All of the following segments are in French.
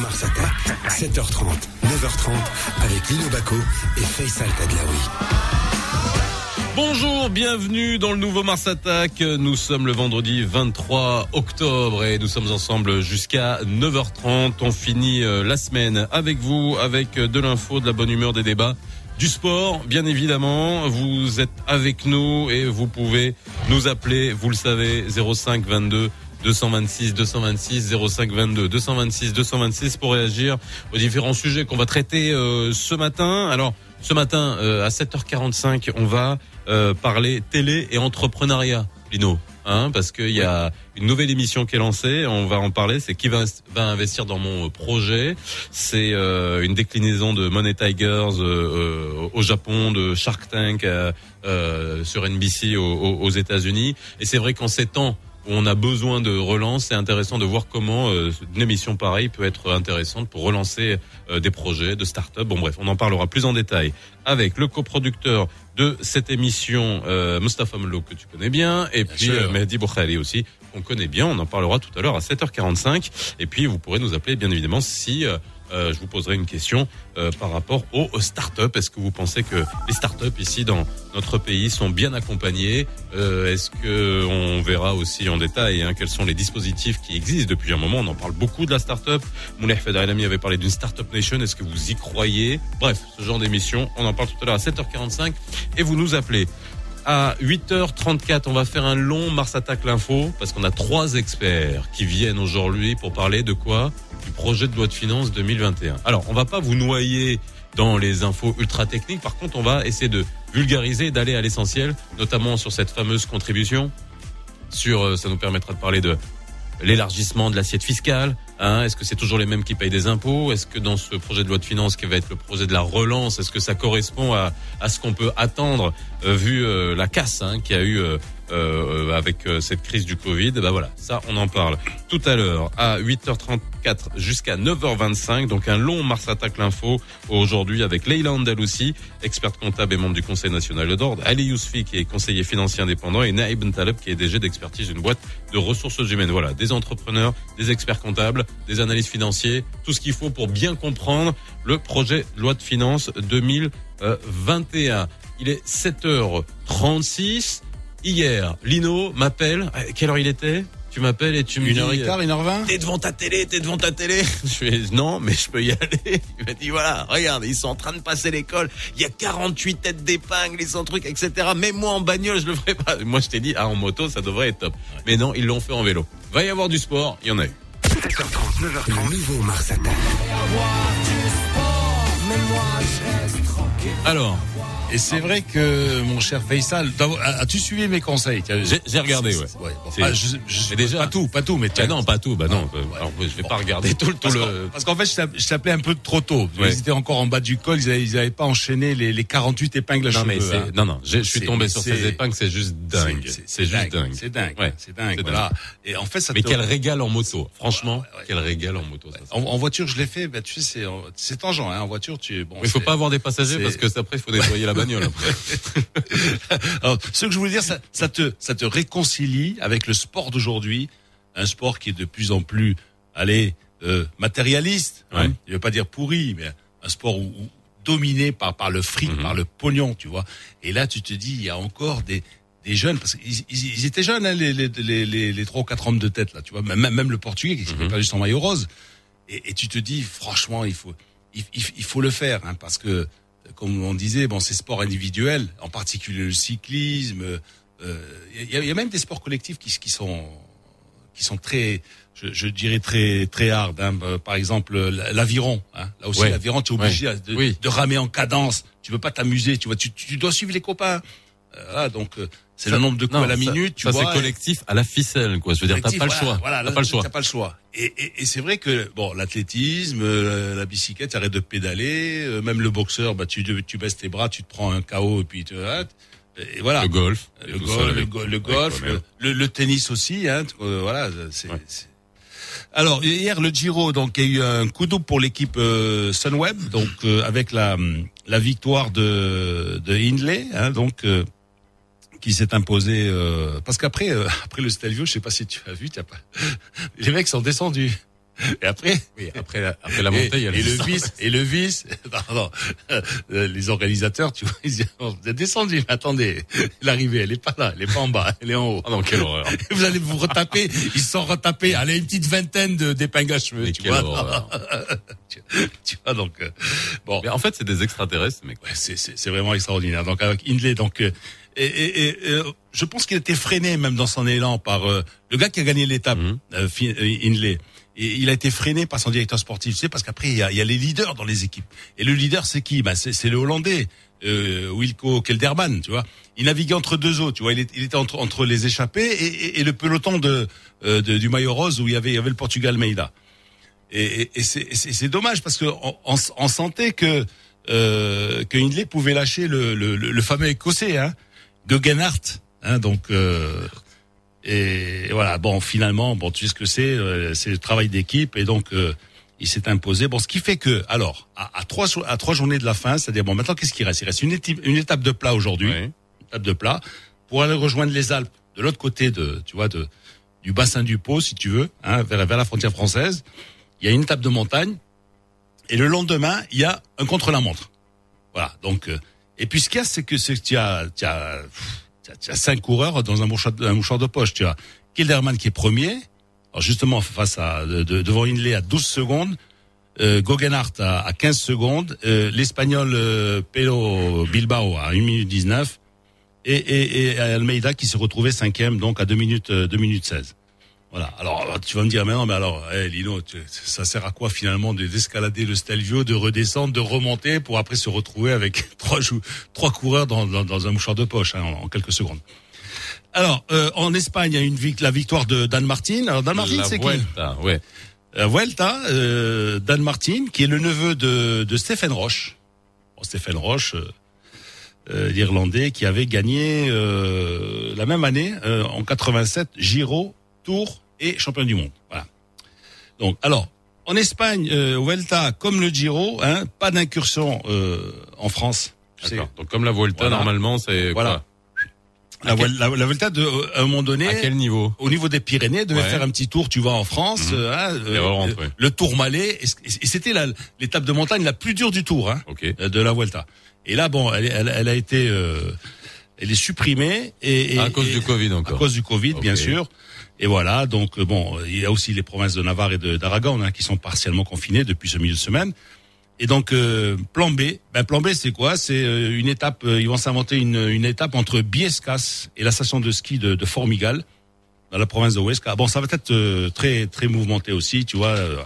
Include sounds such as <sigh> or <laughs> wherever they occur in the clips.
Mars Attack. 7h30, 9h30 avec Lino Baco et Faisal Tadlaoui. Bonjour, bienvenue dans le nouveau Mars Attack. Nous sommes le vendredi 23 octobre et nous sommes ensemble jusqu'à 9h30. On finit euh, la semaine avec vous, avec de l'info, de la bonne humeur, des débats du sport, bien évidemment. Vous êtes avec nous et vous pouvez nous appeler, vous le savez, 05 22 226 226 05 22 226 226 pour réagir aux différents sujets qu'on va traiter euh, ce matin. Alors ce matin euh, à 7h45, on va euh, parler télé et entrepreneuriat, Lino. Hein, parce qu'il y a une nouvelle émission qui est lancée, on va en parler, c'est qui va, va investir dans mon projet. C'est une déclinaison de Money Tigers au Japon, de Shark Tank sur NBC aux, aux États-Unis. Et c'est vrai qu'en ces temps on a besoin de relance. C'est intéressant de voir comment euh, une émission pareille peut être intéressante pour relancer euh, des projets de start-up. Bon bref, on en parlera plus en détail avec le coproducteur de cette émission, euh, Mustafa Mlo, que tu connais bien, et puis euh, Mehdi Boukhari aussi, qu'on connaît bien. On en parlera tout à l'heure à 7h45. Et puis vous pourrez nous appeler bien évidemment si euh, je vous poserai une question euh, par rapport aux, start-up. Est-ce que vous pensez que les start-up ici dans notre pays sont bien accompagnés euh, Est-ce que on verra aussi en détail hein, quels sont les dispositifs qui existent depuis un moment? On en parle beaucoup de la start-up. Moulay Fedarelami avait parlé d'une start-up nation. Est-ce que vous y croyez? Bref, ce genre d'émission, on en parle tout à l'heure à 7h45 et vous nous appelez à 8h34, on va faire un long Mars Attack l'info parce qu'on a trois experts qui viennent aujourd'hui pour parler de quoi? Du projet de loi de finances 2021. Alors, on va pas vous noyer dans les infos ultra techniques. Par contre, on va essayer de vulgariser, d'aller à l'essentiel, notamment sur cette fameuse contribution. Sur, euh, ça nous permettra de parler de l'élargissement de l'assiette fiscale, Hein, est-ce que c'est toujours les mêmes qui payent des impôts? Est-ce que dans ce projet de loi de finances qui va être le projet de la relance, est-ce que ça correspond à, à ce qu'on peut attendre euh, vu euh, la casse hein, qu'il a eu euh, euh, avec euh, cette crise du Covid. Ben voilà, ça on en parle tout à l'heure à 8h34 jusqu'à 9h25. Donc un long Mars Attack l'info aujourd'hui avec Leila Andalusi, experte comptable et membre du Conseil national de l'ordre, Ali Yousfi qui est conseiller financier indépendant et Naïb Taleb qui est DG d'expertise d'une boîte de ressources humaines. Voilà, des entrepreneurs, des experts comptables, des analystes financiers, tout ce qu'il faut pour bien comprendre le projet loi de finances 2021. Il est 7h36. Hier, Lino m'appelle. Quelle heure il était? Tu m'appelles et tu me une dis... Une heure et quart, une heure vingt? T'es devant ta télé, t'es devant ta télé. <laughs> Je fais, non, mais je peux y aller. <laughs> Il m'a dit, voilà, regarde, ils sont en train de passer l'école. Il y a 48 têtes d'épingle, ils sont trucs, etc. Même moi en bagnole, je le ferai pas. Moi, je t'ai dit, ah, en moto, ça devrait être top. Ouais. Mais non, ils l'ont fait en vélo. Va y avoir du sport, il y en a eu. 7h30, 9h30, le nouveau Mars Attack. Alors, et c'est vrai que mon cher Faisal, as-tu suivi mes conseils? J'ai regardé, ouais. ouais bon, ah, je, je, déjà pas tout, pas tout, mais bah non, pas tout, bah non. Ouais. Alors, je vais bon. pas regarder tout, tout parce le. Parce qu'en fait, je t'appelais un peu trop tôt. Ouais. Ils étaient encore en bas du col, ils avaient, ils avaient pas enchaîné les, les 48 épingles à non, cheveux. Mais hein. Non, non, je suis tombé sur ces épingles, c'est juste dingue. C'est juste dingue. C'est dingue. Ouais. C'est dingue. Voilà. Et en fait, ça. Mais quel régal en moto. Franchement, quel régal en moto. En voiture, je l'ai fait. Bah, tu sais, c'est tangent. En voiture, tu. Bon. Il faut pas avoir des passagers parce que après, il faut nettoyer la <laughs> bagnole. <laughs> Alors, ce que je voulais dire, ça, ça, te, ça te réconcilie avec le sport d'aujourd'hui, un sport qui est de plus en plus, allez, euh, matérialiste. Hein, ouais. Je veux pas dire pourri, mais un sport où, où dominé par par le fric, Mhm. mm -hmm. par le pognon, tu vois. Et là, tu te dis, il y a encore des des jeunes parce qu'ils ils, ils étaient jeunes hein, les, les les les trois ou quatre hommes de tête là, tu vois. Même même le portugais qui Mhm. s'est perdu son maillot rose. Et, et tu te dis, franchement, il faut il, il, il faut le faire hein, parce que comme on disait, bon, c'est sport individuel, en particulier le cyclisme. Il euh, y, a, y, a même des sports collectifs qui, qui sont qui sont très, je, je dirais très très hard. Hein. Par exemple, l'aviron. Hein. Là aussi, ouais. l'aviron, tu es obligé ouais. de, oui. de, ramer en cadence. Tu veux pas t'amuser. Tu vois, tu, tu, dois suivre les copains. Euh, voilà, donc c'est le nombre de coups non, à la ça, minute. Tu ça vois, c'est collectif à la ficelle, quoi. Je veux dire, t'as pas le choix. Voilà, t'as pas le choix. T'as pas le choix. Et, et, et c'est vrai que bon, l'athlétisme, euh, la bicyclette, arrête de pédaler. Euh, même le boxeur, bah tu tu baisses tes bras, tu te prends un KO et puis tu et voilà. Le golf, le golf, le, go le, golf, le, le, le, tennis aussi. Hein, euh, voilà, c'est. Ouais. Alors hier le Giro, donc il y a eu un coup double pour l'équipe euh, Sunweb, donc euh, avec la la victoire de de Hindley, hein, donc euh, qui s'est imposé euh, parce qu'après euh, après le Stelvio, je sais pas si tu as vu, as pas... <laughs> les mecs sont descendus. Et après, oui, après la, après la montée, et, il y a et le vice, et le vice, <laughs> pardon, euh, les organisateurs, tu vois, ils disent, oh, vous êtes descendu, mais attendez, l'arrivée, elle est pas là, elle est pas en bas, elle est en haut. Ah non, quelle horreur. <laughs> Vous allez vous retaper, ils sont retapés, allez, une petite vingtaine de d'épingles à cheveux, Mais tu vois. horreur. tu, tu vois, donc, euh, bon. Mais en fait, c'est des extraterrestres, mais Ouais, c'est c'est c'est vraiment extraordinaire. Donc avec Hindley, donc et, et, et, je pense qu'il était freiné même dans son élan par euh, le gars qui a gagné l'étape, Mhm. euh, euh, Hindley. Et il a été freiné par son directeur sportif, tu sais, parce qu'après il y a, il y a les leaders dans les équipes. Et le leader c'est qui? Bah, c'est c'est le Hollandais. Euh, Wilco Kelderman, tu vois, il naviguait entre deux eaux, tu vois, il était, il était entre, entre les échappés et, et, le peloton de, euh, de- du maillot rose où il y avait, il y avait le Portugal Meida. Et, et, et c'est- c'est c'est dommage parce que on, on, on sentait que euh, que Hindley pouvait lâcher le, le, le, le fameux écossais, hein, Guggenhardt, hein, donc euh, et voilà. Bon, finalement, bon, tu sais ce que c'est, euh, c'est le travail d'équipe et donc euh, il s'est imposé. Bon, ce qui fait que alors à, à trois à trois journées de la fin, c'est-à-dire bon, maintenant qu'est-ce qui reste? Il reste une, éti- une étape de plat aujourd'hui ouais. étape de plat pour aller rejoindre les Alpes de l'autre côté de tu vois de du bassin du Pô si tu veux hein, vers vers la frontière française il y a une étape de montagne et le lendemain il y a un contre la montre voilà donc euh, et puis ce qu'il y a c'est que c'est tu as tu as tu as- cinq coureurs dans un mouchoir un mouchoir de poche tu as Kilderman qui est premier alors justement face à de, de- devant Hindley à 12 secondes euh, à, à 15 secondes, euh, l'espagnol euh, Bilbao à 1 minute 19 et, et, et Almeida qui s'est retrouvé cinquième donc à 2 minutes euh, 2 minutes 16. Voilà. Alors tu vas me dire mais non mais alors eh, Lino tu- ça sert à quoi finalement de- d'escalader le Stelvio, de redescendre, de remonter pour après se retrouver avec <laughs> trois jou- trois coureurs dans, dans, dans un mouchoir de poche hein, en, en quelques secondes. Alors euh, en Espagne il y a une la victoire de Dan Martin. Alors Dan Martin c'est qui Vuelta, ouais. la Vuelta, euh, Dan Martin, qui est le neveu de, de Stephen Roche. Bon, Stephen Roche, euh, euh, l'Irlandais, qui avait gagné euh, la même année, euh, en 87, Giro, Tour et champion du monde. Voilà. Donc, alors, en Espagne, euh, Vuelta, comme le Giro, hein, pas d'incursion euh, en France. D'accord. Donc comme la Vuelta, Voilà. normalement, c'est Voilà. quoi La, la Vuelta, de, à un moment donné, À quel niveau au niveau des Pyrénées, devait Ouais. faire un petit tour, tu vois, en France, euh, hein, Et rentre, euh, ouais. le Tourmalet, et, c- et c'était l'étape de montagne la plus dure du tour, hein, Ok. euh, de la Vuelta. Et là, bon, elle, elle, elle a été, euh, elle est supprimée et, et- à cause et- du Covid à encore. cause du Covid, bien sûr. Et voilà, donc euh, bon, il y a aussi les provinces de Navarre et d'Aragon hein, qui sont partiellement confinées depuis ce milieu de semaine. Et donc euh, plan B, ben plan B c'est quoi? C'est euh, une étape, euh, ils vont s'inventer une, une étape entre Biescas et la station de ski de, de Formigal dans la province de Huesca. Bon, ça va être euh, très très mouvementé aussi, tu vois. euh.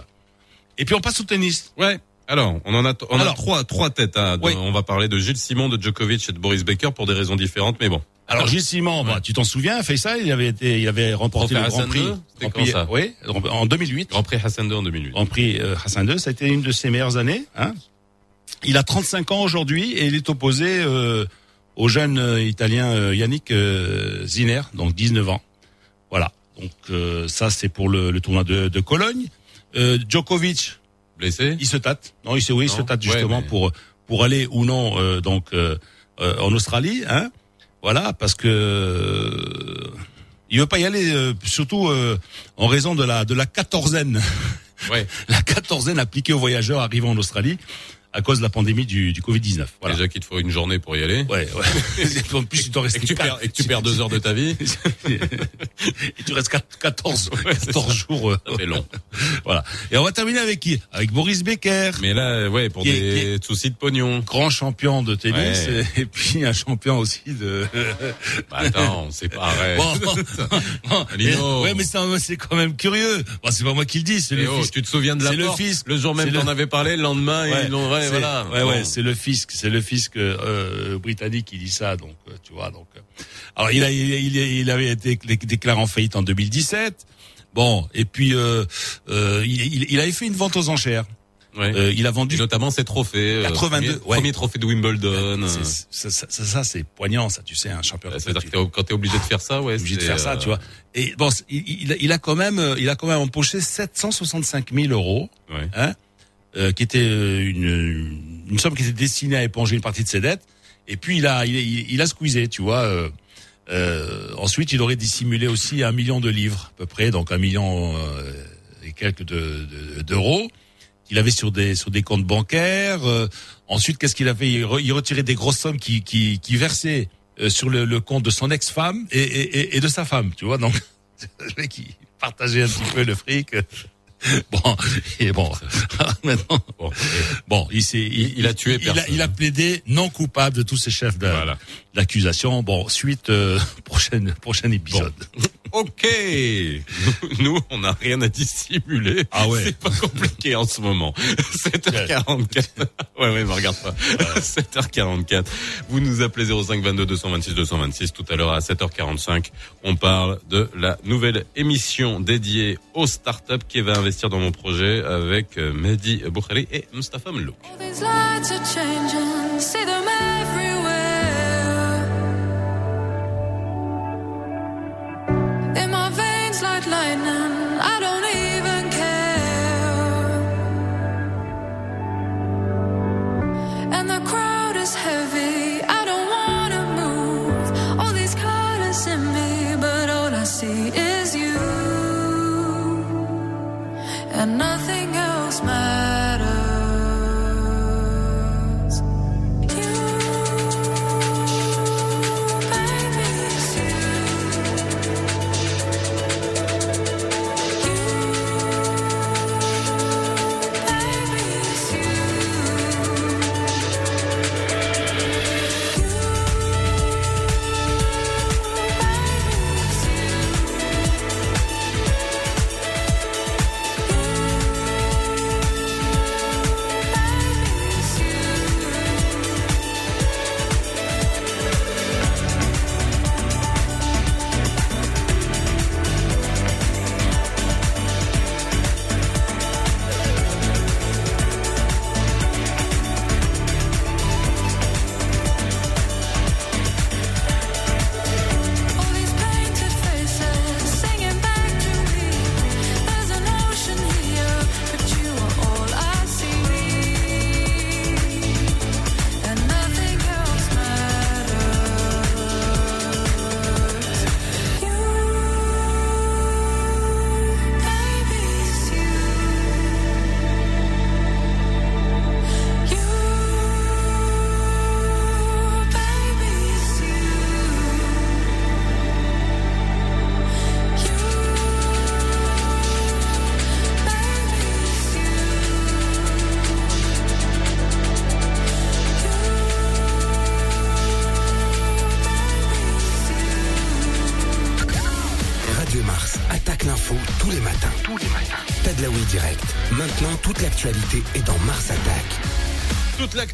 Et puis on passe au tennis. Ouais. Alors, on en a, on a trois, trois têtes. hein. Oui. On va parler de Gilles Simon, de Djokovic et de Boris Becker pour des raisons différentes, mais bon. Alors Gilles Simon, bah, tu t'en souviens, Faisal, il avait été, il avait remporté Grand le Prix Grand Prix. Grand Prix, ça Oui, en 2008. Grand Prix Hassan II en 2008. Grand Prix euh, Hassan II, ça a été une de ses meilleures années. Hein. Il a 35 ans aujourd'hui et il est opposé euh, au jeune euh, Italien euh, Yannick euh, Zinner, donc 19 ans. Voilà. Donc euh, ça c'est pour le, le tournoi de, de Cologne. Euh, Djokovic, Blessé il se tâte. Non, il se, oui, il se tâte Ouais, justement mais- pour pour aller ou non euh, donc euh, euh, en Australie. Hein. Voilà, parce que euh, il veut pas y aller, euh, surtout euh, en raison de la de la quatorzaine Ouais. <laughs> la quatorzaine appliquée aux voyageurs arrivant en Australie à cause de la pandémie du, du Covid-19. Voilà. Déjà qu'il te faut une journée pour y aller. Ouais, ouais. <laughs> en plus, tu dois Et que tu perds, et que tu perds deux heures de ta vie. <laughs> et tu restes quatre- 14, Ouais, c'est 14 jours. euh, Ça fait long. voilà. Et on va terminer avec qui? Avec Boris Becker, Mais là, ouais, pour est- des soucis de pognon. grand champion de tennis, Ouais. et puis un champion aussi de. <laughs> Bah, attends, c'est pareil. Bon, bon, Lino. ouais, mais c'est c'est quand même curieux. Bon, c'est pas moi qui le dis, c'est le oh, fils. tu te souviens de la c'est le fisc. Le jour même, C'est le- t'en avais parlé, le lendemain, Ouais, ils l'ont, ouais, c'est- voilà. Ouais, ouais, c'est le fisc, c'est le fisc euh, britannique qui dit ça, donc euh, tu vois. Donc, euh. alors il a, il, il, il avait été dé- déclaré en faillite en 2017. Bon, et puis euh, euh, il, il, avait fait une vente aux enchères. Ouais. Euh, il a Et vendu. notamment ses trophées. euh, 82, premier, ouais. premier trophée de Wimbledon. euh, Ça, ça, ça, c'est poignant, ça, tu sais, un champion. bah, C'est-à-dire que quand t'es obligé de faire ça, ouais. obligé de faire ça, euh, tu vois. Et bon, il, il, a- il a quand même, euh, il a quand même empoché 765 000 euros, Ouais. hein, euh, qui était euh, une, une somme qui était destinée à éponger une partie de ses dettes. Et puis il a, il, il, il a squeezé, tu vois. euh, euh, ensuite, il aurait dissimulé aussi un million de livres, à peu près, donc un million euh, et quelques d'euros qu'il avait sur des sur des comptes bancaires. ensuite, qu'est-ce qu'il a fait? Il, retirait des grosses sommes qui qui, qui versaient sur le, le, compte de son ex-femme et, et, et, de sa femme, tu vois. Donc, <laughs> le mec, il partageait un petit peu le fric. <laughs> bon, et bon, <laughs> maintenant, bon, il s'est, il, a tué il a, il a, plaidé non coupable de tous ces chefs d'accusation. Bon, suite euh, <laughs> prochaine prochain épisode. Ok, nous, on n'a rien à dissimuler. Ah ouais. C'est pas compliqué en ce moment. 7h44. ouais, ouais, mais regarde pas. 7h44. Vous nous appelez 05 22 226 226 tout à l'heure à 7h45. On parle de la nouvelle émission dédiée aux startups qui va investir dans mon projet avec euh, Mehdi Boukhari et Mustafa Mlou.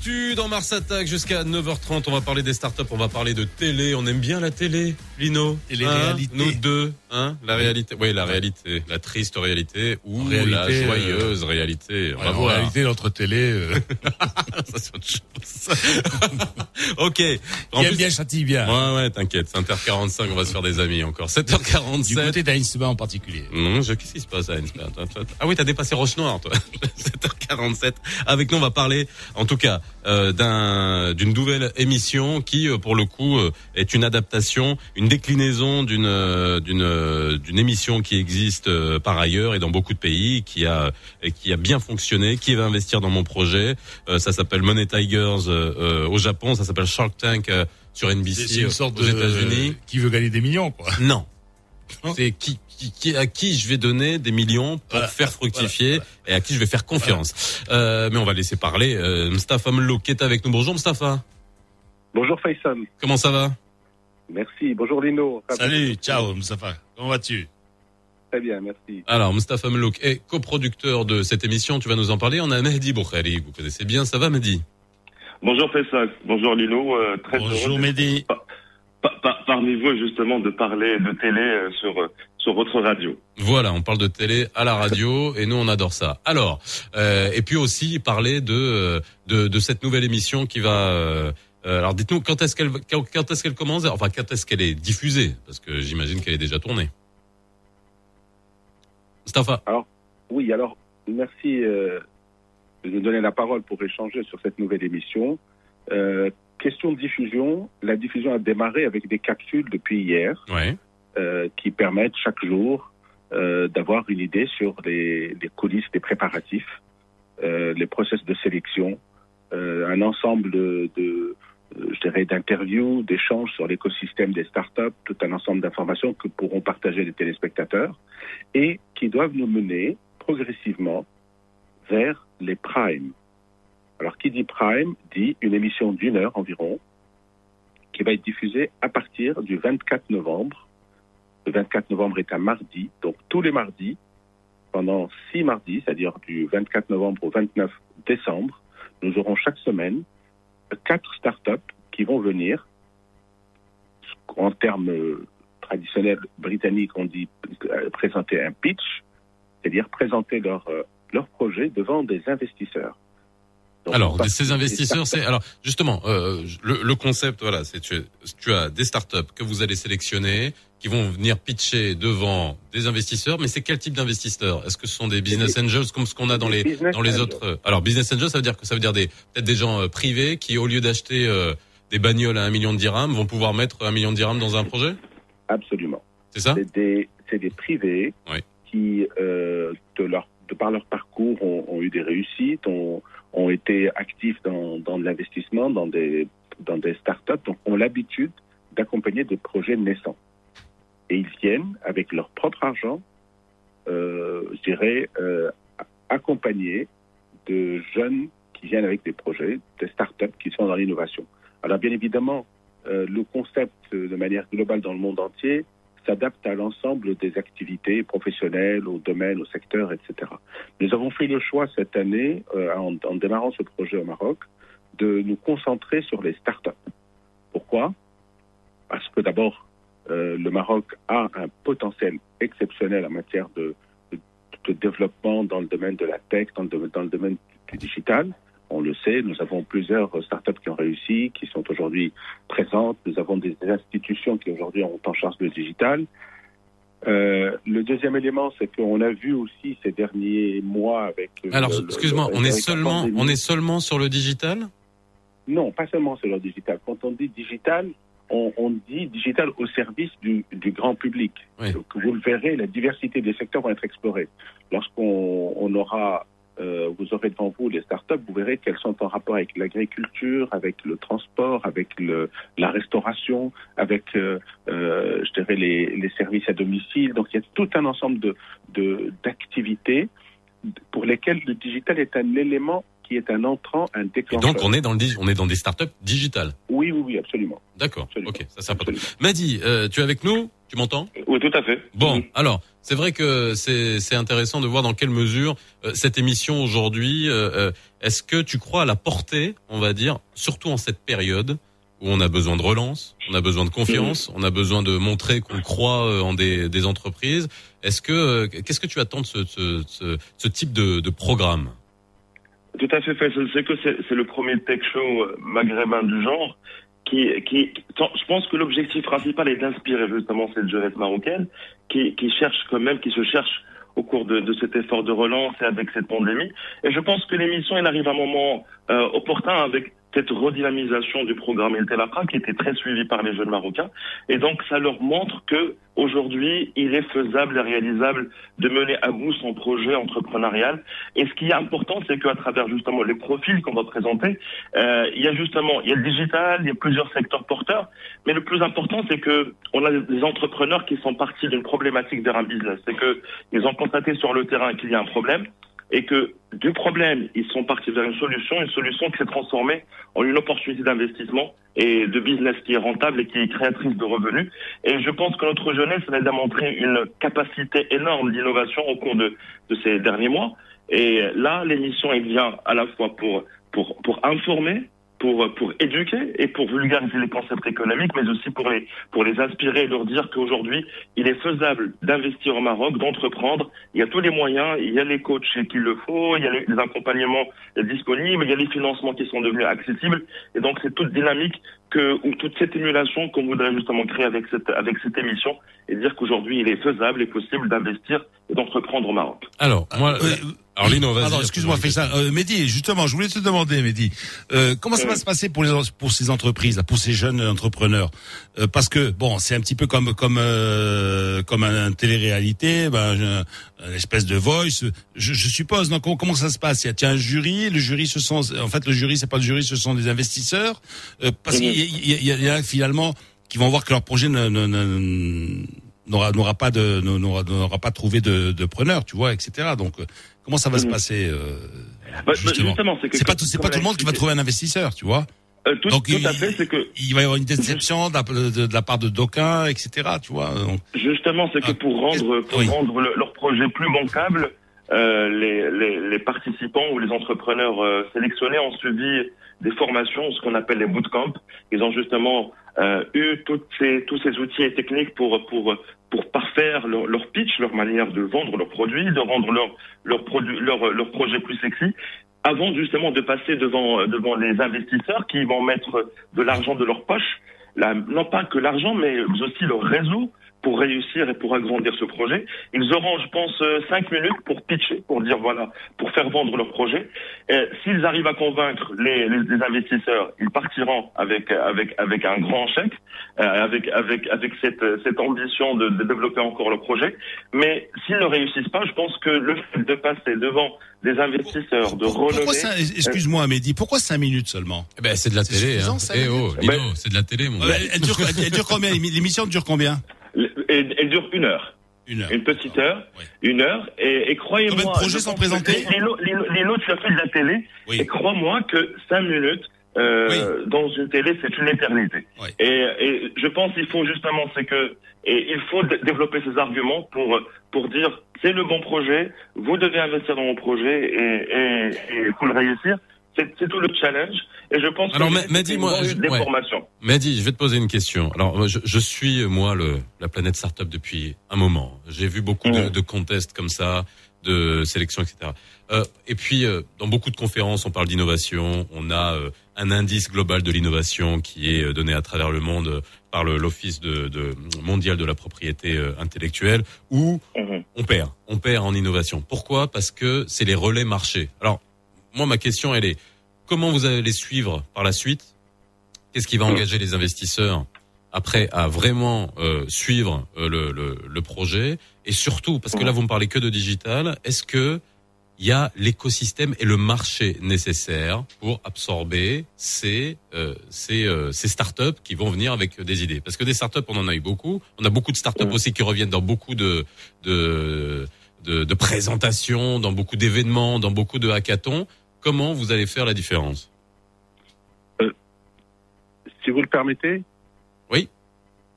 L'actu dans Mars Attack jusqu'à 9h30. On va parler des startups, on va parler de télé. On aime bien la télé, Lino. Et les hein réalités. Nous deux, hein, la réalité. Oui, la réalité, la triste réalité ou la euh, joyeuse réalité. On va voir. réalité, notre télé. Euh. <laughs> Ça, c'est autre <laughs> chose. ok. En bien châtie bien. Ouais, ouais, t'inquiète. 7h45, on va se faire des amis encore. 7h47. Du côté d'Ainsba en particulier. Non, je, qu'est-ce qui se passe à Ah oui, t'as dépassé Roche-Noire, toi. <laughs> 7h47. Avec nous, on va parler, en tout cas, euh, d'un, d'une nouvelle émission qui, euh, pour le coup, euh, est une adaptation, une déclinaison d'une, d'une, d'une émission qui existe par ailleurs et dans beaucoup de pays, qui a, qui a bien fonctionné, qui va investir dans mon projet. ça s'appelle Money Tigers au Japon, ça s'appelle Shark Tank sur NBC une sorte aux États-Unis. qui veut gagner des millions, quoi. Non. C'est qui, qui, à qui je vais donner des millions pour faire fructifier et à qui je vais faire confiance. Euh, mais on va laisser parler euh, Mustafa Mlo qui est avec nous. Bonjour Mustafa. Bonjour Faisal. Comment ça va? Merci. Bonjour Lino. Salut, ciao Mustafa. Comment vas-tu? Très bien, merci. Alors, Mustafa Mlouk est coproducteur de cette émission. Tu vas nous en parler. On a Mehdi Boukhari. Vous connaissez bien. Ça va, Mehdi? Bonjour Faisal. Bonjour Lino. Euh, très Bonjour Mehdi parmi vous justement de parler de télé euh, sur euh, sur votre radio. Voilà, on parle de télé à la radio et nous on adore ça. Alors, euh, et puis aussi parler de, de, de cette nouvelle émission qui va. Euh, alors dites-nous quand est-ce qu'elle quand est-ce qu'elle commence? Enfin quand est-ce qu'elle est diffusée? Parce que j'imagine qu'elle est déjà tournée. Mustafa. Alors oui, alors merci euh, de nous donner la parole pour échanger sur cette nouvelle émission. Euh, question de diffusion, la diffusion a démarré avec des capsules depuis hier ouais. euh, qui permettent chaque jour euh, d'avoir une idée sur les, les coulisses des préparatifs, euh, les process de sélection, euh, un ensemble de, de je dirais, d'interviews, d'échanges sur l'écosystème des startups, tout un ensemble d'informations que pourront partager les téléspectateurs et qui doivent nous mener progressivement vers les primes. Alors, qui dit prime dit une émission d'une heure environ qui va être diffusée à partir du 24 novembre. Le 24 novembre est un mardi, donc tous les mardis, pendant six mardis, c'est-à-dire du 24 novembre au 29 décembre, nous aurons chaque semaine quatre startups qui vont venir, en termes traditionnels britanniques, on dit euh, présenter un pitch, c'est-à-dire présenter leur, euh, leur projet devant des investisseurs. Donc, Alors, ces investisseurs, c'est alors justement euh, le, le concept, voilà, c'est tu, tu as des startups que vous allez sélectionner, qui vont venir pitcher devant des investisseurs, mais c'est quel type d'investisseurs? Est-ce que ce sont des business angels comme ce qu'on a dans les dans les angels. autres euh, Alors, business angels, ça veut dire que ça veut dire des peut-être des gens euh, privés qui, au lieu d'acheter euh, des bagnoles à un million de dirhams, vont pouvoir mettre un million de dirhams dans un projet? Absolument. C'est ça? C'est des, des privés Oui. qui, euh, de, leur, de par leur parcours, ont, eu des réussites, ont, ont été actifs dans, dans de l'investissement, dans des, dans des startups, donc ont l'habitude d'accompagner des projets naissants. Et ils viennent avec leur propre argent, euh, je dirais, euh, accompagner de jeunes qui viennent avec des projets, des startups qui sont dans l'innovation. Alors bien évidemment, euh, le concept euh, de manière globale dans le monde entier s'adapte à l'ensemble des activités professionnelles, au domaine, au secteur, etc. Nous avons fait le choix cette année, euh, en, démarrant ce projet au Maroc, de nous concentrer sur les startups. Pourquoi? Parce que d'abord, euh, le Maroc a un potentiel exceptionnel en matière de, développement dans le domaine de la tech, dans le domaine du digital. On le sait, nous avons plusieurs startups qui ont réussi, qui sont aujourd'hui présentes. Nous avons des institutions qui aujourd'hui ont en charge le digital. Euh, le deuxième élément, c'est qu'on a vu aussi ces derniers mois avec. euh, Alors, excuse-moi, on est seulement pandémie. on est seulement sur le digital? Non, pas seulement sur le digital. Quand on dit digital, on, on dit digital au service du, du grand public. Oui. Donc, vous le verrez, la diversité des secteurs vont être explorée. Lorsqu'on on aura, euh, vous aurez devant vous les startups, vous verrez qu'elles sont en rapport avec l'agriculture, avec le transport, avec le, la restauration, avec, euh, euh, je dirais, les, les services à domicile. Donc, il y a tout un ensemble de de- d'activités pour lesquelles le digital est un élément qui est un entrant, un Et déclencheur. donc on est dans le on est dans des startups digitales. Oui, oui, oui, absolument. D'accord. Ok, ça c'est important. euh, tu es avec nous? Tu m'entends? Oui, tout à fait. Bon, alors c'est vrai que c'est c'est intéressant de voir dans quelle mesure euh, cette émission aujourd'hui. euh, euh, Est-ce que tu crois à la portée, on va dire, surtout en cette période où on a besoin de relance, on a besoin de confiance, on a besoin de montrer qu'on croit euh, en des, des entreprises. Est-ce que qu'est-ce que tu attends de ce, ce, ce, ce type de, de programme? Tout à fait, Faisal. C'est que c'est le premier tech show maghrébin du genre qui, qui, je pense que l'objectif principal est d'inspirer justement cette jeunesse marocaine qui, qui cherche quand même, qui se cherche au cours de, de cet effort de relance et avec cette pandémie. Et je pense que l'émission, elle arrive à un moment euh, opportun avec cette redynamisation du programme El qui était très suivi par les jeunes marocains. Et donc, ça leur montre que aujourd'hui, il est faisable et réalisable de mener à bout son projet entrepreneurial. Et ce qui est important, c'est qu'à travers justement les profils qu'on va présenter, euh, il y a justement, il y a le digital, il y a plusieurs secteurs porteurs. Mais le plus important, c'est que on a des entrepreneurs qui sont partis d'une problématique vers un business. C'est que ils ont constaté sur le terrain qu'il y a un problème et que du problème, ils sont partis vers une solution, une solution qui s'est transformée en une opportunité d'investissement et de business qui est rentable et qui est créatrice de revenus. Et je pense que notre jeunesse a démontré une capacité énorme d'innovation au cours de, de ces derniers mois. Et là, l'émission, elle vient à la fois pour, pour, pour informer, pour, éduquer et pour vulgariser les concepts économiques, mais aussi pour les, pour les inspirer et leur dire qu'aujourd'hui, il est faisable d'investir au Maroc, d'entreprendre. Il y a tous les moyens, il y a les coachs qu'il le faut, il y a les accompagnements disponibles, il y a les financements qui sont devenus accessibles. Et donc, c'est toute dynamique que ou toute cette émulation qu'on voudrait justement créer avec cette avec cette émission et dire qu'aujourd'hui il est faisable et possible d'investir et d'entreprendre au Maroc. Alors, moi, Euh, alors Lino, vas-y. Pardon, excuse-moi, fais ça. Euh, Mehdi, justement, je voulais te demander, Mehdi, euh, comment ça va se passer pour les pour ces entreprises, pour ces jeunes entrepreneurs? Euh, Parce que bon, c'est un petit peu comme comme euh, comme un, un télé-réalité, ben, un- une espèce de voice. Je, je suppose. Donc, comment, comment ça se passe? Il y a tiens, un jury. Le jury, ce sont en fait le jury, c'est pas le jury, ce sont des investisseurs. Euh, parce qu'il y, y y y a finalement qui vont voir que leur projet ne, ne- ne- n'aura n'aura pas de n'aura n'aura pas trouvé de, de preneur, tu vois, etc. Donc euh, comment ça va se Mhm. passer euh, Bah, bah, justement? justement, c'est pas tout c'est pas tout le monde qui va trouver un investisseur, tu vois? Euh, tout, Donc, tout il- à fait, c'est que Il va y avoir une déception de la, de- de la part de d'aucuns, etc. Tu vois. Donc, Justement, c'est que Ah, pour rendre, pour oui. rendre le- leur projet plus bancable, euh, les, les, les participants ou les entrepreneurs euh, sélectionnés ont suivi des formations, ce qu'on appelle les bootcamps. Ils ont justement euh, eu toutes ces, tous ces outils et techniques pour, pour, pour parfaire leur, leur pitch, leur manière de vendre leurs produits, de rendre leur, leur, produit, leur, leur projet plus sexy, avant justement de passer devant, devant les investisseurs qui vont mettre de l'argent de leur poche, non pas que l'argent, mais aussi leur réseau pour réussir et pour agrandir ce projet. Ils auront, je pense, euh, cinq minutes pour pitcher, pour dire voilà, pour faire vendre leur projet. Et S'ils arrivent à convaincre les, les, les investisseurs, ils partiront avec avec avec un grand chèque, euh, avec avec avec cette cette ambition de, de développer encore le projet. Mais s'ils ne réussissent pas, je pense que le fait de passer devant des investisseurs de renommée, ça Excuse-moi, Mehdi, pourquoi cinq minutes seulement? Eh ben, c'est de la C'est télé, suffisant, hein. Eh oh, Lino, Ben- c'est de la télé, mon Euh, gars. elle, elle dure, elle, elle dure combien? L'émission dure combien? Elle, elle dure une heure. Une heure. une petite heure, Ouais. une heure, et, et croyez-moi. Lino, Lino, Lino, tu as fait de la télé, Oui. et crois-moi que cinq minutes euh, dans une télé, c'est une éternité. Oui. Et, et je pense qu'il faut justement, c'est que, et il faut développer ces arguments pour pour dire c'est le bon projet, vous devez investir dans mon projet et et, et pour le réussir. C'est tout le challenge. Et je pense Alors, que dis-moi, bonne je- des ouais. Mehdi, je vais te poser une question. Alors, moi, je, je suis, moi, le, la planète startup depuis un moment. J'ai vu beaucoup de, de contests comme ça, de sélection, etc. Euh, et puis, euh, dans beaucoup de conférences, on parle d'innovation. On a euh, un indice global de l'innovation qui est euh, donné à travers le monde euh, par le- l'Office de, de, mondial de la propriété intellectuelle, où Mhm. on perd. On perd en innovation. Pourquoi? Parce que c'est les relais marchés. Alors, moi, ma question, elle est comment vous allez les suivre par la suite? Qu'est-ce qui va engager les investisseurs après à vraiment euh, suivre euh, le, le, le projet? Et surtout, parce que là, vous me parlez que de digital, est-ce que il y a l'écosystème et le marché nécessaire pour absorber ces euh, ces, euh, ces startups qui vont venir avec des idées? Parce que des startups, on en a eu beaucoup. On a beaucoup de startups aussi qui reviennent dans beaucoup de de, de, de présentations, dans beaucoup d'événements, dans beaucoup de hackathons. Comment vous allez faire la différence Si vous le permettez,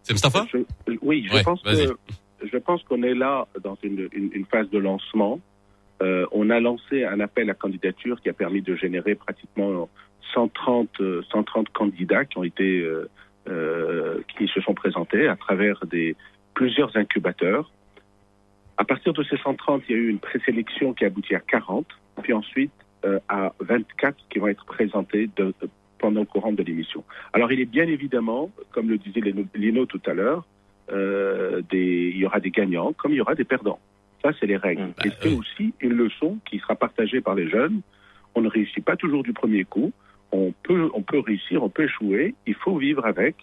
C'est Mustafa je- je- oui, je Ouais, pense que je pense qu'on est là dans une, une- une phase de lancement. Euh, on a lancé un appel à candidature qui a permis de générer pratiquement 130, euh, 130 candidats qui ont été euh, euh, qui se sont présentés à travers des plusieurs incubateurs. À partir de ces 130, il y a eu une présélection qui a abouti à 40, puis ensuite euh, à 24 qui vont être présentés de- de- pendant le courant de l'émission. Alors il est bien évidemment, comme le disait Lino, Lino tout à l'heure, euh, des, il y aura des gagnants comme il y aura des perdants. Ça, c'est les règles. Mmh. Et c'est oui. aussi une leçon qui sera partagée par les jeunes. On ne réussit pas toujours du premier coup. On peut, on peut réussir, on peut échouer. Il faut vivre avec.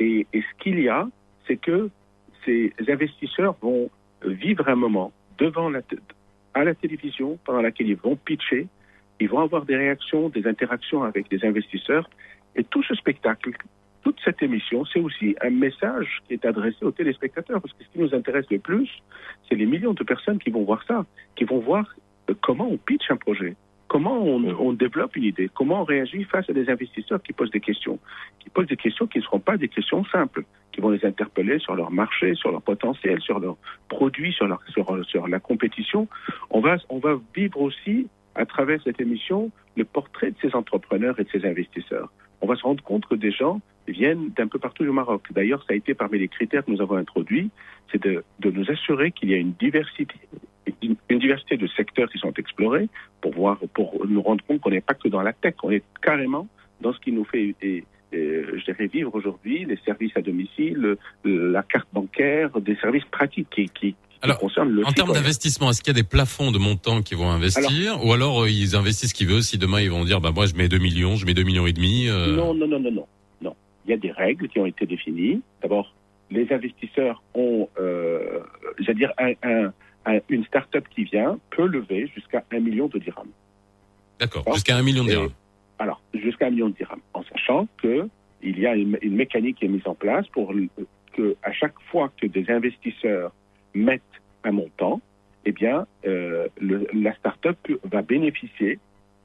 Et, et ce qu'il y a, c'est que ces investisseurs vont vivre un moment devant la, à la télévision pendant laquelle ils vont pitcher. Ils vont avoir des réactions, des interactions avec des investisseurs. Et tout ce spectacle, toute cette émission, c'est aussi un message qui est adressé aux téléspectateurs. Parce que ce qui nous intéresse le plus, c'est les millions de personnes qui vont voir ça, qui vont voir euh, comment on pitch un projet, comment on, on développe une idée, comment on réagit face à des investisseurs qui posent des questions, qui posent des questions qui ne seront pas des questions simples, qui vont les interpeller sur leur marché, sur leur potentiel, sur leurs produits, sur, leur, sur, sur la compétition. On va, on va vivre aussi, à travers cette émission, le portrait de ces entrepreneurs et de ces investisseurs. On va se rendre compte que des gens viennent d'un peu partout du Maroc. D'ailleurs, ça a été parmi les critères que nous avons introduits, c'est de, nous assurer qu'il y a une diversité, une, diversité de secteurs qui sont explorés pour voir, pour nous rendre compte qu'on n'est pas que dans la tech, on est carrément dans ce qui nous fait je dirais, vivre aujourd'hui les services à domicile, la carte bancaire, des services pratiques qui Alors, le En termes d'investissement, est-ce qu'il y a des plafonds de montants qu'ils vont investir ou alors euh, ils investissent ce qu'ils veulent Si demain ils vont dire bah moi je mets 2 millions, je mets 2 millions et demi. euh, Non, non, non, non, non, non. Il y a des règles qui ont été définies. D'abord, les investisseurs ont, euh, j'allais dire, un, un- un- une start-up qui vient peut lever jusqu'à un million de dirhams. D'accord, jusqu'à un million de Et- dirhams. Alors, jusqu'à un million de dirhams, en sachant que il y a une, une mécanique qui est mise en place pour que à chaque fois que des investisseurs mettent un montant, eh bien, euh, le- la start-up va bénéficier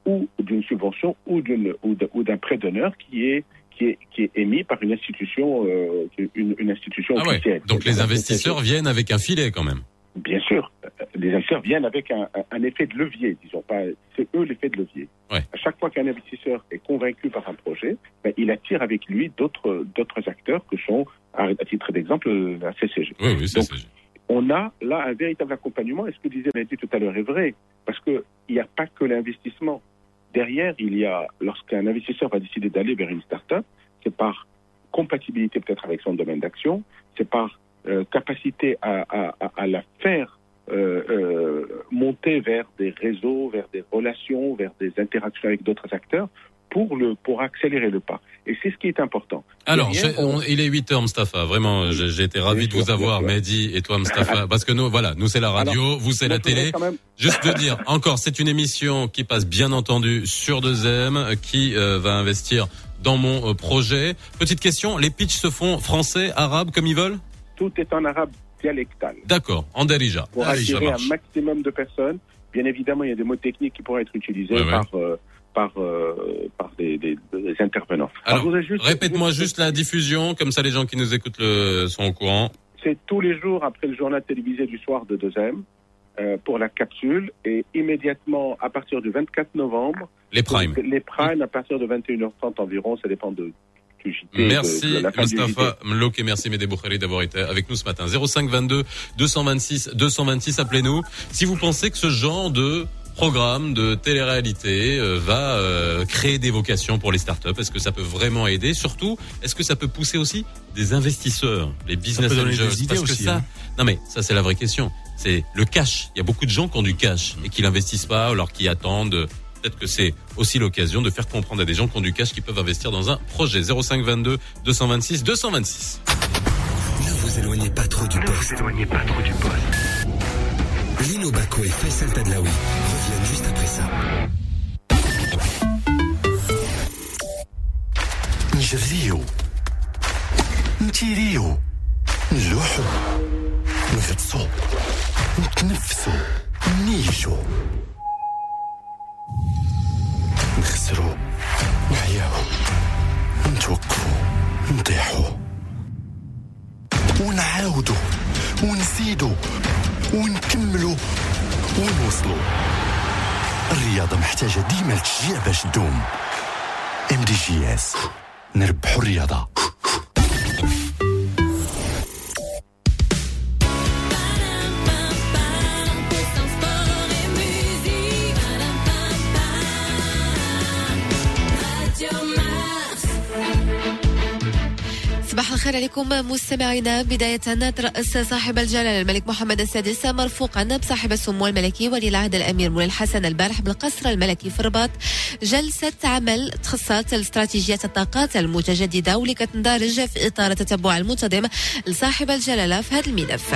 ou d'une subvention ou d'une d'un prêt d'honneur qui est qui est qui est émis par une institution euh, une, une institution Ah ouais. officielle. Donc les investisseurs viennent avec un filet quand même. Bien sûr, les investisseurs viennent avec un, effet de levier, disons pas. C'est eux l'effet de levier. Ouais. À chaque fois qu'un investisseur est convaincu par un projet, ben, il attire avec lui d'autres d'autres acteurs que sont, à, titre d'exemple, la CCG. Oui, oui, Donc, c'est- On a là un véritable accompagnement. Et ce que disait Mehdi tout à l'heure est vrai, parce que il n'y a pas que l'investissement. Derrière, il y a, lorsqu'un investisseur va décider d'aller vers une start-up, c'est par compatibilité peut-être avec son domaine d'action, c'est par euh, capacité à la faire euh, euh, monter vers des réseaux, vers des relations, vers des interactions avec d'autres acteurs pour le pour accélérer le pas. Et c'est ce qui est important. Alors, on- il est 8 heures, Mustafa. Vraiment, j'ai été ravi de vous avoir. Mehdi et toi, Mustafa, <laughs> parce que nous, voilà, nous c'est la radio, vous c'est la télé. Juste de dire, encore, c'est une émission qui passe bien entendu sur 2M, euh, qui euh, va investir dans mon euh, projet. Petite question, les pitchs se font français, arabe, comme ils veulent? Tout est en arabe dialectal. D'accord, en Darija. pour attirer un maximum de personnes. Bien évidemment, il y a des mots techniques qui pourraient être utilisés Ouais, ouais. par euh, par euh, par des, des- des intervenants. Alors, voudrais juste- Répète-moi juste la diffusion, comme ça les gens qui nous écoutent le, sont au courant. C'est tous les jours après le journal télévisé du soir de 2M euh, pour la capsule et immédiatement à partir du 24 novembre Les primes. les primes à partir de 21h30 environ, ça dépend de JT, de- Merci de du Mustafa Mlouk et merci Boukhari d'avoir été avec nous ce matin. 05 22 226 226, appelez-nous. Si vous pensez que ce genre de programme de télé-réalité euh, va euh, créer des vocations pour les startups, est-ce que ça peut vraiment aider? Surtout, est-ce que ça peut pousser aussi des investisseurs, les business angels des idées Parce que aussi, ça, hein. non mais ça c'est la vraie question. C'est le cash. Il y a beaucoup de gens qui ont du cash et qui l'investissent pas alors qui attendent. Peut-être que c'est aussi l'occasion de faire comprendre à des gens qui ont du cash qui peuvent investir dans un projet 05 22 226 226. Ne vous éloignez pas trop du poste. Lino Baco et Faisal Tadlaoui juste après ça. نجريو نتيريو نلوحو نغطسو نتنفسو نيجو نخسرو نعياو نتوقفو نطيحو ونعاودو ونزيدو ونكملو ونوصلو الرياضة محتاجة ديما التشجيع باش تدوم. ام دي جي اس نربحوا الرياضة. الخير عليكم مستمعينا. بداية ترأس صاحب الجلالة الملك محمد السادس مرفوقا بصاحب السمو الملكي ولي العهد الأمير مولاي الحسن البارح بالقصر الملكي في الرباط. جلسة عمل تخصصت لاستراتيجيات الطاقات المتجددة واللي كتندرج في إطار التتبع المنتظم لصاحب الجلالة في هذا الملف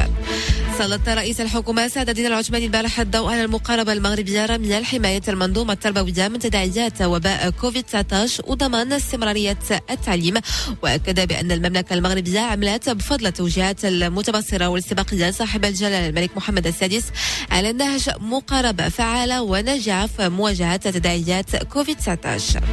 سلط رئيس الحكومة سعد الدين العثماني البارح الضوء على المقاربة المغربية رميا لحماية المنظومة التربوية من تداعيات وباء كوفيد 19 وضمان استمرارية التعليم. وأكد بأن المملكة المغربية عملت بفضل التوجيهات المتبصرة والاستباقية صاحب الجلالة الملك محمد السادس على نهج مقاربة فعالة وناجعة في مواجهة تداعيات كوفيد 19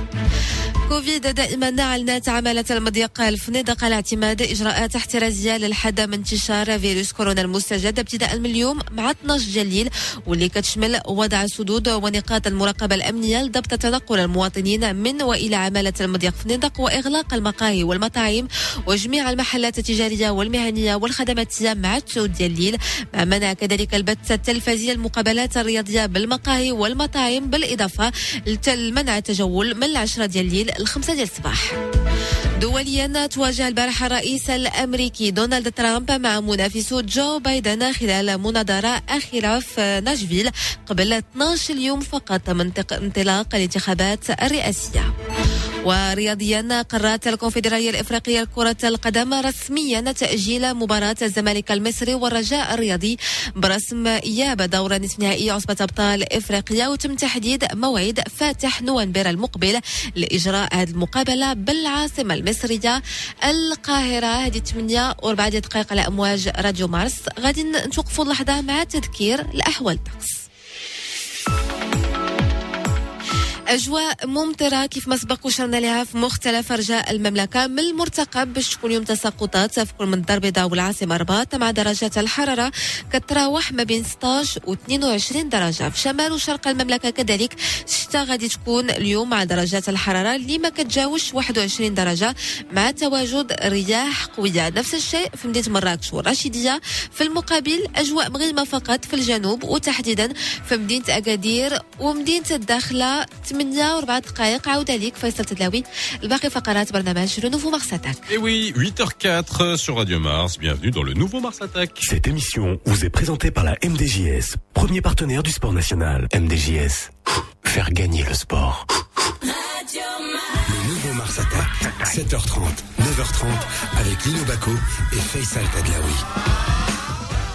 كوفيد دائما أعلنت عمالة المضيق الفنادق على اعتماد إجراءات احترازية للحد من انتشار فيروس كورونا المستجد ابتداء من اليوم مع 12 جليل واللي كتشمل وضع السدود ونقاط المراقبة الأمنية لضبط تنقل المواطنين من وإلى عمالة المضيق فنادق وإغلاق المقاهي والمطاعم وجميع المحلات التجارية والمهنية والخدماتية مع التسود ديال الليل مع منع كذلك البث التلفزيوني المقابلات الرياضية بالمقاهي والمطاعم بالإضافة لمنع التجول من العشرة ديال الليل الخمسة ديال الصباح. دوليا تواجه البارحة الرئيس الأمريكي دونالد ترامب مع منافسه جو بايدن خلال مناظرة أخيرة في ناشفيل قبل 12 يوم فقط من انطلاق الانتخابات الرئاسية. ورياضيا قررت الكونفدرالية الإفريقية لكرة القدم رسميا تأجيل مباراة الزمالك المصري والرجاء الرياضي برسم إياب دور نصف نهائي عصبة أبطال إفريقيا وتم تحديد موعد فاتح نوفمبر المقبل لإجراء هذه المقابلة بالعاصمة المصرية القاهرة. هذه 8 و4 دقائق على أمواج راديو مارس. غادي نتوقفوا لحظة مع تذكير الأحوال. الطقس أجواء ممطرة كيف ما سبق وشرنا لها في مختلف أرجاء المملكة من المرتقب باش تكون يوم تساقطات كل من الدار البيضاء والعاصمة رباط مع درجات الحرارة كتراوح ما بين 16 و 22 درجة. في شمال وشرق المملكة كذلك الشتاء غادي تكون اليوم مع درجات الحرارة اللي ما كتجاوش 21 درجة مع تواجد رياح قوية. نفس الشيء في مدينة مراكش والرشيدية في المقابل أجواء مغيمة فقط في الجنوب وتحديدا في مدينة أكادير ومدينة الداخلة 8 و4 دقائق عودة ليك فيصل تدلاوي الباقي فقرات برنامج Le Nouveau Mars Attack. Et oui, 8h04 sur Radio Mars. Bienvenue dans le nouveau Mars Attack. Cette émission vous est présentée par la MDJS, premier partenaire du sport national. MDJS, faire gagner le sport. Le nouveau Mars Attack. 7h30, 9h30 avec Lino Baco et Faisal Tadlaoui.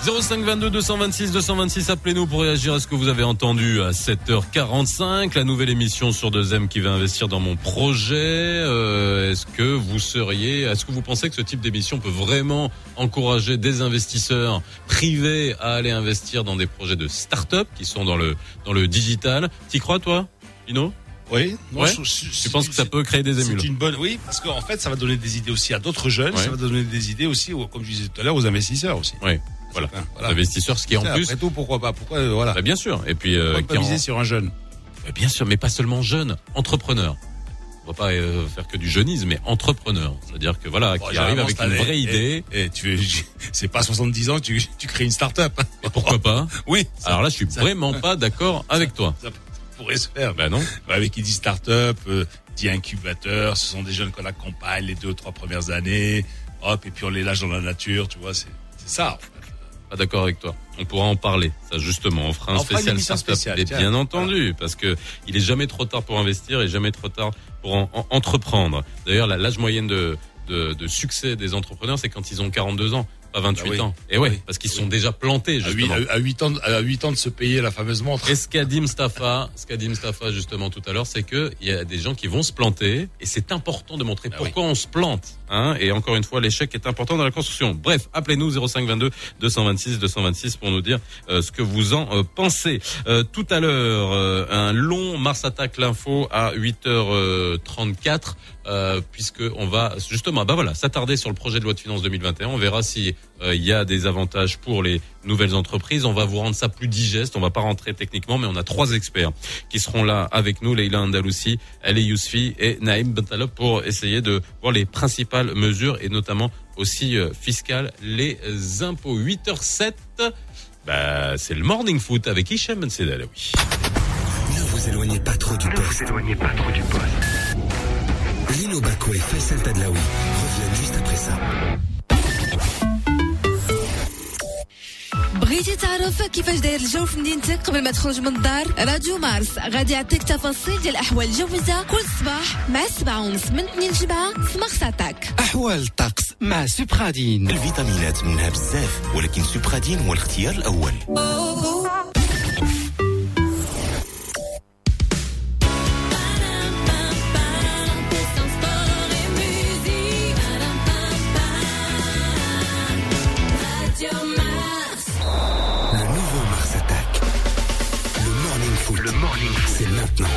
05 22 226 226, appelez-nous pour réagir à ce que vous avez entendu à 7h45, la nouvelle émission sur 2M qui va investir dans mon projet. Euh, est-ce que vous seriez, est-ce que vous pensez que ce type d'émission peut vraiment encourager des investisseurs privés à aller investir dans des projets de start-up qui sont dans le dans le digital? T'y crois toi, Lino? Oui. non, Ouais. je- je- Tu penses que ça peut créer des émules? C'est une bonne, oui, parce qu'en fait, ça va donner des idées aussi à d'autres jeunes, Ouais. ça va donner des idées aussi, comme je disais tout à l'heure, aux investisseurs aussi. Oui, voilà. Voilà. Investisseurs, ce qui est en Après plus, tout, pourquoi pas Pourquoi, euh, voilà. bah, bien sûr. Et puis, euh, qui en- miser sur un jeune Bah, Bien sûr, mais pas seulement jeunes, entrepreneurs. On va pas euh, faire que du jeunisme, mais entrepreneurs. C'est-à-dire que voilà, Bon, qui arrive avec une vraie et- idée. Et, tu veux- <laughs> c'est pas à 70 ans que tu, tu crées une start-up. Et pourquoi <laughs> pas Oui. ça- Alors là, je suis ça- vraiment pas d'accord <laughs> avec toi. Ça pourrait se faire. Bah non. Avec qui dit start-up, euh, dit incubateur, ce sont des jeunes qu'on accompagne les deux ou trois premières années. Hop, et puis on les lâche dans la nature, tu vois, c'est c'est ça. en fait. Pas d'accord avec toi. On pourra en parler. Ça, justement, on fera un On fera spécial startup. spéciale, tiens. bien entendu, parce que il est jamais trop tard pour investir et jamais trop tard pour en- en- entreprendre. D'ailleurs, l'âge moyenne de, de, de succès des entrepreneurs, c'est quand ils ont 42 ans, pas 28 Bah oui. ans. Et ouais, Oui. parce qu'ils sont déjà plantés, À justement. à, à huit ans, de- à huit ans de se payer la fameuse montre. Et ce qu'a dit Mustafa, ce qu'a dit Mustafa justement tout à l'heure, c'est que il y a des gens qui vont se planter et c'est important de montrer Ah pourquoi on se plante. Hein et encore une fois, l'échec est important dans la construction. Bref, appelez-nous 0522 226 226 pour nous dire euh, ce que vous en euh, pensez. Euh, tout à l'heure, euh, un long Mars Attack l'info à 8h34. Euh, puisque on va justement bah voilà s'attarder sur le projet de loi de finances 2021 on verra si euh, il y a des avantages pour les nouvelles entreprises on va vous rendre ça plus digeste on va pas rentrer techniquement mais on a trois experts qui seront là avec nous Leila Andalousi Ali Yousfi et Naïm Bentaleb pour essayer de voir les principales mesures et notamment aussi euh, fiscales les impôts 8h07 bah, c'est le morning foot avec Hicham Ben Sedalawi. Ne vous éloignez pas trop du poste. Lino Baco et Faisal Tadlaoui reviennent juste après ça. بغيتي تعرف كيفاش داير الجو في مدينتك قبل ما تخرج من الدار؟ راديو مارس غادي يعطيك تفاصيل ديال الاحوال الجويه كل صباح مع 7 ونص من 2 ل 7 في مارس اتاك أحوال الطقس مع سوبرادين الفيتامينات منها بزاف ولكن سوبرادين هو الاختيار الأول. Maintenant.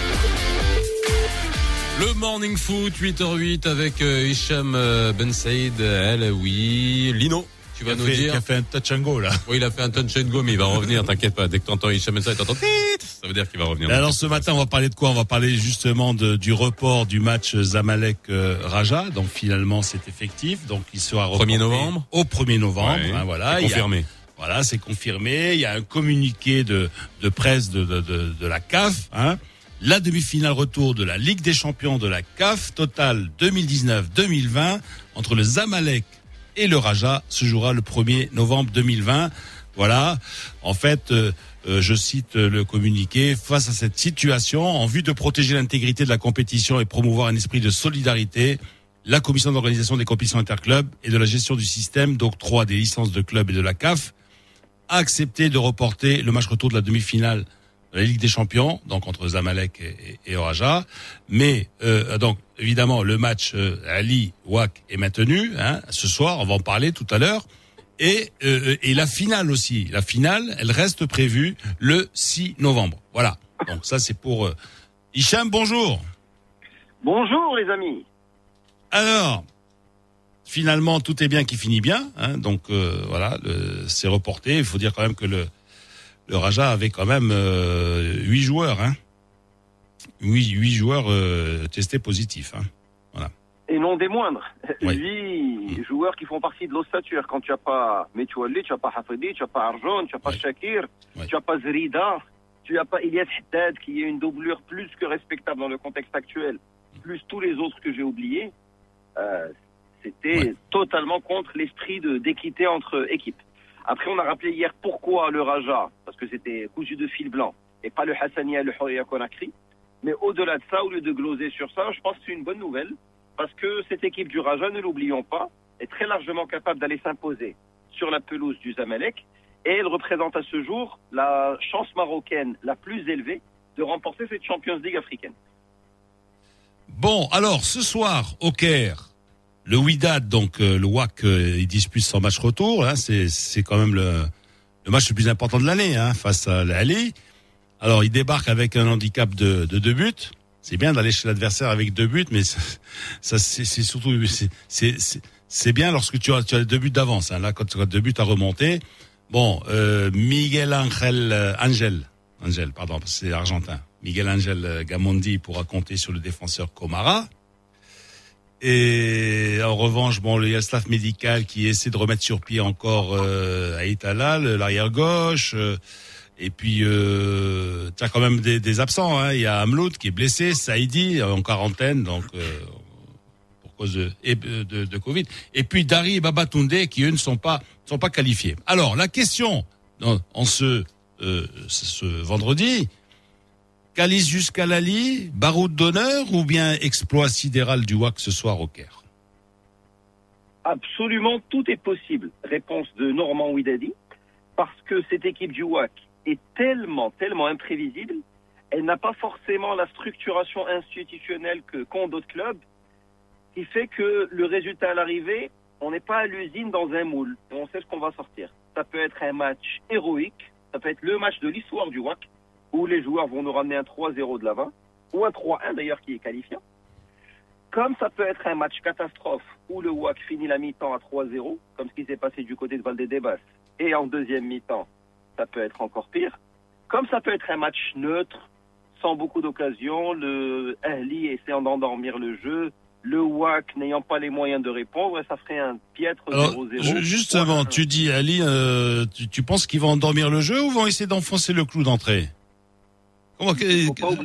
Le Morning Foot 8h08 avec euh, Hicham euh, Ben Saïd Alaoui. Lino, tu vas Qui a nous fait- dire. qui a fait un touch and go, là. Oui, il a fait un touch and go, mais il va revenir, <laughs> t'inquiète pas. Dès que t'entends Hicham Ben Saïd, t'entends ça veut dire qu'il va revenir. Alors ce matin, on va parler de quoi? On va parler justement de, du report du match Zamalek euh, Raja. Donc finalement, c'est effectif. Donc il sera 1er reporté novembre Au 1er novembre. Ouais, hein, voilà. Il a- confirmé. Voilà, c'est confirmé. Il y a un communiqué de, de presse de, de, de, de la CAF. Hein. La demi-finale retour de la Ligue des Champions de la CAF Total 2019-2020 entre le Zamalek et le Raja se jouera le 1er novembre 2020. Voilà. En fait, euh, euh, je cite le communiqué, face à cette situation, en vue de protéger l'intégrité de la compétition et promouvoir un esprit de solidarité, la commission d'organisation des compétitions interclubs et de la gestion du système d'octroi des licences de clubs et de la CAF a accepté de reporter le match retour de la demi-finale de la Ligue des Champions, donc entre Zamalek et, et, et Oraja. Mais euh, donc évidemment le match euh, Ali Wak est maintenu hein, ce soir, on va en parler tout à l'heure. Et, euh, et la finale aussi, la finale, elle reste prévue le 6 novembre. Voilà. Donc ça c'est pour euh... Hicham. Bonjour. Bonjour les amis. Alors, finalement, tout est bien qui finit bien. Hein, donc euh, voilà, c'est reporté. Il faut dire quand même que le, le Raja avait quand même euh, huit joueurs. Hein. Huit joueurs euh, testés positifs. Hein. Voilà. Et non des moindres. <laughs> Oui. Huit mmh. joueurs qui font partie de l'ossature. Quand tu n'as pas Metouali, tu n'as pas Hafidi, tu n'as pas Arjon, tu n'as pas oui. Shakir, oui. tu n'as pas Zrida, tu n'as pas Ilyas Haddad qui est une doublure plus que respectable dans le contexte actuel, plus tous les autres que j'ai oubliés. Euh, c'était ouais. totalement contre l'esprit d'équité entre équipes. Après, on a rappelé hier pourquoi le Raja, parce que c'était cousu de fil blanc, et pas le Hassania, le Horia Conakry. Mais au-delà de ça, au lieu de gloser sur ça, je pense que c'est une bonne nouvelle, parce que cette équipe du Raja, ne l'oublions pas, est très largement capable d'aller s'imposer sur la pelouse du Zamalek, et elle représente à ce jour la chance marocaine la plus élevée de remporter cette Champions League africaine. Bon, alors ce soir au Caire, le Wydad, donc euh, le WAC, euh, il dispute son match retour. Hein, c'est quand même le, le match le plus important de l'année hein, face à l'Ali. Alors il débarque avec un handicap de, de deux buts. C'est bien d'aller chez l'adversaire avec deux buts, mais ça, ça c'est surtout c'est c'est bien lorsque tu as tu as deux buts d'avance. Hein. Là, quand tu as deux buts à remonter, bon, euh, Miguel Angel Angel Angel, pardon, c'est argentin. Miguel Angel Gamondi pourra compter sur le défenseur Comara. Et en revanche, bon, il y a le staff médical qui essaie de remettre sur pied encore euh, Aït l'arrière gauche. Euh, et puis, euh, tu as quand même des, des absents. Hein. Il y a Amlout qui est blessé, Saïdi en quarantaine, donc euh, pour cause de, de, de, Covid. Et puis Dari et Babatunde qui eux ne sont pas sont pas qualifiés. Alors la question en, en ce euh, ce vendredi, Calice jusqu'à Lali, baroud d'honneur ou bien exploit sidéral du WAC ce soir au Caire Absolument, tout est possible. Réponse de Normand Ouidadi, parce que cette équipe du WAC est tellement, tellement imprévisible, elle n'a pas forcément la structuration institutionnelle que qu'ont d'autres clubs, qui fait que le résultat à l'arrivée, on n'est pas à l'usine dans un moule, on sait ce qu'on va sortir. Ça peut être un match héroïque, ça peut être le match de l'histoire du WAC, où les joueurs vont nous ramener un 3-0 de l'avant, ou un 3-1 d'ailleurs qui est qualifiant. Comme ça peut être un match catastrophe où le WAC finit la mi-temps à 3-0, comme ce qui s'est passé du côté de Valdez-Debas, et en deuxième mi-temps, ça peut être encore pire. Comme ça peut être un match neutre, sans beaucoup d'occasions, le Ahli essayant d'endormir le jeu, le WAC n'ayant pas les moyens de répondre, ça ferait un piètre 0-0. Justement, tu dis Ali, euh, tu, tu penses qu'ils vont endormir le jeu ou vont essayer d'enfoncer le clou d'entrée?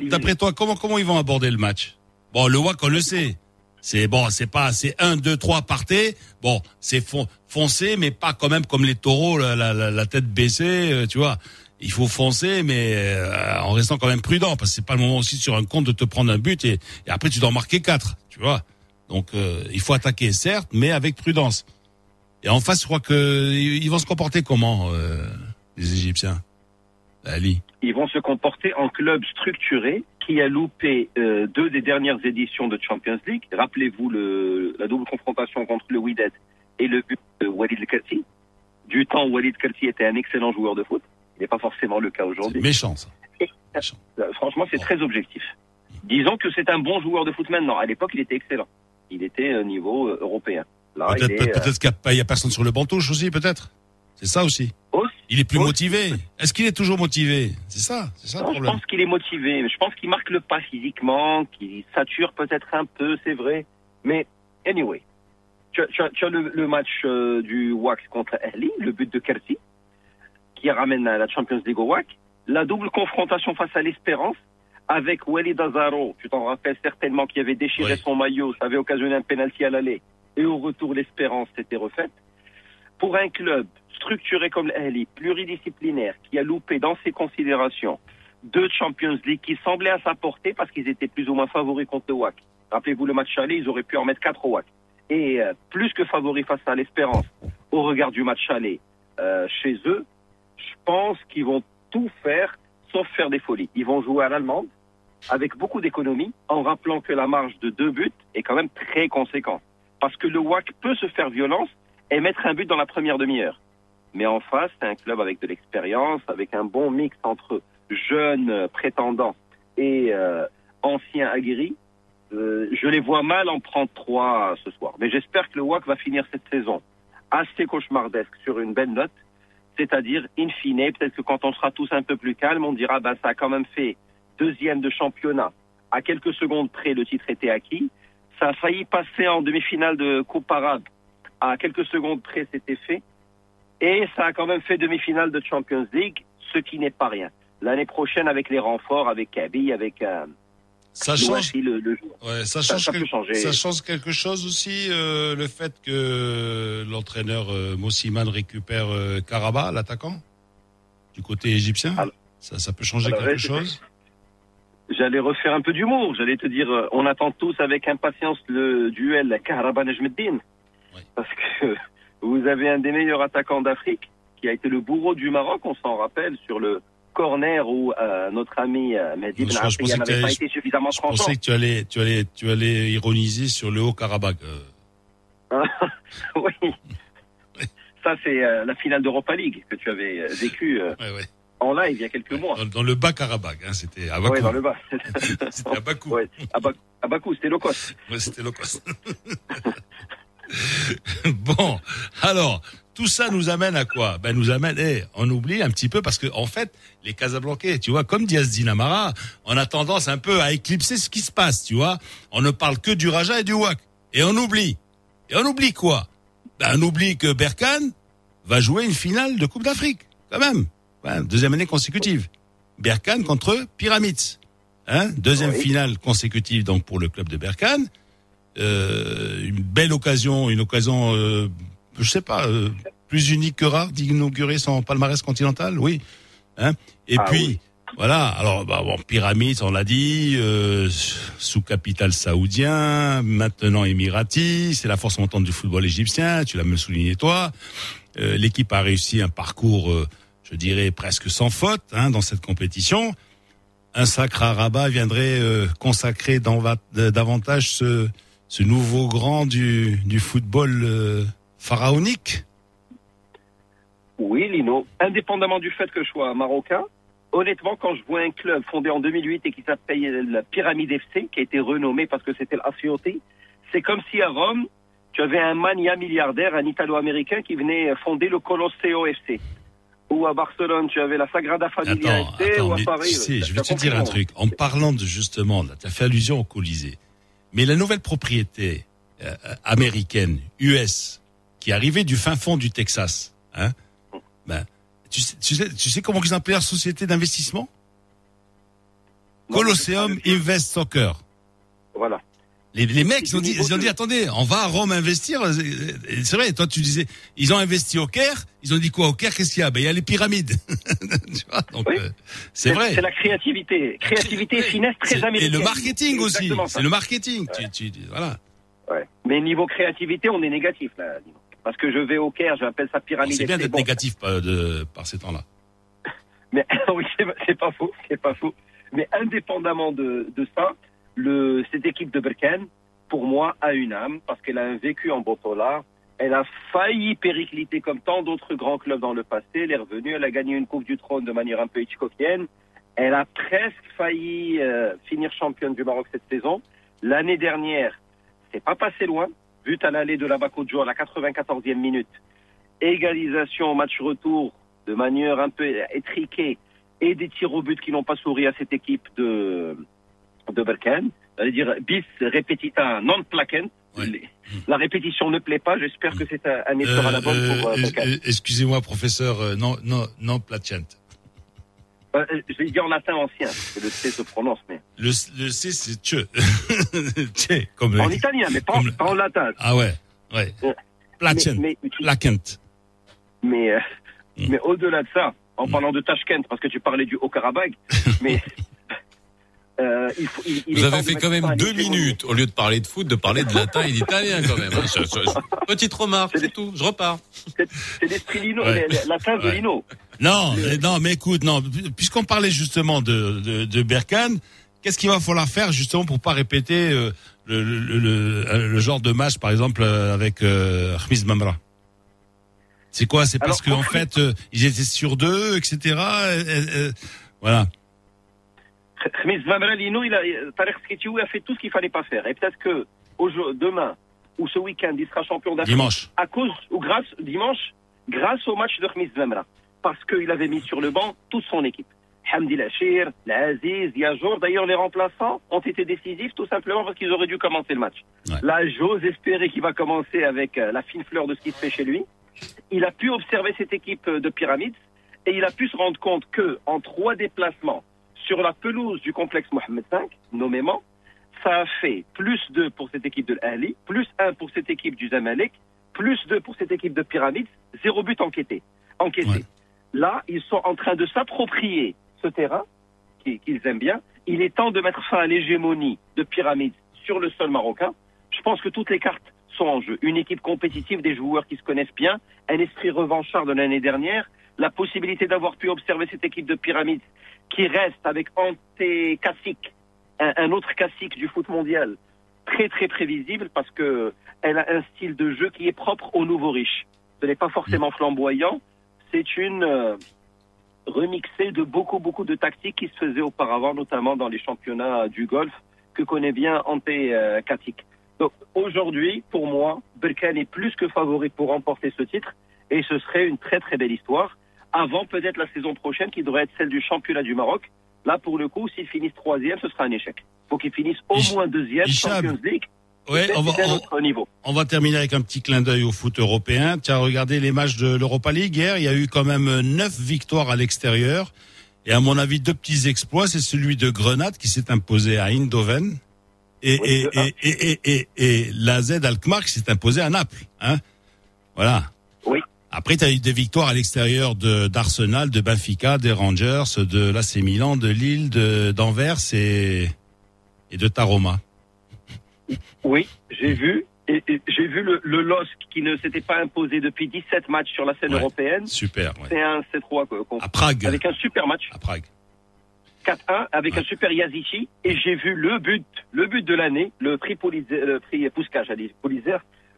D'après toi, comment comment ils vont aborder le match? Bon, le WAC, on le sait. C'est bon, c'est pas, c'est 1, 2, 3, partez. Bon, c'est foncé, mais pas quand même comme les taureaux, la, la, la tête baissée, euh, tu vois. Il faut foncer, mais euh, en restant quand même prudent, parce que c'est pas le moment aussi sur un compte de te prendre un but et, et après tu dois en marquer quatre, tu vois. Donc euh, il faut attaquer, certes, mais avec prudence. Et en face, je crois que ils vont se comporter comment les Égyptiens? Ali Ils vont se comporter en club structuré qui a loupé euh, deux des dernières éditions de Champions League. Rappelez-vous le, la double confrontation contre le Wydad et le but de Walid Kerti. Du temps où Walid Kerti était un excellent joueur de foot. Il n'est pas forcément le cas aujourd'hui. Méchant, ça. Et, méchant. Franchement, c'est très objectif. Disons que c'est un bon joueur de foot maintenant. À l'époque, il était excellent. Il était au niveau euh, européen. Peut-être peut, peut qu'il n'y a, a, personne sur le banc touche aussi, peut-être. C'est ça aussi. aussi. Il est plus motivé. Est-ce qu'il est toujours motivé? C'est ça, c'est ça non, le problème. Je pense qu'il est motivé, mais je pense qu'il marque le pas physiquement, qu'il sature peut-être un peu, c'est vrai. Mais anyway, tu as, tu as, tu as le, le, match euh, du WAC contre Ahli, le but de Kerti, qui ramène à la Champions League au WAC. La double confrontation face à l'Espérance, avec Walid Azaro, tu t'en rappelles certainement, qui avait déchiré Oui. son maillot, ça avait occasionné un penalty à l'aller, et au retour l'espérance s'était refaite. Pour un club structuré comme l'Ahli, pluridisciplinaire, qui a loupé dans ses considérations deux Champions League qui semblaient à sa portée parce qu'ils étaient plus ou moins favoris contre le WAC. Rappelez-vous le match aller, ils auraient pu en mettre quatre au WAC. Et euh, plus que favoris face à l'espérance, au regard du match aller euh, chez eux, je pense qu'ils vont tout faire sauf faire des folies. Ils vont jouer à l'allemande avec beaucoup d'économie en rappelant que la marge de deux buts est quand même très conséquente. Parce que le WAC peut se faire violence et mettre un but dans la première demi-heure. Mais en face, c'est un club avec de l'expérience, avec un bon mix entre jeunes prétendants et euh, anciens aguerris. Euh, je les vois mal en prendre trois ce soir. Mais j'espère que le WAC va finir cette saison assez cauchemardesque sur une belle note. C'est-à-dire, in fine, peut-être que quand on sera tous un peu plus calme, on dira, bah, ça a quand même fait deuxième de championnat. À quelques secondes près, le titre était acquis. Ça a failli passer en demi-finale de Coupe arabe. À quelques secondes près, c'était fait. Et ça a quand même fait demi-finale de Champions League, ce qui n'est pas rien. L'année prochaine, avec les renforts, avec Kaby, avec euh, Ça change. Le, le. Ouais, ça change, ça peut quel- changer. ça change quelque chose aussi, euh, le fait que l'entraîneur euh, Mossiman récupère euh, Karaba, l'attaquant, du côté égyptien? Alors- ça, ça peut changer alors, quelque chose? J'allais refaire un peu d'humour. J'allais te dire, euh, on attend tous avec impatience le duel Kahraba Nejmeddin. Oui. Parce que vous avez un des meilleurs attaquants d'Afrique qui a été le bourreau du Maroc, on s'en rappelle, sur le corner où euh, notre ami euh, Mehdi Ben n'avait pas été suffisamment Je pensais que tu allais, tu allais, tu allais ironiser sur le Haut-Karabakh. euh. <laughs> oui. Ça, c'est euh, la finale d'Europa League que tu avais vécu Ouais, ouais. en live il y a quelques mois. Dans, dans le bas Karabakh, <laughs> hein, c'était à Bakou. Ouais, dans le bas. C'était à Bakou. À, Bak- à Bakou, c'était low cost. Ouais, c'était low cost. <laughs> <laughs> bon, alors, tout ça nous amène à quoi? Ben nous amène, eh, on oublie un petit peu parce que en fait, les Casablancais, tu vois, comme Diaz Dinamara, on a tendance un peu à éclipser ce qui se passe, tu vois? On ne parle que du Raja et du Wak. Et on oublie. Et on oublie quoi? Ben on oublie que Berkane va jouer une finale de Coupe d'Afrique, quand même. Deuxième année consécutive. Berkane contre Pyramids. Hein? Deuxième finale consécutive donc pour le club de Berkane. Euh, une belle occasion, une occasion, euh, je sais pas, euh, plus unique que rare d'inaugurer son palmarès continental, oui. Hein Et Ah puis oui. voilà. Alors bah, bon, Pyramids, on l'a dit, euh, sous capital saoudien, maintenant émirati, c'est la force montante du football égyptien. Tu l'as même souligné toi. Euh, L'équipe a réussi un parcours, euh, je dirais presque sans faute hein, dans cette compétition. Un sacre à Rabat viendrait euh, consacrer davantage ce, ce nouveau grand du, du football euh, pharaonique. Oui, Lino. Indépendamment du fait que je sois marocain, honnêtement, quand je vois un club fondé en 2008 et qui s'appelle la Pyramide FC, qui a été renommé parce que c'était l'Acioti, c'est comme si à Rome, tu avais un mania milliardaire, un Italo-américain qui venait fonder le Colosseo FC. Ou à Barcelone, tu avais la Sagrada Familia Attends, FC, attends, ou à Paris. tu sais, t'as- je vais te dire un truc. En parlant de justement, là, tu as fait allusion au Colisée. Mais la nouvelle propriété euh, américaine, US, qui arrivait du fin fond du Texas, hein, ben, tu sais, tu sais, tu sais comment ils appellent leur société d'investissement? Colosseum Invest Soccer. Les, les mecs, ils ont dit, ils ont dit, de- attendez, on va à Rome investir. C'est vrai, toi, tu disais, ils ont investi au Caire. Ils ont dit quoi au Caire Qu'est-ce qu'il y a? Ben, il y a les pyramides. <laughs> tu vois, donc, Oui. euh, c'est vrai. C'est la créativité. Créativité finesse très C'est- américaine. Et le marketing aussi. C'est le marketing. Tu, tu, voilà. Ouais. Mais niveau créativité, on est négatif là. Parce que je vais au Caire, j'appelle ça pyramide. C'est bien d'être Bon, négatif par, de, par ces temps-là. <laughs> Mais <laughs> oui, c'est c'est pas faux, c'est pas faux. Mais indépendamment de, de ça, le, cette équipe de Berkane, pour moi, a une âme parce qu'elle a un vécu en Botola. Elle a failli péricliter comme tant d'autres grands clubs dans le passé. Elle est revenue, elle a gagné une Coupe du Trône de manière un peu Hitchcockienne. Elle a presque failli euh, finir championne du Maroc cette saison. L'année dernière, c'est pas passé loin. But à l'aller de la Bakojo à la 94e minute. Égalisation au match retour de manière un peu étriquée et des tirs au but qui n'ont pas souri à cette équipe de, de Berkane. C'est-à-dire bis repetita non placent. Ouais. La répétition ne plaît pas. J'espère que c'est un, un essor à la bonne Euh, pour euh, euh, Berkane. euh, Excusez-moi, professeur, euh, non, non, non, Placent. Euh, euh, je vais dire en latin ancien, que le C se prononce, mais. Le, le C, c'est tche. <laughs> Tche, comme En italien, mais pas, en- comme le- pas en latin. Ah ouais, ouais. Euh, Platin, Mais, mais, Placent. mais, euh, Mm. mais au-delà de ça, en parlant de Tashkent, parce que tu parlais du Haut-Karabakh, <laughs> mais. Euh, il faut, il, il Vous avez fait quand même deux minutes, au lieu de parler de foot, de parler de latin et d'italien quand même. Je- je- je- Petite remarque, c'est tout, je repars. C'est c'est l'esprit Lino, Ouais. latin de Ouais. Lino. Non, mais, non, mais écoute, non, puisqu'on parlait justement de, de, de Berkane, qu'est-ce qu'il va falloir faire justement pour pas répéter euh, le, le, le, le- le genre de match, par exemple, euh, avec euh, Khmiz Mamra C'est quoi? C'est parce qu'en en fait, euh, ils étaient sur deux, etc. euh, euh, euh, voilà. Khmiz Mamra Lino, il a, Tarek Sketioui a fait tout ce qu'il fallait pas faire. Et peut-être que demain ou ce week-end, il sera champion d'Afrique. Dimanche. À cause, ou grâce, dimanche, grâce au match de Khmiz Mamra. Parce qu'il avait mis sur le banc toute son équipe. Hamdi Lachir, Aziz, Yajour. D'ailleurs, les remplaçants ont été décisifs tout simplement parce qu'ils auraient dû commencer le match. Ouais. Là, j'ose espérer qu'il va commencer avec euh, la fine fleur de ce qui se fait chez lui. Il a pu observer cette équipe euh, de pyramides et il a pu se rendre compte que en trois déplacements sur la pelouse du complexe Mohamed V, nommément, ça a fait plus 2 pour cette équipe de l'Ahli, plus 1 pour cette équipe du Zamalek, plus 2 pour cette équipe de Pyramides, zéro but enquêté. encaissé. Ouais. Là, ils sont en train de s'approprier ce terrain qui- qu'ils aiment bien. Il est temps de mettre fin à l'hégémonie de Pyramides sur le sol marocain. Je pense que toutes les cartes sont en jeu. Une équipe compétitive, des joueurs qui se connaissent bien, un esprit revanchard de l'année dernière, la possibilité d'avoir pu observer cette équipe de Pyramides qui reste avec Ante Kassik, un, un autre classique du foot mondial, très très prévisible parce que elle a un style de jeu qui est propre aux nouveaux riches. Ce n'est pas forcément flamboyant, c'est une euh, remixée de beaucoup beaucoup de tactiques qui se faisaient auparavant, notamment dans les championnats du golf que connaît bien Ante euh. Donc aujourd'hui, pour moi, Berkane est plus que favori pour remporter ce titre et ce serait une très très belle histoire avant peut-être la saison prochaine qui devrait être celle du championnat du Maroc. Là, pour le coup, s'ils finissent troisième, ce sera un échec. faut qu'ils finissent au moins deuxième. Champions League. Ouais, on va, on, niveau. on va terminer avec un petit clin d'œil au foot européen. Tiens, regardez les matchs de l'Europa League hier. Il y a eu quand même neuf victoires à l'extérieur. Et à mon avis, deux petits exploits. C'est celui de Grenade qui s'est imposé à Eindhoven. Et, Oui, et, de un. et, et, et, et, et la Z Alkmaar qui s'est imposé à Naples. Hein voilà. Oui. Après, tu as eu des victoires à l'extérieur de d'Arsenal, de Benfica, des Rangers, de l'AC Milan, de Lille, de d'Anvers et, et de Taroma. Oui, j'ai vu. Et, et j'ai vu le, le LOSC qui ne s'était pas imposé depuis 17 matchs sur la scène Ouais. européenne. Super. Ouais. C'est un C3 quoi, qu'on- À Prague. avec un super match. À Prague. 4-1 avec Ouais. un super Yazici et j'ai vu le but, le but de l'année, le prix Polizé- le prix Pouska, j'allais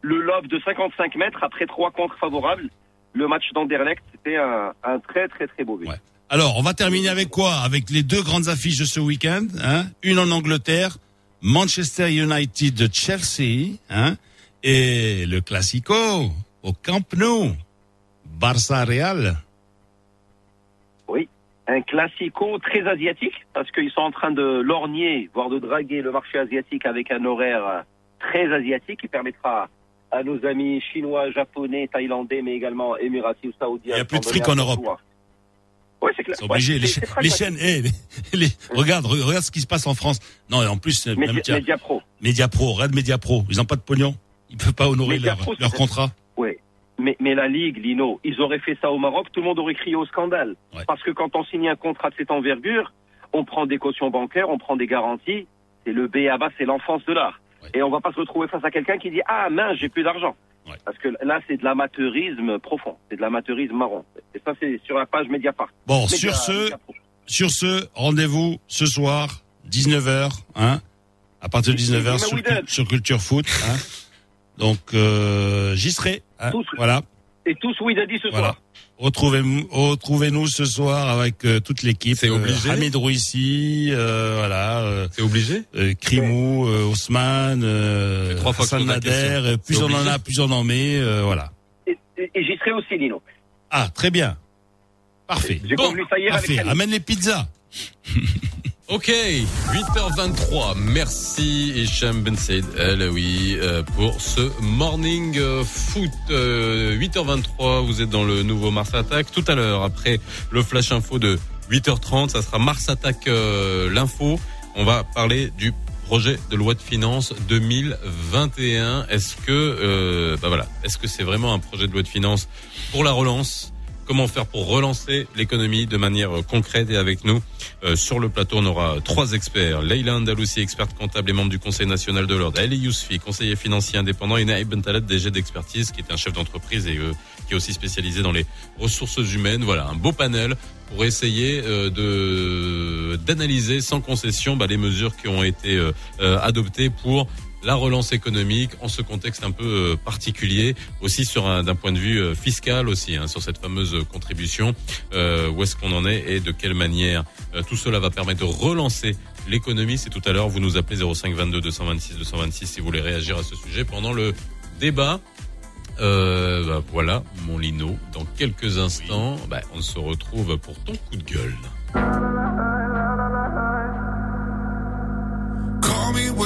le lob de 55 mètres après trois contres favorables. Le match d'Anderlecht, c'était un, un très très très beau but. Ouais. Alors, on va terminer avec quoi? Avec les deux grandes affiches de ce week-end. Hein? Une en Angleterre, Manchester United de Chelsea, hein? Et le Classico au Camp Nou, Barça Real. Oui, un classico très asiatique parce qu'ils sont en train de lorgner, voire de draguer le marché asiatique avec un horaire très asiatique qui permettra à nos amis chinois, japonais, thaïlandais, mais également émiratis ou saoudiens. Il y a plus de fric en Europe. Ouais, c'est clair. C'est obligé. Ouais, les, c'est- cha- c'est les pragmatique. chaînes, eh, les- <laughs> les- regarde, re- regarde ce qui se passe en France. Non, et en plus, euh, Média, Média Pro. Media Pro, regarde Media Pro. Ils n'ont pas de pognon. Ils peuvent pas honorer Media leur, Pro, leur c'est- contrat. Oui. Mais, mais la Ligue, Lino, ils auraient fait ça au Maroc, tout le monde aurait crié au scandale. Ouais. Parce que quand on signe un contrat de cette envergure, on prend des cautions bancaires, on prend des garanties. C'est le B à bas, c'est l'enfance de l'art. Ouais. Et on va pas se retrouver face à quelqu'un qui dit Ah mince, j'ai plus d'argent. Ouais. Parce que là, c'est de l'amateurisme profond. C'est de l'amateurisme marron. Et ça, c'est sur la page Mediapart. Bon, Média- sur ce. Sur ce, rendez-vous ce soir, 19h, hein, à partir de 19h sur, sur Culture Foot. Hein. Donc, euh, j'y serai. hein, Tous. voilà. Et tous, oui, dit ce Voilà. soir. Retrouvez-nous retrouvez-nous ce soir avec euh, toute l'équipe. C'est obligé Euh, Hamid Rouissi, euh, voilà, euh, C'est obligé euh, Krimou, euh, Ousmane, euh, C'est trois fois Hassan. Nader, euh, plus on en a, plus on en met, euh, voilà. Et, et- j'y serai aussi, Lino. Ah, très bien. Parfait. J'ai Bon, convenu ça hier avec Parfait. Camille. Amène les pizzas. <laughs> Ok, 8h23. Merci Hicham Ben Said Alaoui euh, pour ce morning euh, foot. Euh, 8h23, vous êtes dans le nouveau Mars Attack. Tout à l'heure, après le flash info de 8h30, ça sera Mars Attack euh, l'info. On va parler du projet de loi de finances 2021. Est-ce que, euh, bah voilà, est-ce que c'est vraiment un projet de loi de finances pour la relance Comment faire pour relancer l'économie de manière concrète. Et avec nous euh, sur le plateau on aura trois experts. Leila Andalousi, experte comptable et membre du Conseil national de l'ordre. Ali Yousfi, conseiller financier indépendant. Et Naïb Bentalat, DG d'expertise qui est un chef d'entreprise et euh, qui est aussi spécialisé dans les ressources humaines. Voilà, un beau panel pour essayer euh, d'analyser sans concession bah, les mesures qui ont été adoptées pour la relance économique en ce contexte un peu euh, particulier, aussi sur un d'un point de vue euh, fiscal aussi, hein, sur cette fameuse contribution, euh, où est-ce qu'on en est et de quelle manière Euh, tout cela va permettre de relancer l'économie. C'est tout à l'heure, vous nous appelez 05 22 226 226 si vous voulez réagir à ce sujet pendant le débat. Euh, bah, voilà, mon Lino. Dans quelques instants, bah, on se retrouve pour ton coup de gueule.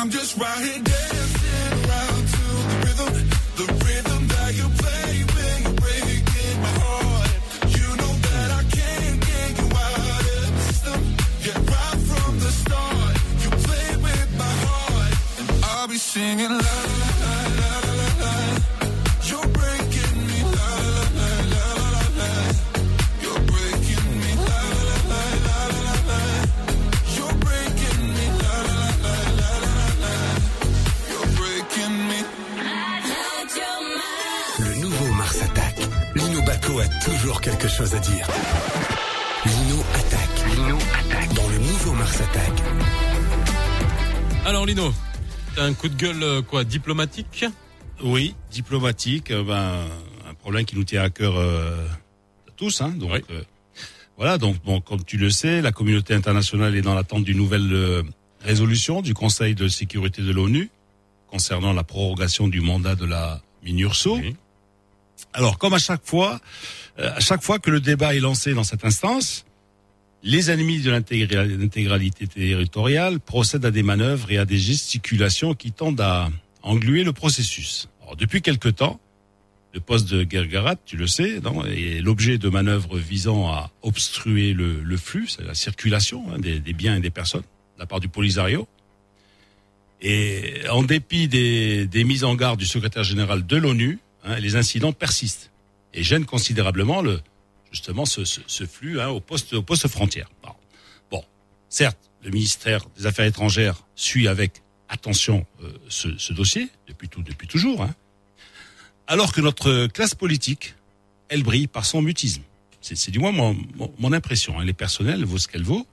I'm just right here dancing around to the rhythm, the rhythm that you play when you're breaking my heart. You know that I can't get you out of the system. Yeah, right from the start, you with my heart, I'll be singing la toujours quelque chose à dire. Lino attaque. Lino attaque. Dans le nouveau Mars Attack. Alors Lino, t'as un coup de gueule euh, quoi diplomatique? Oui, diplomatique, euh, ben, un problème qui nous tient à cœur euh, tous. Hein, donc euh, voilà, donc bon, comme tu le sais, la communauté internationale est dans l'attente d'une nouvelle euh, résolution du Conseil de sécurité de l'ONU concernant la prorogation du mandat de la MINURSO. Alors, comme à chaque fois, euh, à chaque fois que le débat est lancé dans cette instance, les ennemis de l'intégra- l'intégralité territoriale procèdent à des manœuvres et à des gesticulations qui tendent à engluer le processus. Depuis quelque temps, le poste de Gergarat, tu le sais, est l'objet de manœuvres visant à obstruer le, flux, la circulation hein, des, biens et des personnes de la part du Polisario. Et en dépit des mises en garde du secrétaire général de l'ONU, hein, les incidents persistent et gênent considérablement le, justement ce, ce, ce flux hein, au poste au poste frontière. Bon, certes, le ministère des Affaires étrangères suit avec attention euh, ce, ce dossier depuis tout depuis toujours. Hein. alors que notre classe politique, elle brille par son mutisme. C'est du moins mon, mon, mon impression. hein. Elle est personnelle, elle vaut ce qu'elle vaut.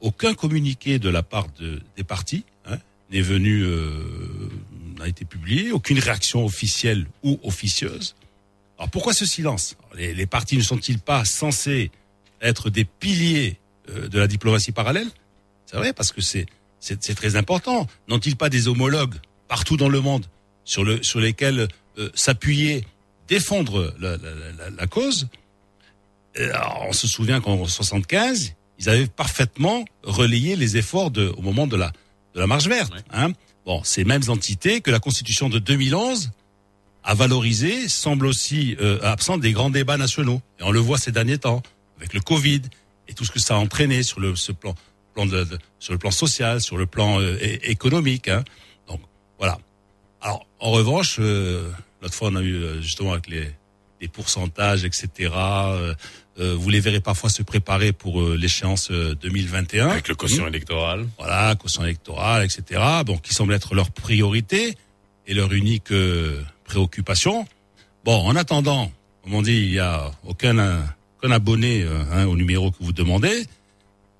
Aucun communiqué de la part de, des partis hein, n'est venu, euh, n'a été publié. Aucune réaction officielle ou officieuse. Alors pourquoi ce silence? Les, les partis ne sont-ils pas censés être des piliers euh, de la diplomatie parallèle? C'est vrai parce que c'est c'est très important. N'ont-ils pas des homologues partout dans le monde sur le sur lesquels euh, s'appuyer, défendre la, la, la, la cause? Euh, alors, On se souvient qu'en 75, ils avaient parfaitement relayé les efforts de, au moment de la de la marche verte. Hein bon, ces mêmes entités que la Constitution de 2011 a valorisé semblent aussi euh, absentes des grands débats nationaux. Et on le voit ces derniers temps avec le Covid et tout ce que ça a entraîné sur le ce plan, plan de, de- sur le plan social, sur le plan euh, économique. Hein. Donc voilà. Alors en revanche, euh, l'autre fois on a eu euh, justement avec les, les pourcentages, etc. euh, euh, vous les verrez parfois se préparer pour euh, l'échéance euh, 2021. Avec le quotient Mmh. électoral. Voilà, quotient électoral, etc. Bon, qui semble être leur priorité et leur unique euh, préoccupation. Bon, en attendant, comme on dit, il y a aucun, euh, aucun abonné euh, hein, au numéro que vous demandez.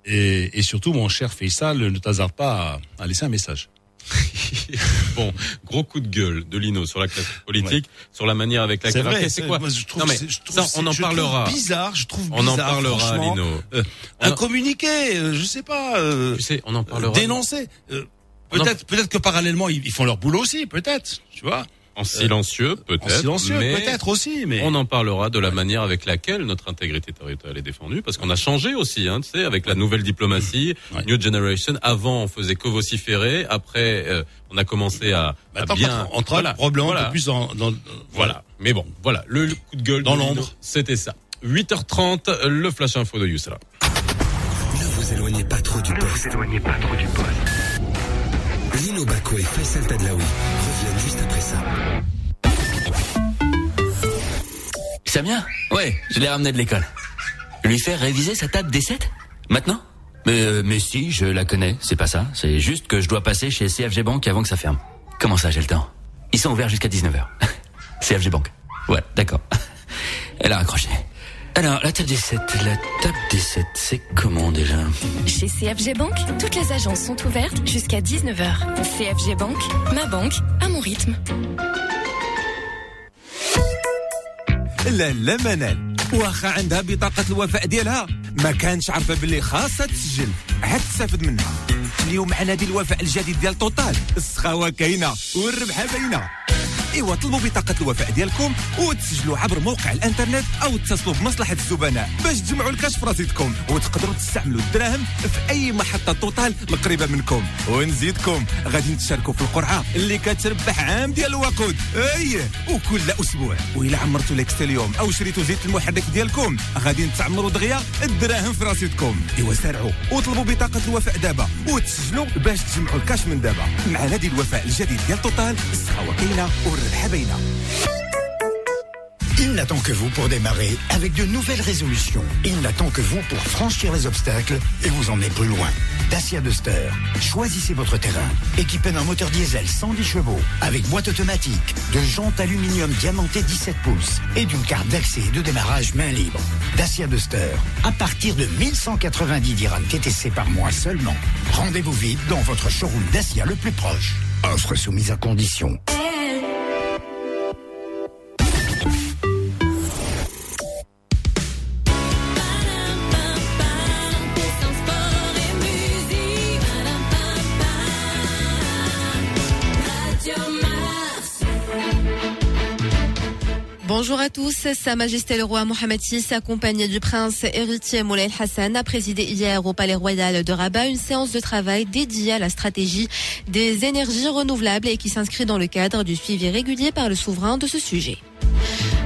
Et, et surtout, mon cher Faisal, ne t'hasarde pas à, à laisser un message. <laughs> Bon, gros coup de gueule de Lino sur la classe politique, sur la manière avec C'est laquelle. c'est c'est- quoi moi, je trouve Non mais je trouve ça, on en je trouve parlera. bizarre, je trouve On en bizarre, parlera. Lino. Euh, un communiqué, euh, je sais pas. euh, Tu sais, on en parlera. dénoncer. Euh, peut-être, peut-être que parallèlement ils, ils font leur boulot aussi, peut-être. Tu vois. En silencieux, peut-être. En silencieux, mais peut-être aussi, mais On en parlera de la manière avec laquelle notre intégrité territoriale est défendue, parce qu'on a changé aussi, hein, tu sais, avec la nouvelle diplomatie, Ouais. New Generation. Avant, on faisait que vociférer. Après, euh, on a commencé à, à Maintenant, bien. on entre voilà, probablement un voilà. peu plus dans, dans Voilà. Mais bon, voilà. Le, le coup de gueule Dans l'ombre. C'était ça. 8h30, le flash info de Youssala. Ne vous éloignez pas trop du poste. Lino Baco et Faisal Tadlaoui Samia Ouais, je l'ai ramené de l'école. Lui faire réviser sa table des 7 Maintenant? Mais, euh, mais si, je la connais, c'est pas ça. C'est juste que je dois passer chez CFG Bank avant que ça ferme. Comment ça, j'ai le temps? Ils sont ouverts jusqu'à 19h. <laughs> CFG Bank. Ouais, d'accord. <laughs> Elle a raccroché. Alors, la table des 7, la table des 7, c'est comment déjà? Chez CFG Bank, toutes les agences sont ouvertes jusqu'à 19h. CFG Bank, ma banque, à mon rythme. لا لا منال واخا عندها بطاقة الوفاء ديالها. ما كانش عارفة باللي خاصها تسجل. عاد تستافد منها. اليوم مع نادي الوفاء الجديد ديال توتال. السخاوة كاينة والربحة باينة. ايوا طلبوا بطاقة الوفاء ديالكم وتسجلوا عبر موقع الإنترنت أو اتصلوا بمصلحة الزبناء باش تجمعوا الكاش في راسيتكم وتقدروا تستعملوا الدراهم في أي محطة توتال القريبة منكم. ونزيدكم غادي تشاركوا في القرعة اللي كتربح عام ديال الوقود. أي وكل أسبوع. وإلا عمرتوا ليكس اليوم أو شريتوا زيت المحرك ديالكم غادي تعمروا دغيا الدراهم في راسيتكم إيوا سارعوا. وطلبوا بطاقة الوفاء دابا وتسجلوا باش تجمعوا الكاش من دابا. مع نادي الوفاء الجديد ديال توتال السخاوة كاينة والربحة باينة Il n'attend que vous pour démarrer avec de nouvelles résolutions. Il n'attend que vous pour franchir les obstacles et vous emmener plus loin. Dacia Duster. Choisissez votre terrain. Équipé d'un moteur diesel 110 chevaux, avec boîte automatique, de jantes aluminium diamantées 17 pouces et d'une carte d'accès et de démarrage main libre. Dacia Duster. À partir de 1190 dirhams TTC par mois seulement. Rendez-vous vite dans votre showroom Dacia le plus proche. Offre soumise à condition. Bonjour à tous. Sa Majesté le roi Mohamed VI, accompagné du prince héritier Moulay Hassan, a présidé hier au Palais Royal de Rabat une séance de travail dédiée à la stratégie des énergies renouvelables et qui s'inscrit dans le cadre du suivi régulier par le souverain de ce sujet.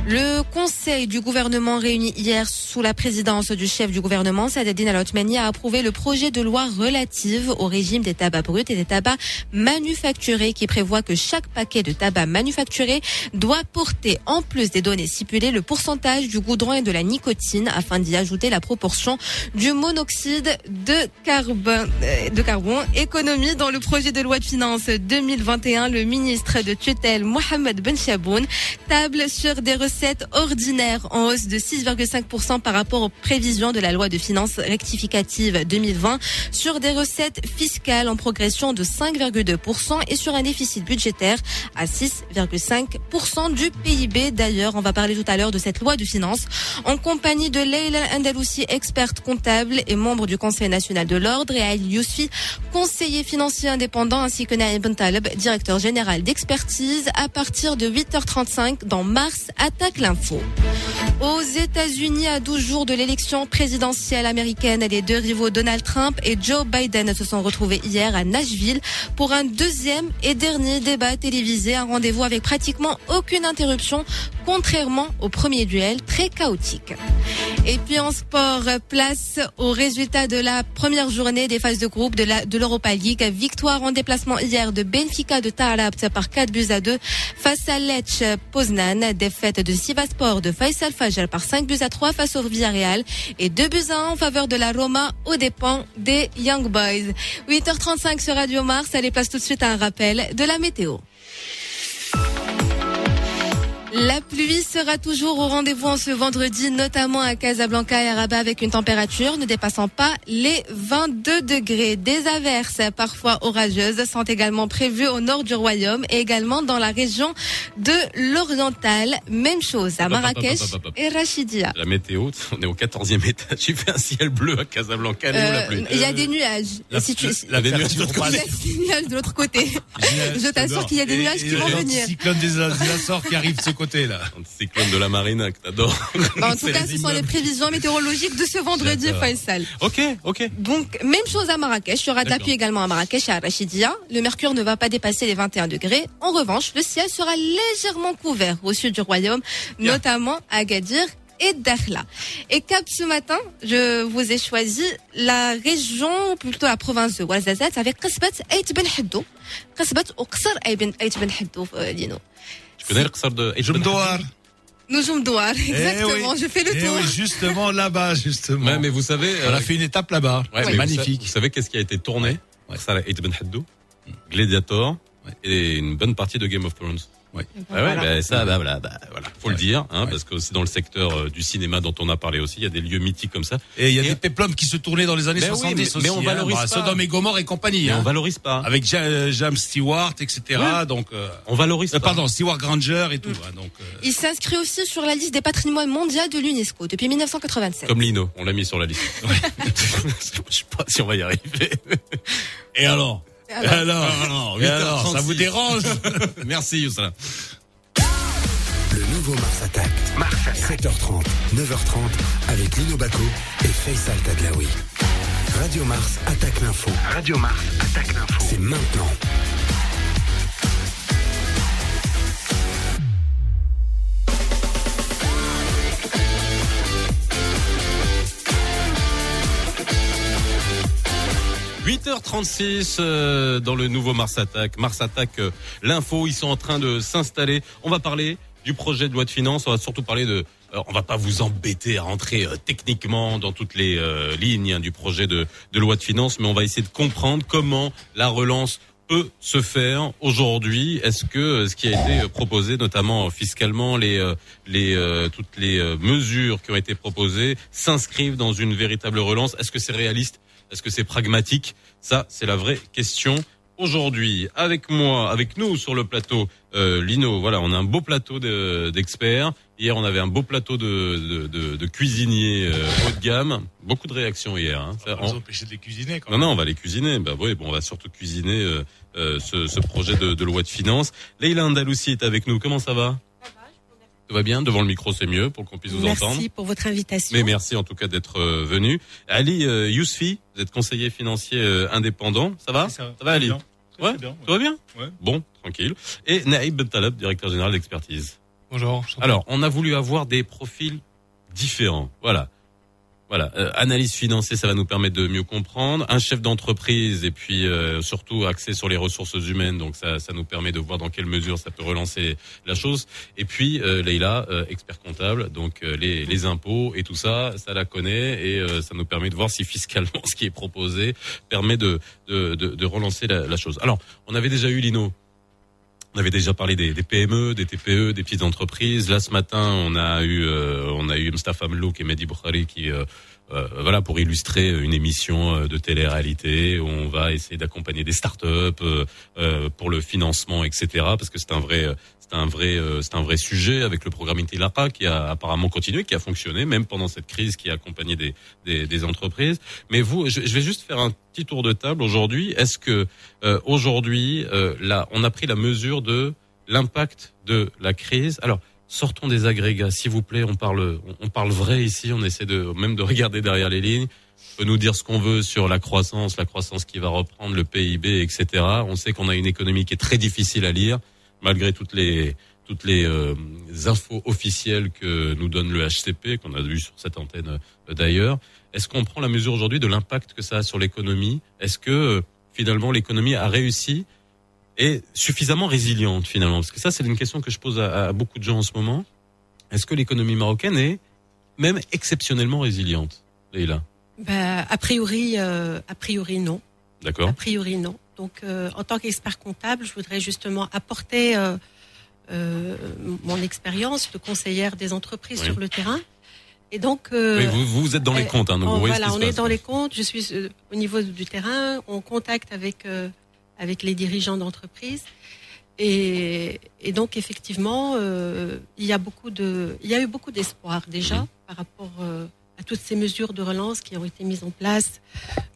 Le conseil du gouvernement réuni hier sous la présidence du chef du gouvernement, Sadedine Al-Othmani, a approuvé le projet de loi relative au régime des tabacs bruts et des tabacs manufacturés qui prévoit que chaque paquet de tabac manufacturé doit porter, en plus des données stipulées, le pourcentage du goudron et de la nicotine afin d'y ajouter la proportion du monoxyde de carbone, euh. Économie dans le projet de loi de finances 2021, le ministre de tutelle Mohamed Ben Chaboun table sur des recettes ordinaires en hausse de 6,5% par rapport aux prévisions de la loi de finances rectificative 2020 sur des recettes fiscales en progression de 5,2% et sur un déficit budgétaire à 6,5% du PIB. D'ailleurs, on va parler tout à l'heure de cette loi de finances en compagnie de Leila Andalousi, experte comptable et membre du Conseil national de l'ordre et Yousfi, conseiller financier indépendant ainsi que Naïm Taleb, directeur général d'expertise à partir de 8h35 dans Mars Attaque l'info. Aux États-Unis, à 12 jours de l'élection présidentielle américaine, les deux rivaux Donald Trump et Joe Biden se sont retrouvés hier à Nashville pour un deuxième et dernier débat télévisé, un rendez-vous avec pratiquement aucune interruption, contrairement au premier duel très chaotique. Et puis en sport, place au résultat de la première journée des phases de groupe de la de l'Europa League. Victoire en déplacement hier de Benfica de Tarabt par 4 buts à 2 face à Lech Poznan. Défaite de Sivaspor de Faisal Fajr par 5 buts à 3 face au Villarreal et 2 buts à 1 en faveur de la Roma aux dépens des Young Boys. 8h35 sur Radio Mars. Allez, place tout de suite à un rappel de la météo. La pluie sera toujours au rendez-vous en ce vendredi, notamment à Casablanca et à Rabat avec une température ne dépassant pas les 22 degrés. Des averses parfois orageuses sont également prévues au nord du royaume et également dans la région de l'Oriental. Même chose à Marrakech et Rachidia. La météo, on est au 14e <laughs> étage. Il fait un ciel bleu à Casablanca. Où, la Euh, pluie Il y a des nuages. La- Si tu- la- la- des nuages de l'autre Il y a côté. des nuages de l'autre côté. Je t'assure qu'il y a des Et- nuages et qui vont le venir. cyclone des, des Açores qui arrive de ce côté-là. Cyclone de la marina que t'adores. En tout cas, ce sont les prévisions météorologiques de ce vendredi. Faisal. Ok, ok. Donc, même chose à Marrakech. Il y aura de la pluie également à Marrakech et à Rachidia. Le mercure ne va pas dépasser les 21 degrés. En revanche, le ciel sera légèrement couvert au sud du royaume, notamment à Agadir et Dakhla. Et cap ce matin, je vous ai choisi la région, ou plutôt la province de Ouarzazate avec Qasbat Ait Ben Haddou. Qasbat ou Qsar Ait Ben Ben Haddou, euh, Lino. Tu connais le Qsar de Je me dois. Noujoum Douar, Eh exactement. oui. Je fais le Eh tour. oui, justement là-bas, justement. Ouais, mais vous savez. On a fait une étape là-bas. Ouais, C'est mais magnifique. Vous, sa- vous savez qu'est-ce qui a été tourné? Qsar Ait Ben Haddou, Gladiator et une bonne partie de Game of Thrones. Ouais. Ah ouais, Voilà. bah, ça, bah, voilà, bah, voilà, faut le dire, hein, parce que c'est dans le secteur euh, du cinéma dont on a parlé aussi, il y a des lieux mythiques comme ça. Et il y a des péplums qui se tournaient dans les années Mais oui, 70 mais- aussi. mais on hein. valorise Bah, pas. Sodome et Gomorre et compagnie. Mais hein. on valorise pas. Avec Ja- James Stewart, etc. Donc, euh, On valorise euh, pas. pardon, Stewart Granger et tout. hein, donc, euh, Il s'inscrit aussi sur la liste des patrimoines mondiaux de l'UNESCO depuis 1987. Comme Lino, on l'a mis sur la liste. <laughs> <laughs> Je sais pas si on va y arriver. Et alors? Et alors alors, ça vous dérange <laughs> Merci Youssala. Le nouveau Mars Attack. 7h30, 9h30 avec Lino Baco et Faisal Tadlaoui. Radio Mars attaque l'info. Radio Mars attaque l'info. C'est maintenant. – 8h36 euh, dans le nouveau Mars Attack. Mars Attack, euh, l'info, ils sont en train de s'installer. On va parler du projet de loi de finances. On va surtout parler de. euh, on va pas vous embêter à rentrer euh, techniquement dans toutes les euh, lignes hein, du projet de, de loi de finances, mais on va essayer de comprendre comment la relance peut se faire aujourd'hui Est-ce que ce qui a été proposé, notamment fiscalement, les, les, toutes les mesures qui ont été proposées s'inscrivent dans une véritable relance? Est-ce que c'est réaliste Est-ce que c'est pragmatique? Ça, c'est la vraie question. Aujourd'hui, avec moi, avec nous sur le plateau, euh, Lino, voilà, on a un beau plateau de- d'experts. Hier, on avait un beau plateau de, de, de, de cuisiniers euh, haut de gamme. Beaucoup de réactions hier. Hein. Ça, On va on- empêcher de les cuisiner quand non, même. non, on va les cuisiner. Bah oui, bon, on va surtout cuisiner euh, euh, ce, ce projet de, de loi de finances. Leïla Andalousi est avec nous. Comment ça va? Tout va bien Devant le micro, c'est mieux pour qu'on puisse vous entendre. Merci pour votre invitation. Mais merci en tout cas d'être euh, venu. Ali euh, Yousfi, vous êtes conseiller financier euh, indépendant. Ça va? Ça, va Ali? Bien. Très, Ouais, très bien, Tout va bien? Ouais. Bon, tranquille. Et Naïb Bentaleb, directeur général d'expertise. Bonjour. Alors, on a voulu avoir des profils différents. Voilà. Voilà, euh, analyse financière, ça va nous permettre de mieux comprendre. Un chef d'entreprise et puis euh, surtout axé sur les ressources humaines, donc ça, ça nous permet de voir dans quelle mesure ça peut relancer la chose. Et puis euh, Leïla, euh, expert comptable, donc les, les impôts et tout ça, ça la connaît et ça nous permet de voir si fiscalement <laughs> ce qui est proposé permet de de, de, de relancer la, la, chose. Alors, on avait déjà eu Lino on avait déjà parlé des, PME, des TPE, des petites entreprises. Là, ce matin, on a eu, euh, on a eu Mustafa Mlouk et Mehdi Boukhari qui, euh, euh, voilà, pour illustrer une émission euh, de télé-réalité où on va essayer d'accompagner des startups euh, pour le financement, etc. Parce que c'est un vrai, c'est un vrai, c'est un vrai sujet avec le programme Intilaka qui a apparemment continué, qui a fonctionné même pendant cette crise, qui a accompagné des, des, des entreprises. Mais vous, je, je, vais juste faire un petit tour de table aujourd'hui. Est-ce que aujourd'hui, là, on a pris la mesure de l'impact de la crise? Alors sortons des agrégats, s'il vous plaît. On parle, on parle vrai ici. On essaie de même de regarder derrière les lignes. On peut nous dire ce qu'on veut sur la croissance, la croissance qui va reprendre, le PIB, etc. On sait qu'on a une économie qui est très difficile à lire, malgré toutes les toutes les euh, infos officielles que nous donne le HCP, qu'on a vu sur cette antenne euh, d'ailleurs. Est-ce qu'on prend la mesure aujourd'hui de l'impact que ça a sur l'économie? Est-ce que euh, finalement l'économie a réussi est suffisamment résiliente finalement Parce que ça, c'est une question que je pose à, à beaucoup de gens en ce moment. Est-ce que l'économie marocaine est même exceptionnellement résiliente, Leïla? Bah, A priori, euh, a priori non. D'accord. A priori non. Donc, euh, en tant qu'expert comptable, je voudrais justement apporter euh, mon expérience de conseillère des entreprises oui. sur le terrain. Et donc, oui, vous, vous êtes dans les comptes, hein, donc on, vous voyez voilà, ce qui on se est passe. dans les comptes. Je suis au niveau du terrain, on contacte avec avec les dirigeants d'entreprise. Et, et, donc effectivement, euh, il y a beaucoup de, il y a eu beaucoup d'espoir déjà par rapport euh, à toutes ces mesures de relance qui ont été mises en place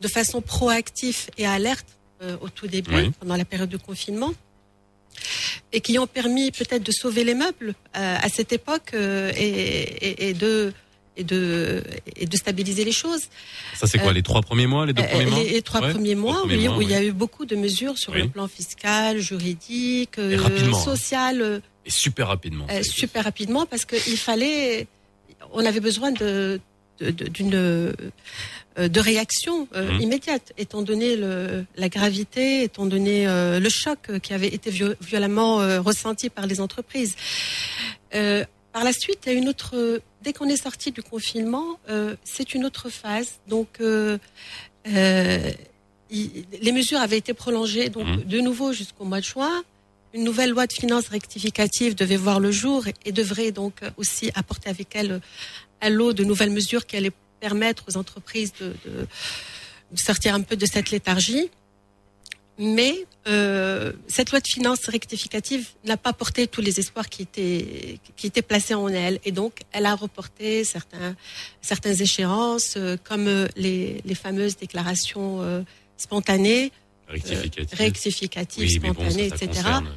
de façon proactive et alerte euh, au tout début, oui. pendant la période de confinement, et qui ont permis peut-être de sauver les meubles à cette époque et, et, et de et de, et de stabiliser les choses. Ça, c'est quoi, les trois premiers mois, les deux premiers mois Les, les trois ouais, premiers mois, premiers oui, mois, où il y a eu beaucoup de mesures sur Oui. le plan fiscal, juridique, euh, hein. social, euh, Et super rapidement. euh, super rapidement, parce qu'il fallait, on avait besoin de d'une euh, de réaction euh, Mhm. immédiate, étant donné le, la gravité, étant donné euh, le choc euh, qui avait été vio- violemment euh, ressenti par les entreprises. Euh, par la suite, il y a une autre. Dès qu'on est sorti du confinement, euh, c'est une autre phase. Donc, euh, euh, il- les mesures avaient été prolongées, donc Mhm. de nouveau jusqu'au mois de juin. Une nouvelle loi de finances rectificative devait voir le jour et, devrait donc aussi apporter avec elle un lot de nouvelles mesures qui allaient permettre aux entreprises de, de- de sortir un peu de cette léthargie. Mais euh, cette loi de finances rectificative n'a pas porté tous les espoirs qui étaient, qui étaient placés en elle. Et donc, elle a reporté certains, certaines échéances, euh, comme euh, les, les fameuses déclarations euh, spontanées, euh, rectificatives, Oui, mais bon, ça, spontanées, ça etc. concerne.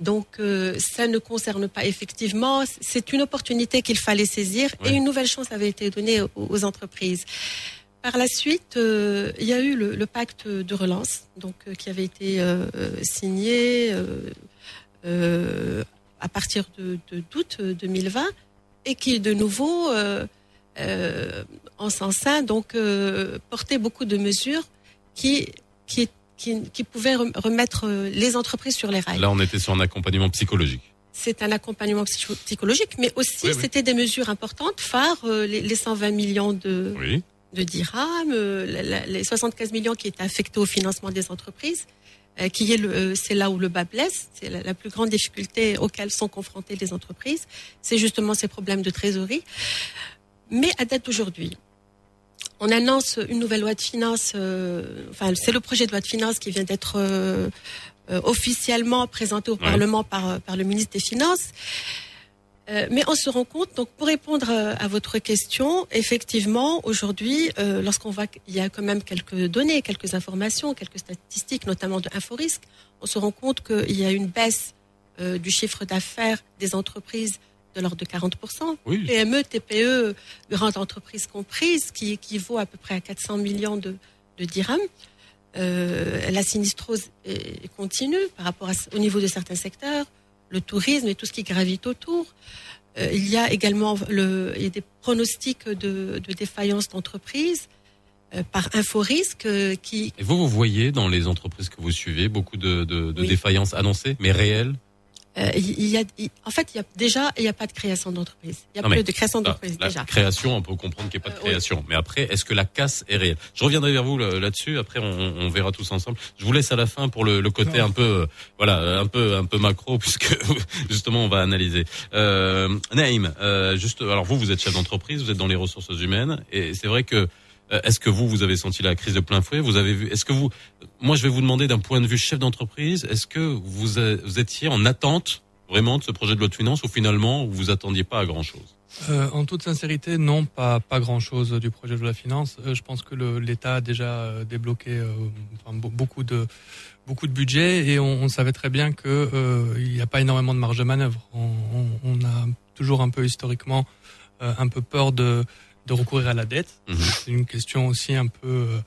Donc, euh, ça ne concerne pas effectivement. C'est une opportunité qu'il fallait saisir et une nouvelle chance avait été donnée aux, aux entreprises. Par la suite, euh, il y a eu le, le pacte de relance, donc euh, qui avait été euh, signé à partir de d'août 2020 et qui de nouveau, en sens donc euh, portait beaucoup de mesures qui qui qui, qui pouvaient rem- remettre les entreprises sur les rails. Là, on était sur un accompagnement psychologique. C'est un accompagnement psycho- psychologique, mais aussi Oui, oui. c'était des mesures importantes, phares, euh, les, les 120 millions de, Oui. De dirhams, euh, la- la- les 75 millions qui étaient affectés au financement des entreprises, euh, qui est le, euh, c'est là où le bas blesse, c'est la, la plus grande difficulté auxquelles sont confrontées les entreprises, c'est justement ces problèmes de trésorerie. Mais à date d'aujourd'hui, on annonce une nouvelle loi de finances, euh, enfin c'est le projet de loi de finances qui vient d'être euh, euh, officiellement présenté au Ouais. Parlement par, par le ministre des Finances. Euh, mais on se rend compte, donc pour répondre euh, à votre question, effectivement, aujourd'hui, euh, lorsqu'on voit qu'il y a quand même quelques données, quelques informations, quelques statistiques, notamment de InfoRisque, on se rend compte qu'il y a une baisse euh, du chiffre d'affaires des entreprises de l'ordre de 40%. Oui. PME, TPE, grandes entreprises comprises, qui équivaut à peu près à 400 millions de, de dirhams. La sinistrose est, est continue par rapport à, au niveau de certains secteurs, le tourisme et tout ce qui gravite autour. Euh, il y a également le, il y a des pronostics de, de défaillance d'entreprise euh, par Inforisque euh, qui. Et vous, vous voyez dans les entreprises que vous suivez beaucoup de, de, de défaillances annoncées, mais réelles? Euh, il y a, il- en fait, il y a déjà, il n'y a pas de création d'entreprise. Il y a Non, plus mais de création la- d'entreprise la déjà. création, on peut comprendre qu'il n'y a pas de création. Mais après, est-ce que la casse est réelle? Je reviendrai vers vous là- là-dessus. Après, on, on verra tous ensemble. Je vous laisse à la fin pour le, le côté un peu, euh, voilà, un peu, un peu macro, <laughs> puisque justement, on va analyser. Euh, Naïm, euh, juste, alors vous, vous êtes chef d'entreprise, vous êtes dans les ressources humaines, et c'est vrai que. Euh, Est-ce que vous, vous avez senti la crise de plein fouet? Vous avez vu Est-ce que vous Moi, je vais vous demander d'un point de vue chef d'entreprise, est-ce que vous, étiez en attente vraiment de ce projet de loi de finances ou finalement vous attendiez pas à grand chose Euh, en toute sincérité, non, pas pas grand chose du projet de la finance. Euh, je pense que l'État a déjà débloqué beaucoup de beaucoup de budget et on, savait très bien que il n'y a pas énormément de marge de manœuvre. On, a toujours un peu historiquement un peu peur de de recourir à la dette. C'est une question aussi un peu euh,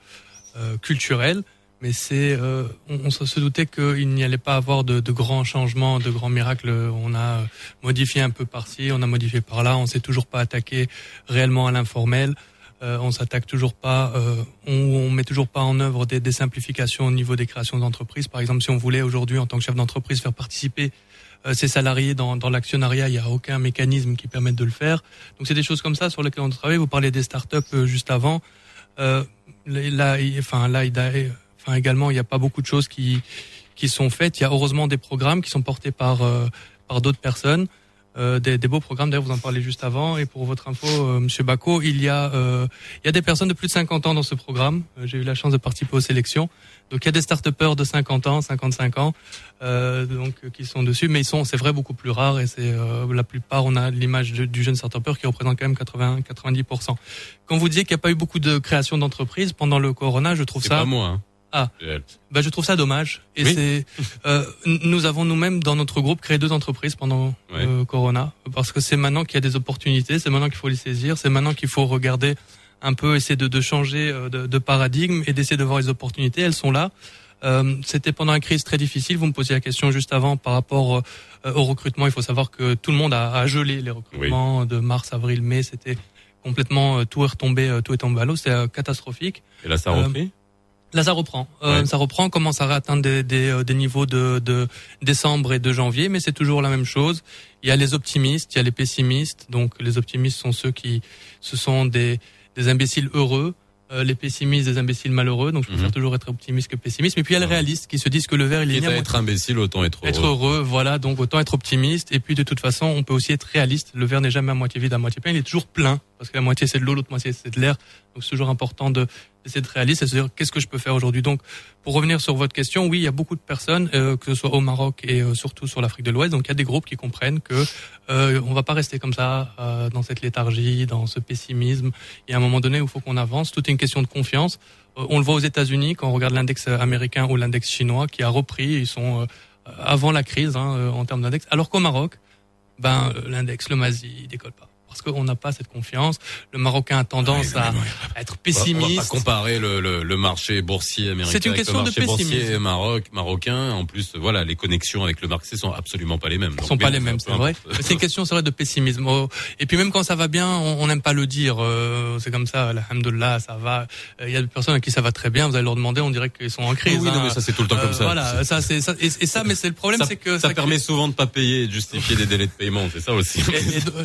euh, culturelle. Mais c'est, euh, on, on se doutait qu'il n'y allait pas avoir de, de grands changements, de grands miracles. On a euh, modifié un peu par-ci, on a modifié par-là. On s'est toujours pas attaqué réellement à l'informel. Euh, on s'attaque toujours pas, euh, on, on met toujours pas en œuvre des, des simplifications au niveau des créations d'entreprises. Par exemple, si on voulait aujourd'hui, en tant que chef d'entreprise, faire participer ses salariés dans, l'actionnariat, il n'y a aucun mécanisme qui permette de le faire. Donc c'est des choses comme ça sur lesquelles on travaille. Vous parlez des startups euh, juste avant. Euh, là, enfin là, également, il n'y a pas beaucoup de choses qui sont faites. Il y a heureusement des programmes qui sont portés euh, par d'autres personnes. Euh, des, des beaux programmes. D'ailleurs, vous en parlez juste avant. Et pour votre info, euh, Monsieur Bacco, il y a euh, il y a des personnes de plus de 50 ans dans ce programme. Euh, J'ai eu la chance de participer aux sélections. Donc il y a des start-upers de 50 ans, 55 ans, euh, donc qui sont dessus, mais ils sont, c'est vrai, beaucoup plus rares et c'est euh, la plupart. On a l'image du jeune start-upper qui représente quand même 80, 90% Quand vous disiez qu'il n'y a pas eu beaucoup de création d'entreprises pendant le Corona, je trouve ça. pas moi. Hein. Ah, bah, je trouve ça dommage. Et Oui. c'est, euh, nous avons nous-mêmes dans notre groupe créé deux entreprises pendant Ouais. euh, Corona, parce que c'est maintenant qu'il y a des opportunités, c'est maintenant qu'il faut les saisir, c'est maintenant qu'il faut regarder un peu, essayer de, de changer euh, de, de paradigme et d'essayer de voir les opportunités. Elles sont là. Euh, C'était pendant une crise très difficile. Vous me posiez la question juste avant par rapport euh, au recrutement. Il faut savoir que tout le monde a, a gelé les recrutements de mars, avril, mai. C'était complètement tout est retombé, tout est tombé à l'eau. C'est catastrophique. Et là, ça a repris? Là, ça reprend. Euh, Ouais. Ça reprend, on commence à atteindre des, des, euh, des niveaux de, de décembre et de janvier, mais c'est toujours la même chose. Il y a les optimistes, il y a les pessimistes. Donc, les optimistes sont ceux qui, ce sont des, des imbéciles heureux. Euh, les pessimistes, des imbéciles malheureux. Donc, je préfère toujours être optimiste que pessimiste. Mais puis, il y a les réalistes qui se disent que le verre, il est à être imbécile, autant être heureux. être heureux, voilà. Donc autant être optimiste. Et puis de toute façon, on peut aussi être réaliste. Le verre n'est jamais à moitié vide, à moitié plein. Il est toujours plein parce que la moitié c'est de l'eau, l'autre moitié c'est de l'air. Donc c'est toujours important de d'essayer d'être réaliste et de se dire qu'est-ce que je peux faire aujourd'hui? Donc pour revenir sur votre question, oui, il y a beaucoup de personnes, euh, que ce soit au Maroc et euh, surtout sur l'Afrique de l'Ouest. Donc il y a des groupes qui comprennent que euh, on va pas rester comme ça euh, dans cette léthargie, dans ce pessimisme. Il y a un moment donné où il faut qu'on avance. Tout est une question de confiance. Euh, on le voit aux États-Unis quand on regarde l'index américain ou l'index chinois qui a repris. Ils sont avant la crise hein, en termes d'index. Alors qu'au Maroc, ben l'index, le MASI, il décolle pas. Parce qu'on n'a pas cette confiance. Le Marocain a tendance à, à être va- On va pessimiste. pas comparer le, le, le marché boursier américain C'est une avec question le de marché boursier pessimisme. maroc, marocain. En plus, voilà, les connexions avec le marché sont absolument pas les mêmes. Sont pas les mêmes, c'est vrai. C'est une question, c'est vrai, de pessimisme. Oh, Et puis même quand ça va bien, on n'aime pas le dire. Euh, c'est comme ça, alhamdoulilah, ça va. Euh, Il y a des personnes à qui ça va très bien. Vous allez leur demander, on dirait qu'ils sont en crise. Oui, non, hein. mais ça, c'est tout le temps comme ça. Voilà, ça c'est ça. Et, et ça, mais c'est le problème, c'est que ça permet souvent de pas payer et de justifier des délais de paiement. C'est ça aussi.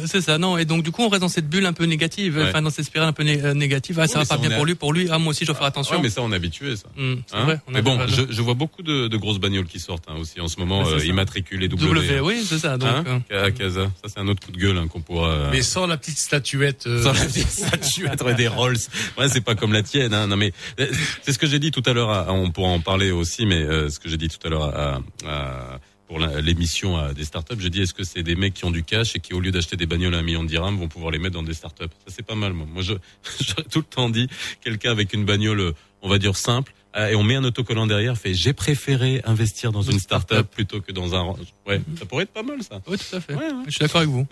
C'est ça, non. Et donc, du coup, on reste dans cette bulle un peu négative, Ouais. enfin, dans cette spirale un peu né- euh, négative. Ah, ça Oui, va pas ça, bien pour lui, pour lui. Ah, moi aussi, je dois faire attention. Ouais, mais ça, on est habitué, ça. Hmm, Hein vrai. on a mais bon, je, je vois beaucoup de, de grosses bagnoles qui sortent hein, aussi en ce moment, euh, ça. immatriculées W. W, oui, c'est ça, donc, Hein à Casa. Ça, c'est un autre coup de gueule hein, qu'on pourra. euh, Mais sans la petite statuette. euh, Sans la petite statuette ouais, des Rolls. Ouais, c'est pas comme la tienne. Hein. Non, mais euh, c'est ce que j'ai dit tout à l'heure. On pourra en parler aussi, mais euh, ce que j'ai dit tout à l'heure à, à- pour l'émission à des startups, j'ai dit est-ce que c'est des mecs qui ont du cash et qui au lieu d'acheter des bagnoles à un million de dirhams vont pouvoir les mettre dans des startups? Ça c'est pas mal. Moi, moi je <laughs> j'aurais tout le temps dit quelqu'un avec une bagnole, on va dire simple. euh, Et on met un autocollant derrière, fait j'ai préféré investir dans une start-up plutôt que dans un. Ouais, ça pourrait être pas mal ça. Oui, tout à fait. Je suis d'accord avec vous.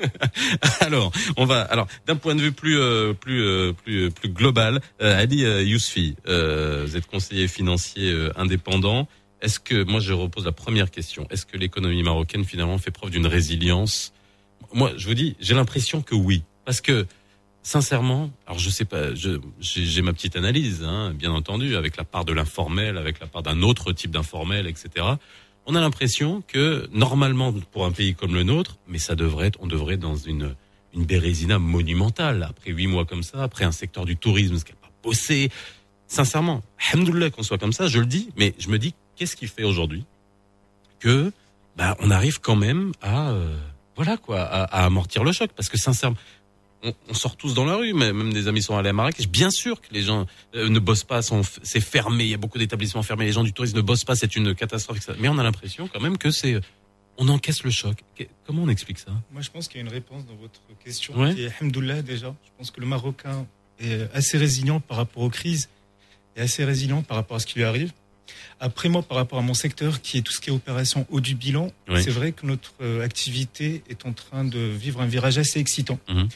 <laughs> alors, on va. Alors, d'un point de vue plus euh, plus euh, plus plus global, euh, Ali euh, Yousfi, euh, vous êtes conseiller financier euh, indépendant. Est-ce que, moi je repose la première question, est-ce que l'économie marocaine finalement fait preuve d'une résilience? Moi je vous dis, j'ai l'impression que oui. Parce que sincèrement, alors je sais pas, j'ai ma petite analyse, hein, bien entendu, avec la part de l'informel, avec la part d'un autre type d'informel, etc. On a l'impression que normalement pour un pays comme le nôtre, mais ça devrait être, on devrait être dans une une bérésina monumentale après huit mois comme ça, après un secteur du tourisme qui n'a pas bossé. Sincèrement, alhamdoulilah qu'on soit comme ça, je le dis, mais je me dis qu'est-ce qui fait aujourd'hui que bah, on arrive quand même à euh, voilà quoi, à, à amortir le choc parce que sincèrement on, on sort tous dans la rue, mais même des amis sont allés à Marrakech. Bien sûr que les gens euh, ne bossent pas, c'est fermé, il y a beaucoup d'établissements fermés, les gens du tourisme ne bossent pas, c'est une catastrophe. etc. Mais on a l'impression quand même que c'est, on encaisse le choc. Comment on explique ça? Moi, je pense qu'il y a une réponse dans votre question Ouais. qui est déjà. Je pense que le Marocain est assez résilient par rapport aux crises et assez résilient par rapport à ce qui lui arrive. Après, moi, par rapport à mon secteur, qui est tout ce qui est opération haut du bilan, Oui. c'est vrai que notre euh, activité est en train de vivre un virage assez excitant. Mhm.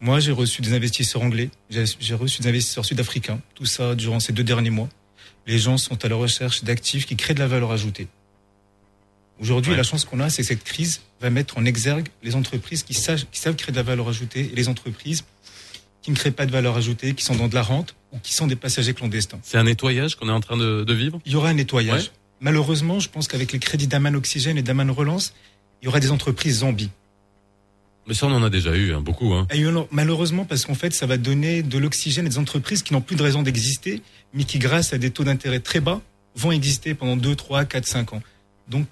Moi, j'ai reçu des investisseurs anglais, j'ai j'ai reçu des investisseurs sud-africains, tout ça durant ces deux derniers mois. Les gens sont à la recherche d'actifs qui créent de la valeur ajoutée. Aujourd'hui, Ouais. la chance qu'on a, c'est que cette crise va mettre en exergue les entreprises qui savent, qui savent créer de la valeur ajoutée et les entreprises qui ne créent pas de valeur ajoutée, qui sont dans de la rente ou qui sont des passagers clandestins. C'est un nettoyage qu'on est en train de, de vivre? Il y aura un nettoyage. Ouais. Malheureusement, je pense qu'avec les crédits d'Aman Oxygène et d'Aman Relance, il y aura des entreprises zombies. Mais ça, on en a déjà eu, hein, beaucoup. Hein. Et malheureusement, parce qu'en fait, ça va donner de l'oxygène à des entreprises qui n'ont plus de raison d'exister, mais qui, grâce à des taux d'intérêt très bas, vont exister pendant 2, 3, 4, 5 ans. Donc,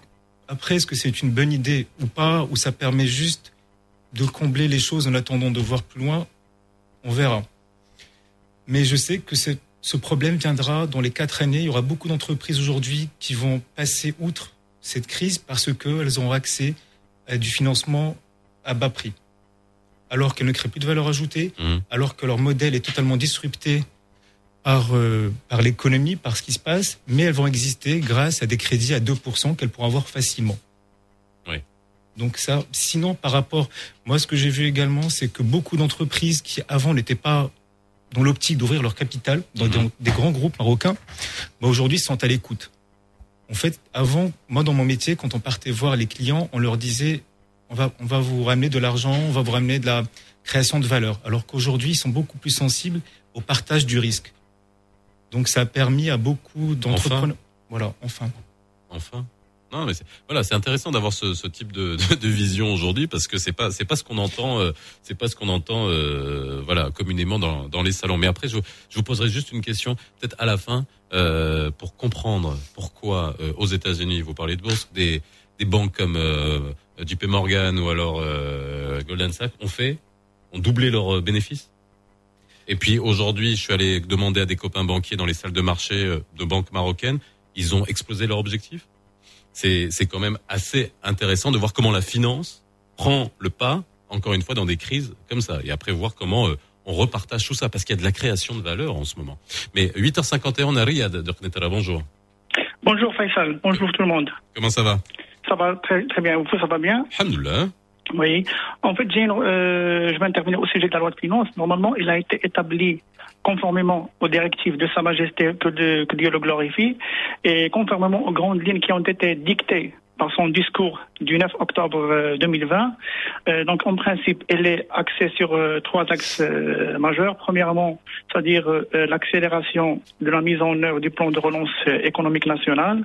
après, est-ce que c'est une bonne idée ou pas, ou ça permet juste de combler les choses en attendant de voir plus loin On verra. Mais je sais que ce problème viendra dans les quatre années. Il y aura beaucoup d'entreprises aujourd'hui qui vont passer outre cette crise parce qu'elles auront accès à du financement à bas prix. Alors qu'elles ne créent plus de valeur ajoutée, Mhm. alors que leur modèle est totalement disrupté par, euh, par l'économie, par ce qui se passe, mais elles vont exister grâce à des crédits à 2% qu'elles pourront avoir facilement. Donc ça, sinon par rapport, moi ce que j'ai vu également, c'est que beaucoup d'entreprises qui avant n'étaient pas dans l'optique d'ouvrir leur capital dans des, des grands groupes marocains, bah, aujourd'hui sont à l'écoute. En fait, avant, moi dans mon métier, quand on partait voir les clients, on leur disait on va, on va vous ramener de l'argent, on va vous ramener de la création de valeur. Alors qu'aujourd'hui, ils sont beaucoup plus sensibles au partage du risque. Donc ça a permis à beaucoup d'entrepreneurs. Voilà, enfin. Enfin. Non, mais voilà, c'est intéressant d'avoir ce, type de, vision aujourd'hui parce que c'est pas c'est pas ce qu'on entend euh, c'est pas ce qu'on entend euh, voilà communément dans, dans les salons. Mais après, je, vous poserai juste une question peut-être à la fin euh, pour comprendre pourquoi aux États-Unis vous parlez de bourse des des banques comme JP Morgan ou alors Goldman Sachs ont fait ont doublé leurs bénéfices? Et puis aujourd'hui, je suis allé demander à des copains banquiers dans les salles de marché de banques marocaines, ils ont explosé leur objectif? C'est c'est quand même assez intéressant de voir comment la finance prend le pas, encore une fois, dans des crises comme ça, et après voir comment euh, on repartage tout ça, parce qu'il y a de la création de valeur en ce moment. Mais 8h51, on a Riyad bonjour. Bonjour Faisal, bonjour tout le monde. Comment ça va? Ça va très, très bien, vous ça va bien? Alhamdoulilah. Oui. En fait, une- euh, je vais intervenir au sujet de la loi de finances. Normalement, il a été établi conformément aux directives de Sa Majesté, que, Dieu le glorifie, et conformément aux grandes lignes qui ont été dictées par son discours du 9 octobre euh, 2020. Euh, donc, en principe, elle est axée sur euh, trois axes euh, majeurs. Premièrement, c'est-à-dire euh, l'accélération de la mise en œuvre du plan de relance euh, économique national.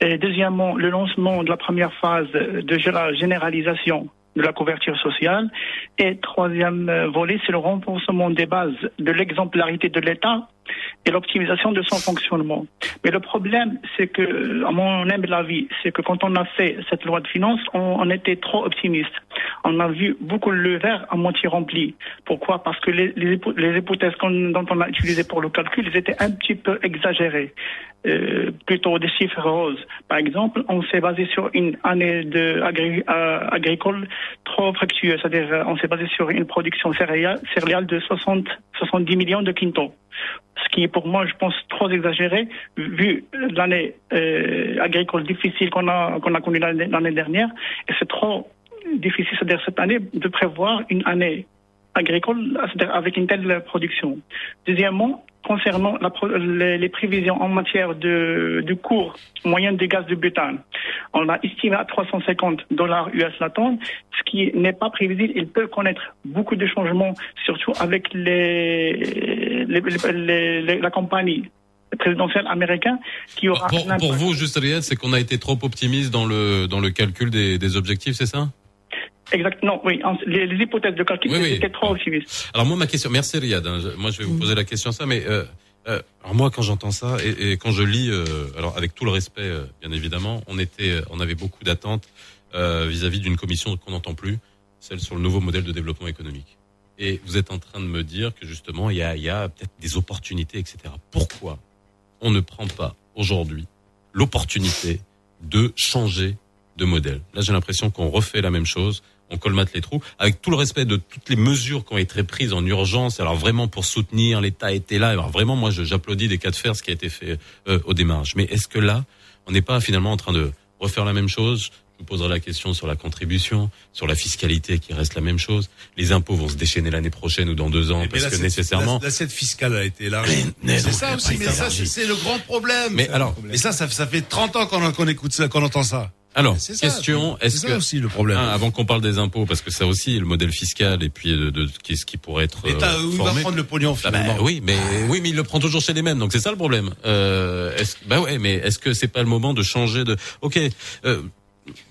Et deuxièmement, le lancement de la première phase de la généralisation de la couverture sociale. Et troisième euh, volet, c'est le renforcement des bases de l'exemplarité de l'État et l'optimisation de son fonctionnement. Mais le problème, c'est que, à mon humble avis, c'est que quand on a fait cette loi de finances, on, on était trop optimiste. On a vu beaucoup le verre à moitié rempli. Pourquoi? Parce que les, les, hypo- les hypothèses dont on a utilisées pour le calcul, ils étaient un petit peu exagérées. Euh, plutôt des chiffres roses. Par exemple, on s'est basé sur une année euh, agricole trop fructueuse, c'est-à-dire euh, on s'est basé sur une production céréale, de 60, 70 millions de quintaux. Ce qui est pour moi, je pense, trop exagéré vu l'année agricole difficile qu'on a qu'on a connue l'année dernière. Et c'est trop difficile, c'est-à-dire cette année, de prévoir une année agricole, avec une telle production. Deuxièmement, concernant la les, les prévisions en matière de, de cours moyen des gaz de butane. On l'a estimé à 350 dollars US la tonne, ce qui n'est pas prévisible. Il peut connaître beaucoup de changements, surtout avec les, la compagnie présidentielle américaine qui aura Pour, un impact. pour vous, juste Riyad, c'est qu'on a été trop optimiste dans le dans le calcul des, des objectifs, c'est ça? Exactement, oui. Les, les hypothèses de calcul Oui, oui. étaient trop optimistes. Alors moi, ma question, merci Riyad. hein, je- moi, je vais vous poser la question ça, mais euh, euh, alors moi, quand j'entends ça et, et quand je lis, euh, alors avec tout le respect, bien évidemment, on était, on avait beaucoup d'attentes vis-à-vis d'une commission qu'on n'entend plus, celle sur le nouveau modèle de développement économique. Et vous êtes en train de me dire que justement, il y a, il y a peut-être des opportunités, etc. Pourquoi on ne prend pas aujourd'hui l'opportunité de changer de modèle? Là, j'ai l'impression qu'on refait la même chose on colmate les trous, avec tout le respect de toutes les mesures qui ont été prises en urgence, alors vraiment pour soutenir, l'État était là, alors vraiment moi j'applaudis des cas de fer ce qui a été fait euh, au démarrage. Mais est-ce que là, on n'est pas finalement en train de refaire la même chose? Je vous poserai la question sur la contribution, sur la fiscalité qui reste la même chose. Les impôts vont se déchaîner l'année prochaine ou dans deux ans, Mais parce que nécessairement... la- L'assiette fiscale a été élargie. mais C'est ça aussi, mais ça, c'est le grand problème. Mais alors- mais ça, ça, ça fait 30 ans qu'on qu'on écoute ça, qu'on entend ça. Alors, ça, question, c'est est-ce ça que aussi le problème. Un, avant qu'on parle des impôts, parce que ça aussi, le modèle fiscal et puis de, de, qui, ce qui pourrait être L'État, euh, où il va prendre le pognon Ah bah, finalement oui, mais oui, mais il le prend toujours chez les mêmes, donc c'est ça le problème. Euh, est-ce, bah ouais, mais est-ce que c'est pas le moment de changer de Ok, euh,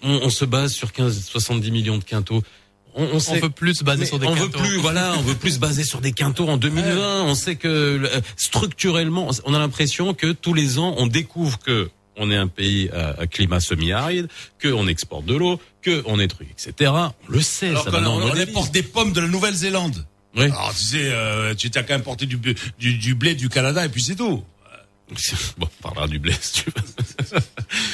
on, on se base sur 15, 70 millions de quintos. On, on, sait- veut plus se baser sur des on quintaux. veut plus, voilà, on veut plus se baser sur des quintos en 2020. On sait que euh, structurellement, on a l'impression que tous les ans, on découvre que on est un pays à, climat semi-aride, que on exporte de l'eau, que on est truc, etc. On le sait, Alors ça qu'on on, on on importe des pommes de la Nouvelle-Zélande. Oui. Alors tu sais, euh, tu t'as qu'à importer du, du, du blé du Canada et puis c'est tout. <laughs> Bon, on parlera du blé si tu veux. <laughs>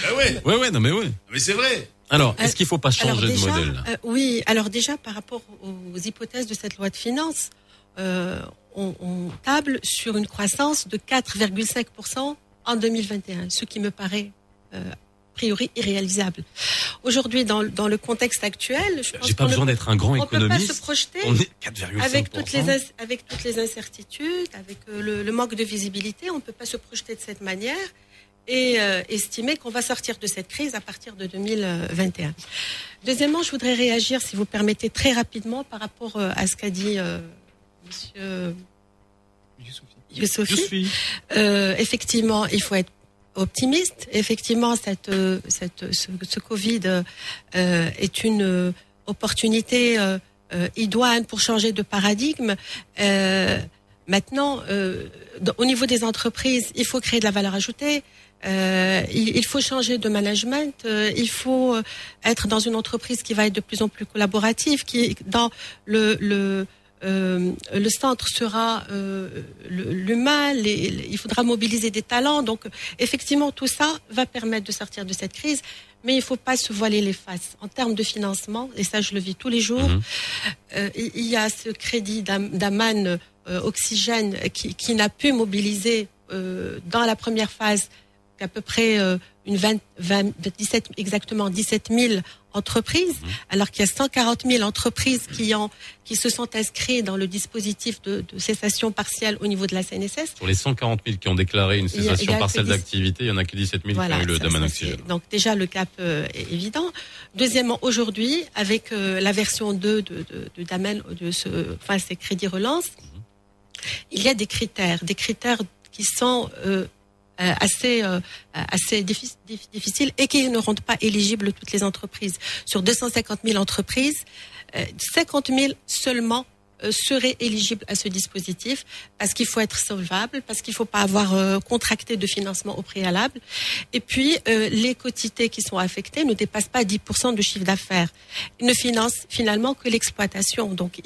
Ben ouais. Ouais, ouais, non mais ouais. Mais c'est vrai. Alors, est-ce qu'il faut pas Alors changer déjà, de modèle? euh, Oui, alors déjà par rapport aux hypothèses de cette loi de finances, euh, on, on table sur une croissance de 4,5% en 2021, ce qui me paraît euh, a priori irréalisable. Aujourd'hui, dans, le- dans le contexte actuel, je pense J'ai pas besoin d'être un grand on peut pas économiste. se projeter On est 4,5%. avec toutes les avec toutes les incertitudes, avec euh, le, le manque de visibilité, on ne peut pas se projeter de cette manière et euh, estimer qu'on va sortir de cette crise à partir de 2021. Deuxièmement, je voudrais réagir, si vous permettez, très rapidement par rapport euh, à ce qu'a dit euh, Monsieur Youssofi. Euh, effectivement, il faut être optimiste. Effectivement, cette, cette, ce, ce Covid euh, est une opportunité euh, idoine pour changer de paradigme. Euh, maintenant, euh, au niveau des entreprises, il faut créer de la valeur ajoutée. Euh, il, il faut changer de management. euh, il faut euh, être dans une entreprise qui va être de plus en plus collaborative, qui dans le, le euh, le centre sera euh, l'humain, il faudra mobiliser des talents. Donc, effectivement, tout ça va permettre de sortir de cette crise, mais il ne faut pas se voiler les faces. En termes de financement, et ça, je le vis tous les jours, euh, il y a ce crédit d'Am- d'Aman Oxygène qui, qui n'a pu mobiliser dans la première phase qu'à peu près euh, une 20, 20, 17, exactement 17 000 entreprises, alors qu'il y a 140 000 entreprises qui, ont, qui se sont inscrites dans le dispositif de, de cessation partielle au niveau de la CNSS. Sur les 140 000 qui ont déclaré une cessation partielle 10 d'activité, il y en a que 17 000 qui ont eu le Daman Donc déjà le cap euh, est évident. Deuxièmement, aujourd'hui, avec euh, la version 2 de, de, de Damen, de ce, enfin ces crédits relance, il y a des critères, des critères qui sont euh, assez euh, assez diffi- diffi- difficiles et qui ne rendent pas éligibles toutes les entreprises. Sur 250 000 entreprises, euh, 50 000 seulement euh, seraient éligibles à ce dispositif parce qu'il faut être solvable, parce qu'il ne faut pas avoir euh, contracté de financement au préalable. Et puis, euh, les quotités qui sont affectées ne dépassent pas 10% de chiffre d'affaires. Ils ne financent finalement que l'exploitation. Donc,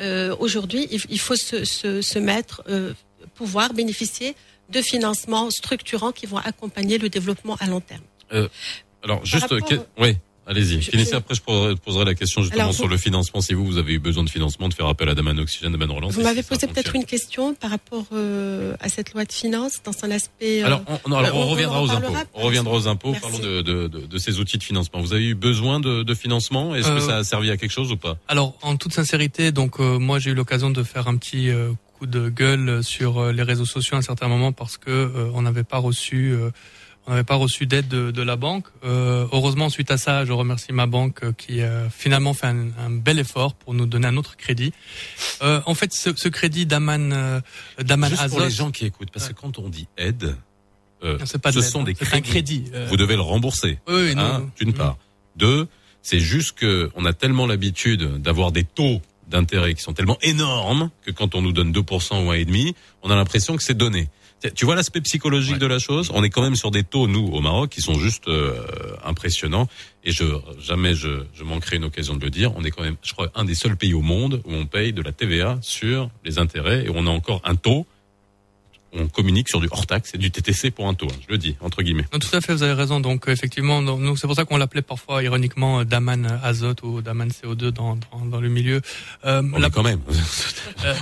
euh, aujourd'hui, il, faut se, se, se mettre, euh, pouvoir bénéficier de financements structurants qui vont accompagner le développement à long terme. Euh, alors, juste, rapport- que- oui, allez-y. Finissez je- après, je poserai, poserai la question justement Alors, sur vous- le financement. Si vous, vous avez eu besoin de financement, de faire appel à Daman Oxygène, Daman Relance. Vous m'avez posé peut-être une question par rapport euh, à cette loi de finances dans son aspect. euh, Alors, on, non, alors, on reviendra en aux impôts. On reviendra aux impôts. Merci. Parlons de, de, de, de ces outils de financement. Vous avez eu besoin de, de financement? Est-ce que ça a servi à quelque chose ou pas? Alors, en toute sincérité, donc euh, moi j'ai eu l'occasion de faire un petit euh, coup de gueule sur euh, les réseaux sociaux à un certain moment parce que euh, on n'avait pas reçu euh, on n'avait pas reçu d'aide de, de la banque. Euh, heureusement, suite à ça, je remercie ma banque qui a finalement fait un, un bel effort pour nous donner un autre crédit. En fait, ce, ce crédit d'Aman d'Aman Juste pour Azot- les gens qui écoutent, parce que quand on dit aide, pas ce sont hein, des un crédits. crédit. Vous devez le rembourser. Oui, oui, non, hein. D'une part. Deux, c'est juste que on a tellement l'habitude d'avoir des taux d'intérêt qui sont tellement énormes que quand on nous donne 2% ou 1,5, on a l'impression que c'est donné. Tu vois l'aspect psychologique de la chose? On est quand même sur des taux, nous, au Maroc, qui sont juste euh, impressionnants. Et je jamais je, je manquerai une occasion de le dire. On est quand même, je crois, un des seuls pays au monde où on paye de la TVA sur les intérêts et on a encore un taux. On communique sur du hors taxe et du TTC pour un taux. hein, je le dis entre guillemets. Non, tout à fait, vous avez raison. Donc euh, effectivement, non, nous c'est pour ça qu'on l'appelait parfois ironiquement euh, Daman Azote ou Daman CO2 dans, dans, dans le milieu. Euh, On la- quand même.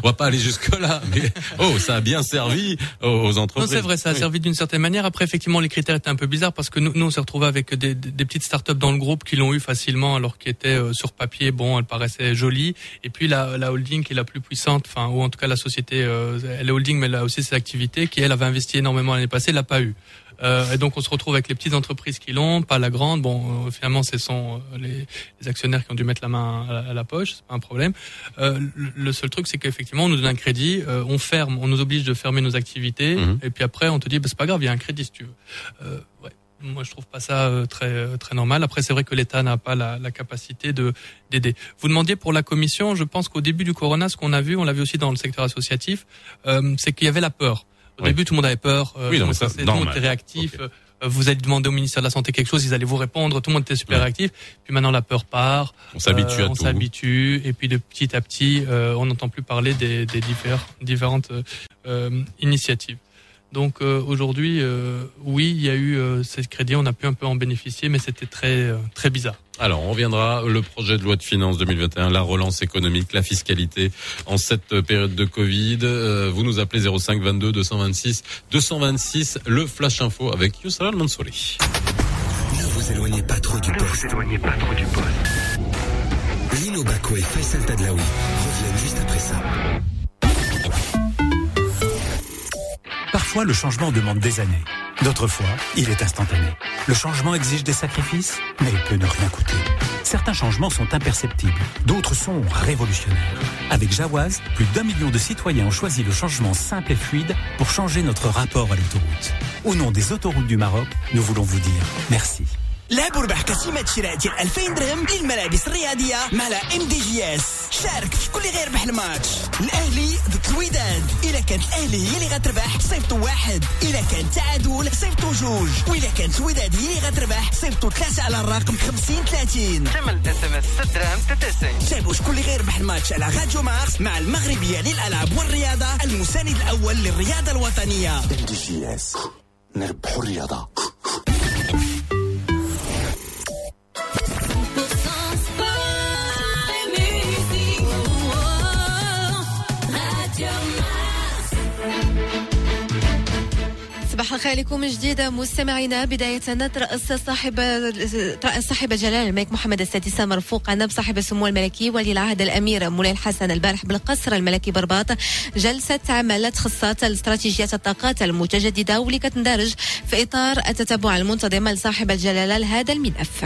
on va pas aller jusque là, mais oh, ça a bien servi aux, aux Non, entreprises. c'est vrai, ça a Oui. servi d'une certaine manière. Après, effectivement, les critères étaient un peu bizarres parce que nous, nous on s'est retrouvés avec des, des, petites startups dans le groupe qui l'ont eu facilement, alors qu'ils étaient euh, sur papier, bon, elles paraissaient jolies. Et puis la, la holding qui est la plus puissante, enfin, ou en tout cas la société, euh, elle est holding, mais elle a aussi ses activités, qui elle avait investi énormément l'année passée, l'a pas eu. Euh, et donc on se retrouve avec les petites entreprises qui l'ont, pas la grande. Bon, euh, finalement, ce sont euh, les, les actionnaires qui ont dû mettre la main à la, à la poche, c'est pas un problème. Euh, le, seul truc, c'est qu'effectivement, on nous donne un crédit, euh, on ferme, on nous oblige de fermer nos activités, et puis après, on te dit, bah, c'est pas grave, il y a un crédit si tu veux. Ouais. Moi, je trouve pas ça très très normal. Après, c'est vrai que l'État n'a pas la, la capacité de d'aider. Vous demandiez pour la commission. Je pense qu'au début du corona, ce qu'on a vu, on l'a vu aussi dans le secteur associatif, c'est qu'il y avait la peur. Au début, tout le monde avait peur. euh, Oui, non, tout, le mais ça, tout le monde était réactif. euh, Vous allez demander au ministère de la Santé quelque chose, ils allaient vous répondre. Tout le monde était super réactif. Puis maintenant, la peur part. On s'habitue à on tout. s'habitue. Et puis, de petit à petit, euh, on n'entend plus parler des, des divers- différentes euh, euh, initiatives. Donc euh, aujourd'hui, euh, oui, il y a eu euh, ces crédits, on a pu un peu en bénéficier, mais c'était très euh, très bizarre. Alors, on reviendra le projet de loi de finances 2021, la relance économique, la fiscalité en cette période de Covid. Euh, vous nous appelez 05 22 226 226 le flash info avec Youssef Al Mansouri. Ne vous éloignez pas trop du poste. Ne vous éloignez pas trop du poste. Lino Baco et Faisal Tadlaoui reviennent juste après ça. Parfois, le changement demande des années. D'autres fois, il est instantané. Le changement exige des sacrifices, mais il peut ne rien coûter. Certains changements sont imperceptibles, d'autres sont révolutionnaires. Avec Jawaz, plus d'un million de citoyens ont choisi le changement simple et fluide pour changer notre rapport à l'autoroute. Au nom des autoroutes du Maroc, nous voulons vous dire merci. لعب وربح كسيمة شراء ديال 2000 درهم للملابس الرياضية مع لا إم دي جي إس. شارك في كل غير ربح الماتش. الأهلي ضد الوداد. اذا كانت الأهلي هي اللي غتربح صيفطوا واحد. اذا كان تعادل صيفطوا جوج. واذا كانت الوداد هي اللي غتربح صيفطوا ثلاثة على الرقم 50 30 ثمن الاس ام اس 6 دراهم 93 تابعوا شكون اللي غيربح الماتش على راديو مارس مع المغربية للألعاب والرياضة المساند الأول للرياضة الوطنية. إم دي جي إس. نربحوا الرياضة. صباح الخير لكم من جديد مستمعينا بداية نترأس صاحب ترأس صاحب جلالة الملك محمد السادس مرفوقا بصاحب السمو الملكي ولي العهد الأمير مولاي الحسن البارح بالقصر الملكي برباط جلسة عمل تخصصات الاستراتيجيات الطاقات المتجددة واللي كتندرج في إطار التتبع المنتظم لصاحب الجلالة لهذا الملف.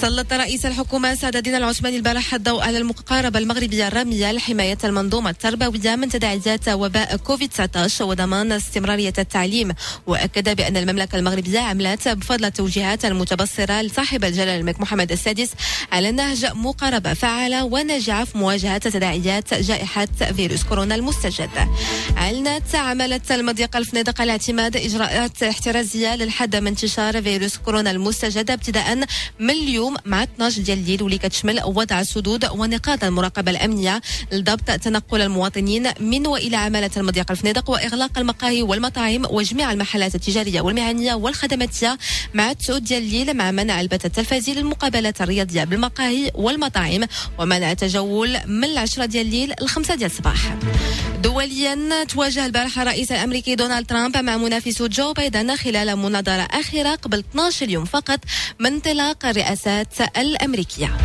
سلط رئيس الحكومة سعد الدين العثماني البارح الضوء على المقاربة المغربية الرامية لحماية المنظومة التربوية من تداعيات وباء كوفيد 19 وضمان استمرارية التعليم وأكد بأن المملكة المغربية عملت بفضل التوجيهات المتبصرة لصاحب الجلالة الملك محمد السادس على نهج مقاربة فعالة وناجعة في مواجهة تداعيات جائحة فيروس كورونا المستجد. أعلنت عملة المضيق الفنادق على اعتماد إجراءات احترازية للحد من انتشار فيروس كورونا المستجد ابتداء من اليوم مع 12 ديال الليل واللي كتشمل وضع السدود ونقاط المراقبة الأمنية لضبط تنقل المواطنين من وإلى عمالة المضيق الفنادق وإغلاق المقاهي والمطاعم وجميع المحلات التجارية والمهنية والخدماتية مع التسعود ديال الليل مع منع البث التلفزي للمقابلات الرياضية بالمقاهي والمطاعم ومنع التجول من العشرة ديال الليل للخمسة ديال الصباح. دوليا تواجه البارحة الرئيس الأمريكي دونالد ترامب مع منافسه جو بايدن خلال مناظرة أخيرة قبل 12 يوم فقط من انطلاق الولايات الأمريكية.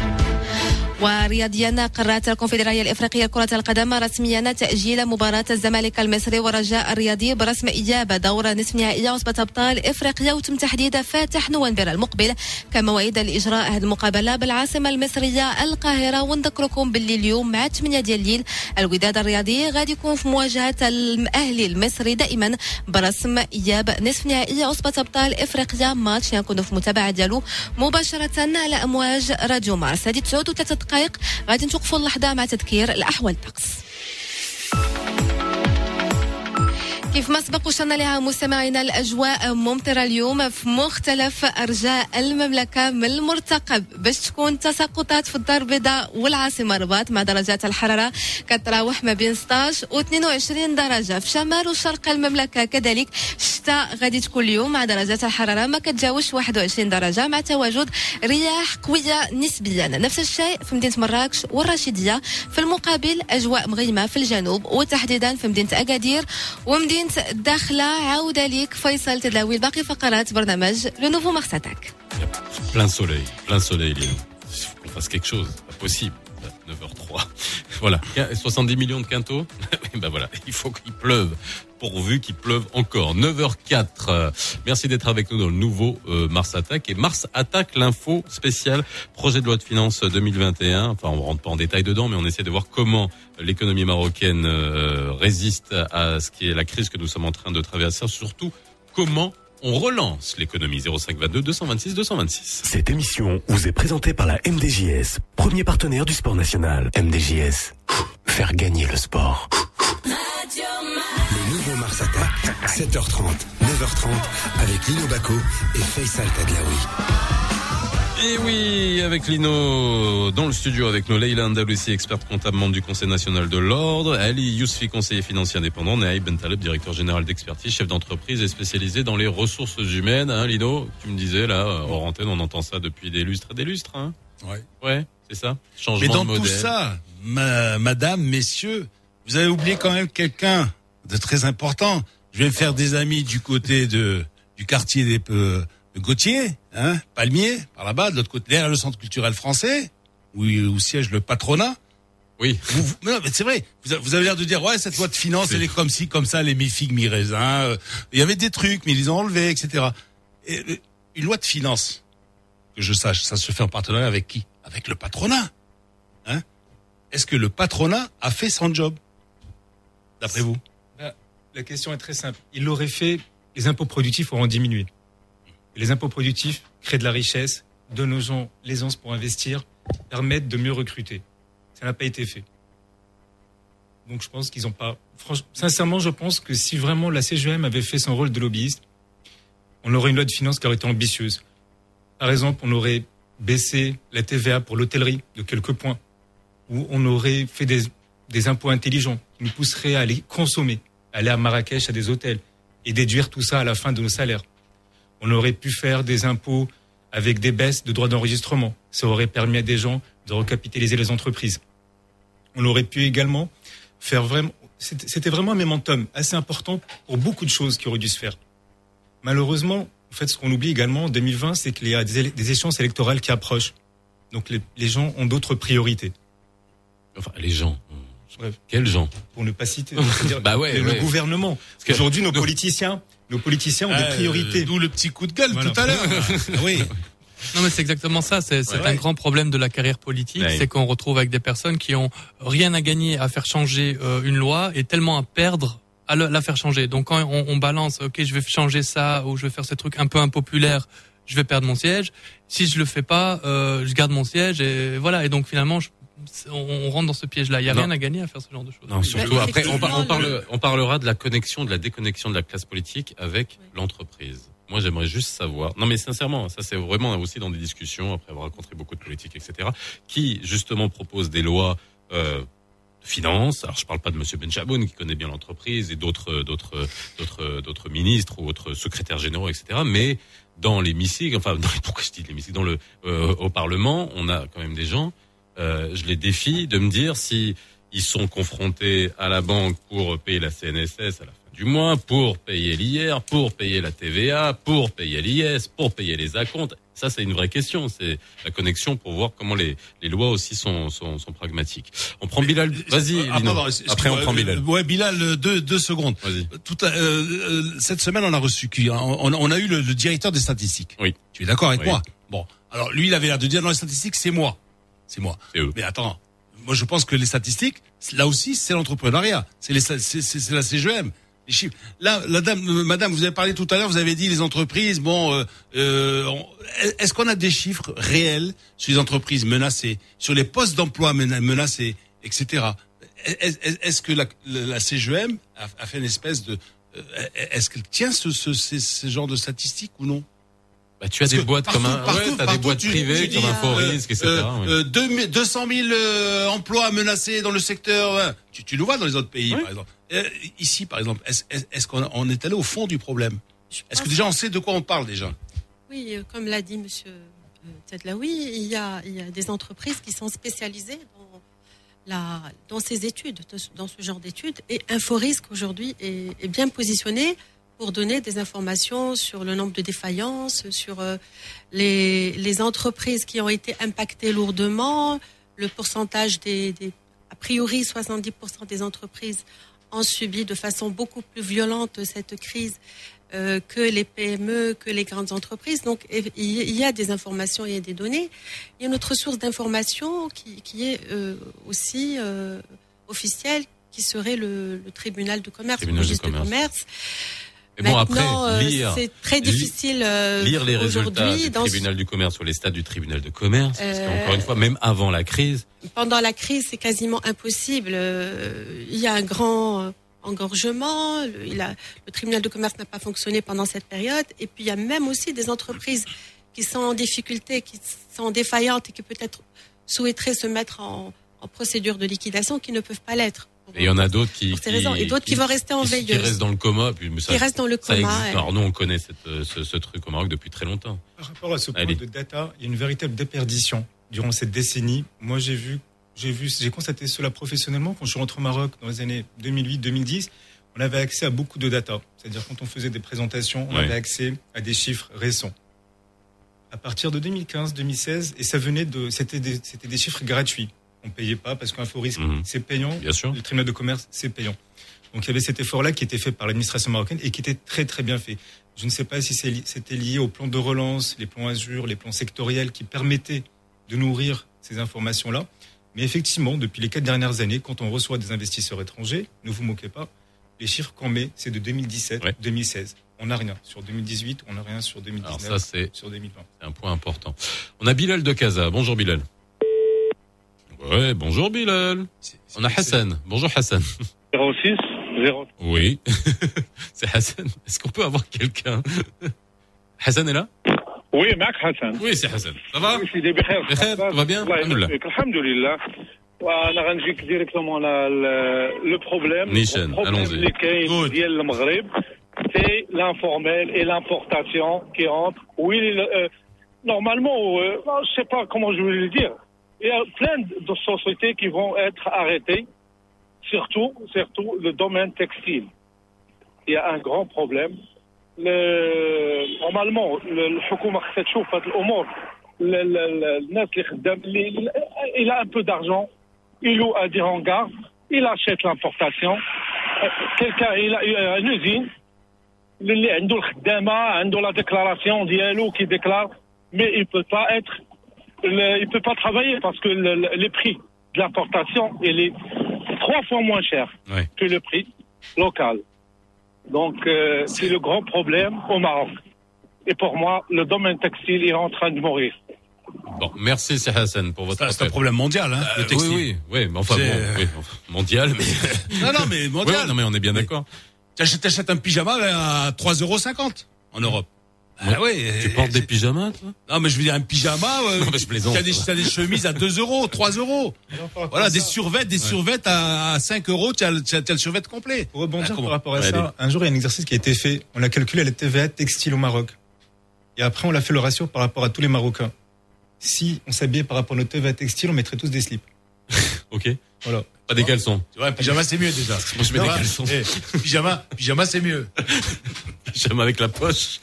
ورياضيا قررت الكونفدرالية الإفريقية لكرة القدم رسميا تأجيل مباراة الزمالك المصري والرجاء الرياضي برسم إجابة دور نصف نهائي عصبة أبطال إفريقيا وتم تحديد فاتح نوفمبر المقبل كمواعيد لإجراء هذه المقابلة بالعاصمة المصرية القاهرة. ونذكركم باللي اليوم مع 8 ديال الليل الوداد الرياضي غادي يكون في مواجهة الأهلي المصري دائما برسم إياب نصف نهائي عصبة أبطال إفريقيا. ماتش نكون في متابعة ديالو مباشرة على أمواج راديو مارس. هذه 9 وثلاثة دقائق. غادي نتوقفوا اللحظة مع تذكير الأحوال. الطقس كيف ما سبق وصلنا لها مستمعينا الأجواء ممطرة اليوم في مختلف أرجاء المملكة من المرتقب. باش تكون تساقطات في الدار البيضاء والعاصمة الرباط مع درجات الحرارة كتراوح ما بين 16 و 22 درجة. في شمال وشرق المملكة كذلك الشتاء غادي تكون اليوم مع درجات الحرارة ما كتجاوزش 21 درجة مع تواجد رياح قوية نسبيا. نفس الشيء في مدينة مراكش والرشيديه في المقابل أجواء مغيمة في الجنوب وتحديدا في مدينة أكادير ومدينه الداخله عوده ليك فيصل تداوي باقي فقرات برنامج لو نوفو مارساتاك Plein soleil, plein soleil, Lino. Il faut qu'on fasse quelque chose. Pas possible. 9h03. Voilà. 70 millions de quintaux. <laughs> ben voilà. Il faut qu'il pleuve. Pourvu qu'il pleuve encore. 9h04. Euh, Merci d'être avec nous dans le nouveau euh, Mars Attack. Et Mars Attack, l'info spéciale projet de loi de finances 2021. Enfin, on rentre pas en détail dedans, mais on essaie de voir comment l'économie marocaine euh, résiste à ce qui est la crise que nous sommes en train de traverser. Surtout, comment on relance l'économie 0522 226 226. Cette émission vous est présentée par la MDJS, premier partenaire du sport national. MDJS, faire gagner le sport. Le nouveau Mars Attack, 7h30, 9h30, avec Lino Baco et Faisal Tadlaoui. Et oui, avec Lino dans le studio avec nous, Leila Andalussi, experte comptable membre du Conseil national de l'ordre, Ali Yousfi, conseiller financier indépendant, Naïb Bentaleb, directeur général d'expertise, chef d'entreprise et spécialisé dans les ressources humaines. Hein, Lino, tu me disais là, hors antenne, on entend ça depuis des lustres et des lustres. Hein? Ouais. Ouais, c'est ça? Changement Mais dans de modèle. tout ça, ma- madame, messieurs, vous avez oublié quand même quelqu'un de très important. Je vais me faire des amis du côté de du quartier des euh, de Gauthier, hein, Palmier, par là-bas, de l'autre côté, derrière le centre culturel français, où, où siège le patronat. Oui. Vous, vous- non, mais c'est vrai. Vous, avez l'air de dire, ouais, cette loi de finances, elle est comme ci, comme ça, les mi-figues, mi-raisins. euh, Il y avait des trucs, mais ils les ont enlevés, etc. Et, euh, une loi de finances, que je sache, ça se fait en partenariat avec qui? Avec le patronat. Hein? Est-ce que le patronat a fait son job? D'après vous La question est très simple. Il l'aurait fait, les impôts productifs auront diminué. Les impôts productifs créent de la richesse, donnent aux gens l'aisance pour investir, permettent de mieux recruter. Ça n'a pas été fait. Donc je pense qu'ils n'ont pas. Sincèrement, je pense que si vraiment la CGM avait fait son rôle de lobbyiste, on aurait une loi de finances qui aurait été ambitieuse. Par exemple, on aurait baissé la TVA pour l'hôtellerie de quelques points, ou on aurait fait des, impôts intelligents nous pousseraient à aller consommer, aller à Marrakech à des hôtels et déduire tout ça à la fin de nos salaires. On aurait pu faire des impôts avec des baisses de droits d'enregistrement. Ça aurait permis à des gens de recapitaliser les entreprises. On aurait pu également faire vraiment. C'était vraiment un momentum assez important pour beaucoup de choses qui auraient dû se faire. Malheureusement, en fait, ce qu'on oublie également en 2020, c'est qu'il y a des échéances électorales qui approchent. Donc les, les gens ont d'autres priorités. Enfin, les gens. Bref. Quels gens Pour ne pas citer. <laughs> Bah ouais, le, le ouais. gouvernement. Aujourd'hui, nos politiciens, nos politiciens ont Euh, des priorités. D'où le petit coup de gueule Voilà. tout à l'heure. <laughs> oui. Non, mais c'est exactement ça. C'est c'est Ouais. un grand problème de la carrière politique, Ouais. c'est qu'on retrouve avec des personnes qui ont rien à gagner à faire changer euh, une loi et tellement à perdre à le- la faire changer. Donc quand on, on balance, ok, je vais changer ça ou je vais faire ce truc un peu impopulaire, je vais perdre mon siège. Si je le fais pas, euh, je garde mon siège et voilà. Et donc finalement, je- on, rentre dans ce piège-là. Il y a Non. rien à gagner à faire ce genre de choses. Non, surtout après, on, par- on parle, on parlera de la connexion, de la déconnexion de la classe politique avec l'entreprise. Moi, j'aimerais juste savoir. Non, mais sincèrement, ça c'est vraiment aussi dans des discussions après avoir rencontré beaucoup de politiques, etc. Qui justement propose des lois euh, de finances. Alors, je parle pas de Monsieur Benchaboun qui connaît bien l'entreprise et d'autres, d'autres, d'autres, d'autres ministres ou autres secrétaires généraux, etc. Mais dans l'hémicycle, enfin, <laughs> dans, pourquoi je dis l'hémicycle, dans le euh, au Parlement, on a quand même des gens. Euh, je les défie de me dire si ils sont confrontés à la banque pour payer la CNSS à la fin du mois, pour payer l'IR, pour payer la TVA, pour payer l'IS, pour payer les acomptes. Ça, c'est une vraie question. C'est la connexion pour voir comment les, les lois aussi sont, sont, sont pragmatiques. On prend Bilal. Vas-y, Ah, Lino. pardon, excuse-moi, Après, on prend euh, Bilal. Ouais, Bilal, euh, deux, deux secondes. Tout à- euh, euh, cette semaine, on a reçu qui on, on a eu le, le directeur des statistiques. Oui. Tu es d'accord avec Oui. moi? Bon. Alors lui, il avait l'air de dire dans les statistiques, c'est moi, c'est moi. Mais attends, moi je pense que les statistiques, là aussi, c'est l'entrepreneuriat. C'est la CGM. Les chiffres. Là, la dame, euh, madame, vous avez parlé tout à l'heure, vous avez dit les entreprises. Bon, euh, euh, est-ce qu'on a des chiffres réels sur les entreprises menacées, sur les postes d'emploi mena- menacés, etc. Est- est- Est-ce que la, la, CGM a, a fait une espèce de, euh, est-ce qu'elle tient ce, ce, ce, ce genre de statistiques ou non? Bah, tu as des boîtes comme un, ouais, des boîtes privées tu comme dis, Info euh, Risque, etc. euh, ouais. euh, 2000 200 000 euh, emplois menacés dans le secteur. Tu, tu le vois dans les autres pays, par exemple. Euh, ici, par exemple, est-ce est, est-ce qu'on on est allé au fond du problème? Est-ce que déjà on sait de quoi on parle déjà? Oui, comme l'a dit Monsieur Tedlaoui, il y a, il y a des entreprises qui sont spécialisées dans, la, dans ces études, dans ce genre d'études. Et InfoRisque aujourd'hui est, est bien positionné pour donner des informations sur le nombre de défaillances, sur euh, les, les entreprises qui ont été impactées lourdement, le pourcentage des, des a priori 70% des entreprises ont subi de façon beaucoup plus violente cette crise euh, que les PME, que les grandes entreprises. Donc il y a des informations, il y a des données. Il y a une autre source d'information qui, qui est euh, aussi euh, officielle, qui serait le, le tribunal de commerce, Tribunal le de registre de commerce. commerce. Mais bon, Maintenant, après, euh, lire, c'est très difficile euh, lire les résultats du ce- tribunal du commerce ou les stats du tribunal de commerce, parce Euh, qu'encore une fois, même avant la crise, pendant la crise, c'est quasiment impossible. Euh, Il y a un grand euh, engorgement. Le, il a- le tribunal de commerce n'a pas fonctionné pendant cette période. Et puis, il y a même aussi des entreprises qui sont en difficulté, qui sont défaillantes et qui peut-être souhaiteraient se mettre en, en procédure de liquidation, qui ne peuvent pas l'être. Et il y en a d'autres qui. Et d'autres qui vont rester en qui- qui veilleuse. restent dans le coma, puis, mais ça, Qui restent dans le ça coma, existe. ouais. Alors nous, on connaît cette, euh, ce, ce truc au Maroc depuis très longtemps. Par rapport à ce point Allez. de data, il y a une véritable déperdition durant cette décennie. Moi, j'ai vu, j'ai vu, j'ai constaté cela professionnellement quand je suis rentré au Maroc dans les années 2008-2010. On avait accès à beaucoup de data. C'est-à-dire quand on faisait des présentations, on Ouais. avait accès à des chiffres récents. À partir de 2015-2016, et ça venait de, c'était des, c'était des chiffres gratuits. On payait pas parce qu'un faux risque, c'est payant. Mhm. Bien sûr. Le tribunal de commerce, c'est payant. Donc il y avait cet effort-là qui était fait par l'administration marocaine et qui était très très bien fait. Je ne sais pas si c'était lié au plan de relance, les plans Azur, les plans sectoriels qui permettaient de nourrir ces informations-là. Mais effectivement, depuis les quatre dernières années, quand on reçoit des investisseurs étrangers, ne vous moquez pas, les chiffres qu'on met, c'est de 2017-2016. On n'a rien. Sur 2018, on n'a rien sur 2019, Alors ça, c'est sur 2020. c'est un point important. On a Bilal de Casa. Bonjour Bilal. Ouais, bonjour Bilal. On a Hassan. Bonjour Hassan. 06 0. Oui, <laughs> c'est Hassan. Est-ce qu'on peut avoir quelqu'un Hassan est là Oui, معك حسن Oui, c'est Hassan. Ça va Oui, سيدي بخير بخير va bien الله الحمد لله. يبارك فيك. الحمد لله وانا غنجيك ديريكتومون لو بروبليم نيشان، البروبليم allons-y. اللي كاين ديال المغرب سي l'informel et l'importation qui entre oui euh, normalement euh, je sais pas comment je vais le dire Il y a plein de sociétés qui vont être arrêtées, surtout, surtout le domaine textile. Il y a un grand problème. Le... normalement, le il a un peu d'argent, il loue à des hangars, il achète l'importation. Euh, quelqu'un, il a euh, une usine, il a la déclaration, qui déclare, mais il ne peut pas être le- il peut pas travailler parce que le- le- les prix de l'importation il est trois fois moins cher que le prix local donc euh, c'est le grand problème au Maroc et pour moi le domaine textile est en train de mourir Bon, merci c'est Hassan pour votre C'est un problème mondial, hein, le textile. Oui, oui, oui, mais enfin C'est- bon, oui, enfin, mondial, mais <laughs> Non, non, mais mondial. Non, mais on est bien d'accord. T'achètes, un pyjama à 3,50 euros en Europe. Ah ouais. Tu portes des pyjamas, toi? Non, mais je veux dire, un pyjama, <laughs> euh, Non, mais je plaisante. t'as des, t'as des chemises à 2 euros, 3 euros. Voilà, des survêtes, des survêtes à 5 euros, tu as, le- tu as, tu as le survêt complet. Pour rebondir Ah, par rapport à Ouais, ça, un jour, il y a un exercice qui a été fait. On a calculé la TVA textile au Maroc. Et après, on l'a fait le ratio par rapport à tous les Marocains. Si on s'habillait par rapport à notre TVA textile, on mettrait tous des slips. <laughs> Ok. Voilà. Pas des caleçons. Tu vois, pyjama, c'est mieux déjà. Moi, je mets Non, des caleçons. eh, pyjama, pyjama, c'est mieux. <laughs> Pyjama avec la poche.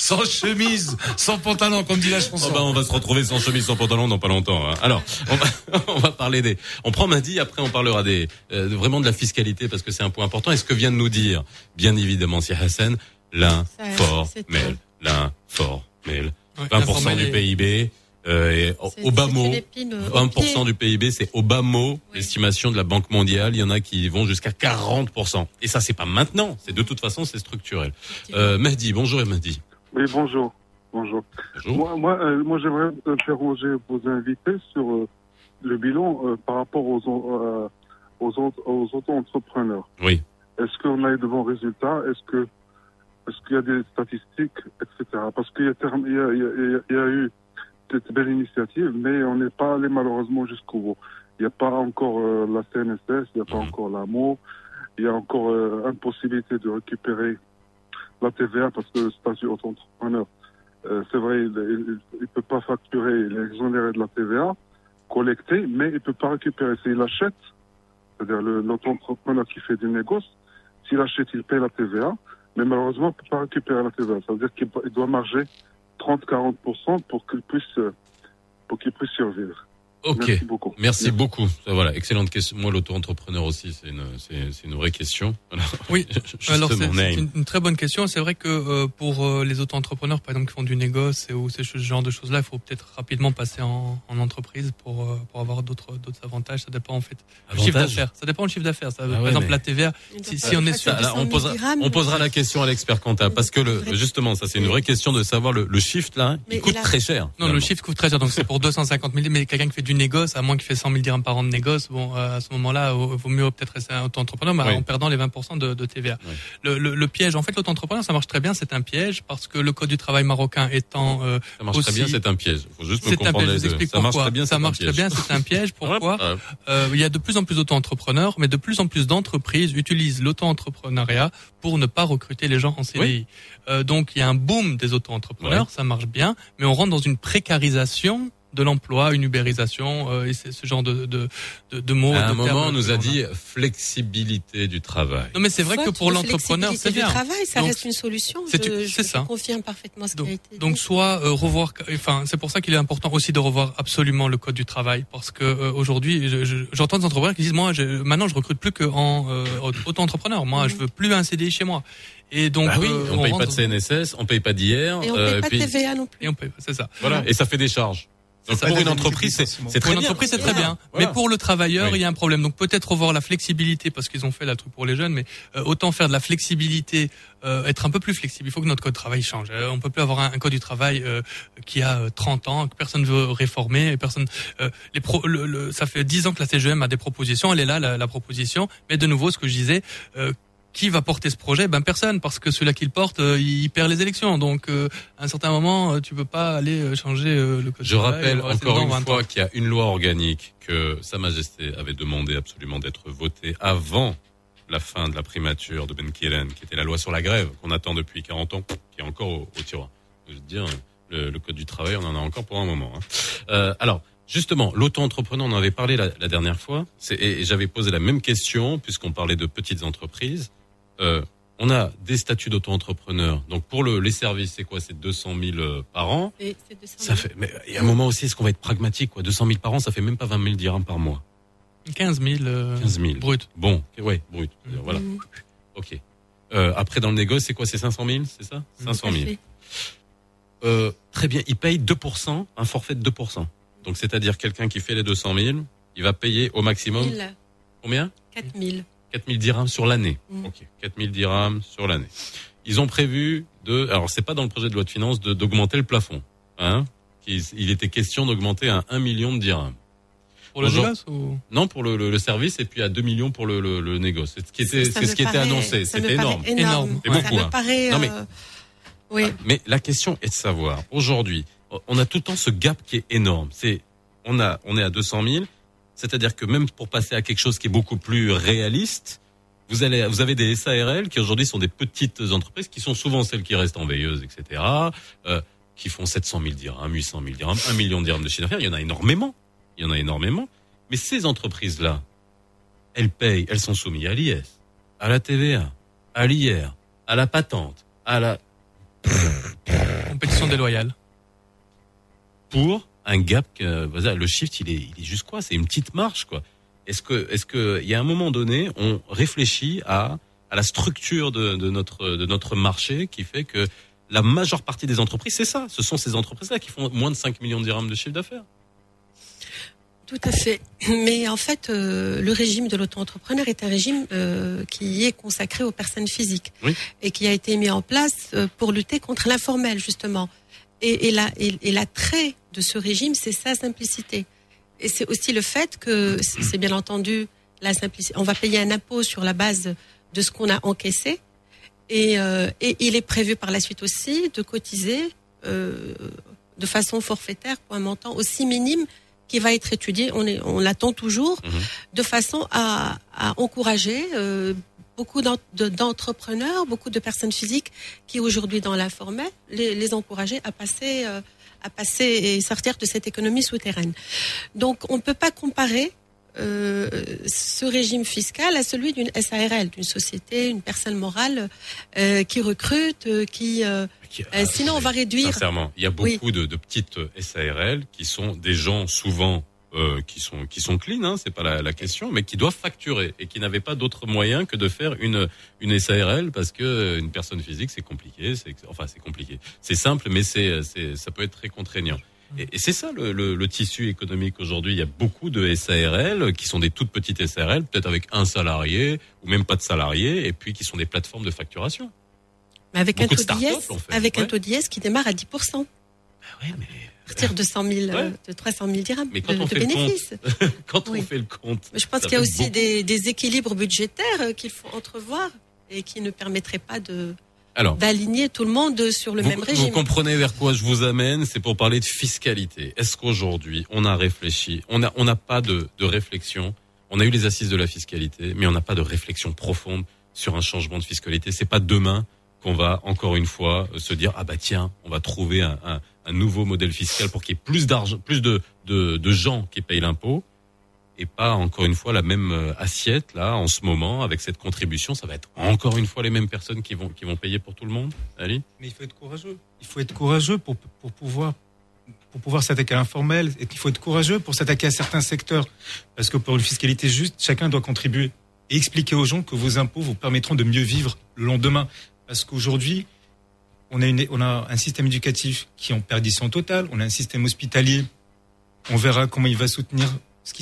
Sans chemise, sans pantalon, comme dit la chanson. Oh bah, on va se retrouver sans chemise, sans pantalon dans pas longtemps. hein. Alors, on va, <laughs> on va parler des. On prend Madi, après on parlera des euh, vraiment de la fiscalité parce que c'est un point important. Et ce que vient de nous dire, bien évidemment, si Hassan, l'informel, l'informel, Ouais, 20% l'informel du PIB. Euh, et au- C'est- au bas mot, l'épine au 20% pied. du PIB, c'est au bas mot, l'estimation de la Banque mondiale. Il y en a qui vont jusqu'à 40%. Et ça, c'est pas maintenant. C'est de toute façon, c'est structurel. Euh, Mehdi, bonjour Mehdi. Oui, bonjour. Bonjour. Moi, moi, euh, moi j'aimerais interroger vos invités sur euh, le bilan euh, par rapport aux, aux, aux auto-entrepreneurs. Oui. Est-ce qu'on a eu de bons résultats? Est-ce que est-ce qu'il y a des statistiques, etc. Parce qu'il y a, y y y eu cette belle initiative, mais on n'est pas allé malheureusement jusqu'au bout. Il n'y a pas encore la CNSS, il n'y a pas encore l'AMO, il y a encore impossibilité de récupérer la TVA parce que statut auto-entrepreneur, euh, c'est vrai, il ne peut pas facturer, il est exonéré de la TVA collectée, mais il ne peut pas récupérer. S'il achète, c'est-à-dire l'auto-entrepreneur qui fait du négoce, s'il achète, il paye la TVA, mais malheureusement, il ne peut pas récupérer la TVA. Ça veut dire qu'il il doit marger 30-40% pour qu'il puisse, euh, pour qu'il puisse survivre. Ok. Merci beaucoup. Merci beaucoup. Ça, Voilà, excellente question. Moi, l'auto-entrepreneur aussi, c'est une, c'est, c'est une vraie question. <laughs> Alors, Oui. Alors c'est une, une très bonne question. C'est vrai que euh, pour euh, les auto-entrepreneurs, par exemple, qui font du négoce et ou ces ce genre de choses-là, il faut peut-être rapidement passer en, en entreprise pour euh, pour avoir d'autres d'autres avantages. Ça dépend en fait du chiffre Avantages d'affaires. Ça dépend du chiffre d'affaires. Ça, Ah par ouais, exemple, mais- la TVA. Si, si on est sur Ça, là, on posera, on posera la question à l'expert comptable parce que le, justement, ça c'est une vraie question de savoir le, le shift là, il Mais coûte très cher. Non, le chiffre coûte très cher, donc c'est pour 250 000. Mais quelqu'un qui fait du négoce, à moins qu'il fait 100 000 dirhams par an de négoce, bon, euh, à ce moment-là, il vaut mieux peut-être rester un auto-entrepreneur, mais Oui. en perdant les 20% de, de TVA. Le, le, le piège, en fait, l'auto-entrepreneur, ça marche très bien, c'est un piège parce que le code du travail marocain étant euh, Ça marche très aussi- bien, c'est un piège. Faut juste me c'est un comprendre piège. les deux. Ça marche pourquoi. très bien, ça marche très bien, c'est un piège. <laughs> Pourquoi. Euh, Il y a de plus en plus d'auto-entrepreneurs, mais de plus en plus d'entreprises utilisent l'auto-entrepreneuriat pour ne pas recruter les gens en CDI. Euh, donc il y a un boom des auto-entrepreneurs, ça marche bien, mais on rentre dans une précarisation de l'emploi, une ubérisation, euh, et c'est ce genre de, de, de, de mots. À un de moment, on nous a dit flexibilité du travail. Non, mais c'est vrai que pour l'entrepreneur, c'est flexibilité bien. du travail, ça Donc, reste une solution. c'est- Je, c'est je ça. confirme parfaitement ce qui a été Donc soit euh, revoir, enfin c'est pour ça qu'il est important aussi de revoir absolument le code du travail parce que euh, aujourd'hui je- je- j'entends des entrepreneurs qui disent moi je, maintenant je recrute plus qu'en euh, auto-entrepreneur, moi je veux plus un CDI chez moi. Et donc Bah oui, euh, on paye rentre- pas de CNSS, on paye pas d'hier. Et on euh, paye pas puis- de TVA non plus. Et on paye, c'est ça. Voilà, et ça fait des charges. Donc pour une entreprise, c'est très une bien. entreprise, c'est très bien. Voilà. Mais pour le travailleur, Oui. il y a un problème. Donc peut-être revoir la flexibilité parce qu'ils ont fait la truc pour les jeunes, mais euh, autant faire de la flexibilité, euh, être un peu plus flexible. Il faut que notre code du travail change. Euh, on peut plus avoir un, un code du travail euh, qui a euh, 30 ans, que personne veut réformer, et personne. euh, les pro, le, le- ça fait 10 ans que la CGM a des propositions. Elle est là, la, la proposition. Mais de nouveau, ce que je disais. Qui va porter ce projet? Ben personne, parce que celui-là qui le porte, euh, il perd les élections. Donc, euh, à un certain moment, euh, tu peux pas aller euh, changer le code. Je du travail, rappelle va rester encore une 20 fois qu'il y a une loi organique que Sa Majesté avait demandé absolument d'être votée avant la fin de la primature de Ben Kiren, qui était la loi sur la grève qu'on attend depuis 40 ans, qui est encore au, au tiroir. Je veux dire, le, le code du travail, on en a encore pour un moment. hein. Alors, justement, l'auto-entrepreneur, on en avait parlé la, la dernière fois, et j'avais posé la même question, puisqu'on parlait de petites entreprises. Euh, on a des statuts d'auto-entrepreneur. Donc pour le, les services, c'est quoi? C'est 200 000 euh, par an. Et c'est 200 Ça fait, mais il y a un moment aussi, est-ce qu'on va être pragmatique, quoi? 200 000 par an, ça fait même pas 20 000 dirhams par mois. 15 000. euh, 15 000. Brut. Bon, ouais, brut. Voilà. Ok. Euh, après, dans le négoce, c'est quoi? C'est 500 000, c'est ça? 500 000. Euh, très bien, il paye 2%, un forfait de 2%. Donc, c'est-à-dire quelqu'un qui fait les 200 000, il va payer au maximum 1000, combien? 4000. 4000 dirhams sur l'année. Mm. Ok, 4000 dirhams sur l'année. Ils ont prévu de, alors c'est pas dans le projet de loi de finances, de- d'augmenter le plafond. Hein il, il était question d'augmenter à 1 million de dirhams. Pour le négoce ou? Non, pour le, le- le service et puis à 2 millions pour le, le, le négoce. C'est ce qui était, c'est ce qui était annoncé. C'était énorme. énorme. C'est Ouais. beaucoup. Ça me hein. paraît, Non, mais, euh, oui. mais la question est de savoir, aujourd'hui, on a tout le temps ce gap qui est énorme. C'est, on a, on est à 200 000. C'est-à-dire que même pour passer à quelque chose qui est beaucoup plus réaliste, vous allez, vous avez des SARL qui aujourd'hui sont des petites entreprises qui sont souvent celles qui restent en veilleuse, etc., euh, qui font 700 000 dirhams, 800 000 dirhams, 1 million de dirhams de chiffre d'affaires. Il y en a énormément. Il y en a énormément. Mais ces entreprises-là, elles payent, elles sont soumises à l'IS, à la TVA, à l'IR, à la patente, à la... compétition déloyale. Pour un gap, que, voilà, le shift, il est, il est juste quoi? C'est une petite marche, quoi. Est-ce que, est-ce que, il y a un moment donné, on réfléchit à, à la structure de, de notre, de notre marché qui fait que la majeure partie des entreprises, c'est ça. Ce sont ces entreprises-là qui font moins de 5 millions de dirhams de chiffre d'affaires. Tout à fait. Mais en fait, euh, le régime de l'auto-entrepreneur est un régime euh, qui est consacré aux personnes physiques Oui. et qui a été mis en place euh, pour lutter contre l'informel, justement. Et, et, la, et, et l'attrait de ce régime, c'est sa simplicité. Et c'est aussi le fait que, c'est bien entendu, la simplicité. On va payer un impôt sur la base de ce qu'on a encaissé. Et, euh, et il est prévu par la suite aussi de cotiser euh, de façon forfaitaire pour un montant aussi minime qui va être étudié, on, est, on l'attend toujours, de façon à, à encourager euh, beaucoup d'en- de- d'entrepreneurs, beaucoup de personnes physiques qui aujourd'hui dans l'informel, les, les encourager à passer, euh, à passer et sortir de cette économie souterraine. Donc on ne peut pas comparer euh, ce régime fiscal à celui d'une SARL, d'une société, une personne morale euh, qui recrute, euh, qui... euh, euh, sinon, on va réduire. Sincèrement, il y a beaucoup Oui. de, de petites SARL qui sont des gens souvent euh, qui sont qui sont clean, hein, c'est pas la, la question, mais qui doivent facturer et qui n'avaient pas d'autre moyen que de faire une une SARL parce que euh, une personne physique c'est compliqué, c'est enfin c'est compliqué, c'est simple mais c'est c'est ça peut être très contraignant. Et, et c'est ça le, le, le tissu économique aujourd'hui. Il y a beaucoup de SARL qui sont des toutes petites SARL, peut-être avec un salarié ou même pas de salarié, et puis qui sont des plateformes de facturation. Mais avec Beaucoup un taux d'IS, startups, en fait. avec un Ouais. taux d'IS qui démarre à 10%. À partir de 100 000, euh, de 300 000 dirhams Mais quand de, on de fait le bénéfices. compte, <laughs> quand on fait le compte, Mais je pense qu'il y a aussi des, des équilibres budgétaires euh, qu'il faut entrevoir et qui ne permettraient pas de d'aligner tout le monde sur le vous, même vous régime. comprenez vers quoi je vous amène? C'est pour parler de fiscalité. Est-ce qu'aujourd'hui, on a réfléchi On n'a on n'a pas de, de réflexion? On a eu les assises de la fiscalité, mais on n'a pas de réflexion profonde sur un changement de fiscalité. C'est pas demain qu'on va encore une fois se dire ah bah tiens, on va trouver un, un, un nouveau modèle fiscal pour qu'il y ait plus d'argent, plus de, de, gens qui payent l'impôt et pas encore une fois la même euh, assiette là en ce moment avec cette contribution. Ça va être encore une fois les mêmes personnes qui vont qui vont payer pour tout le monde. Ali? Mais il faut être courageux. Il faut être courageux pour, pour pouvoir pour pouvoir s'attaquer à l'informel et qu'il faut être courageux pour s'attaquer à certains secteurs. Parce que pour une fiscalité juste, chacun doit contribuer et expliquer aux gens que vos impôts vous permettront de mieux vivre le lendemain. Parce qu'aujourd'hui, on a, un système éducatif qui est en perdition totale, on a un système hospitalier, on verra comment il va soutenir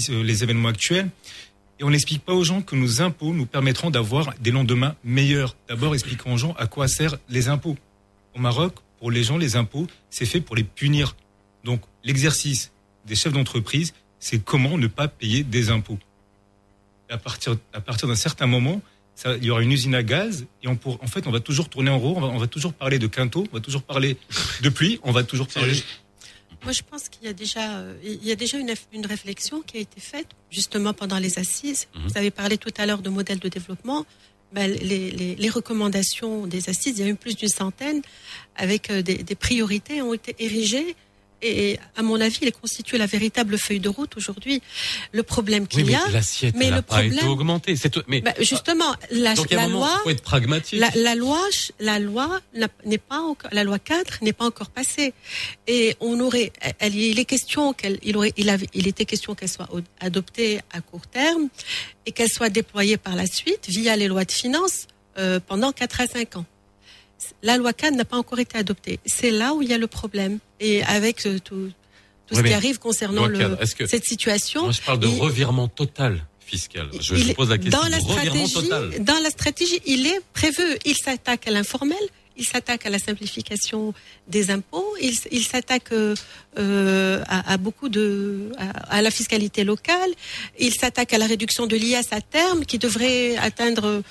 les événements actuels. Et on n'explique pas aux gens que nos impôts nous permettront d'avoir des lendemains meilleurs. D'abord, expliquons aux gens à quoi servent les impôts. Au Maroc, pour les gens, les impôts, c'est fait pour les punir. Donc, l'exercice des chefs d'entreprise, c'est comment ne pas payer des impôts. À partir d'un certain moment, ça, il y aura une usine à gaz et on pour, en fait, on va toujours tourner en rond, on va, on va toujours parler de quinto, on va toujours parler de pluie, on va toujours parler. Moi, je pense qu'il y a déjà, euh, il y a déjà une, une réflexion qui a été faite justement pendant les assises. Mhm. Vous avez parlé tout à l'heure de modèle de développement. Ben, les, les, les recommandations des assises, il y a eu plus d'une centaine, avec euh, des, des priorités ont été érigées. Et à mon avis, elles constituent la véritable feuille de route aujourd'hui. Le problème qu'il mais y a, mais elle le n'a pas été problème, tout- mais bah, justement, la, donc, il la moment, loi, faut être pragmatique. la, la loi, la loi n'est pas encore, la loi 4 n'est pas encore passée. Et on aurait, elle- il est question qu'elle, il aurait, il avait, il était question qu'elle soit adoptée à court terme et qu'elle soit déployée par la suite via les lois de finances euh, pendant 4 à 5 ans. La loi 4 n'a pas encore été adoptée. C'est là où il y a le problème. Et avec euh, tout, ce qui arrive concernant le, que- cette situation. Moi, je parle de il- revirement total fiscal. Je, il je pose la question dans la stratégie, total. dans la stratégie, il est prévu. Il s'attaque à l'informel, il s'attaque à la simplification des impôts, il, s'attaque euh, à, beaucoup de à, à la fiscalité locale, il s'attaque à la réduction de l'IS à terme qui devrait atteindre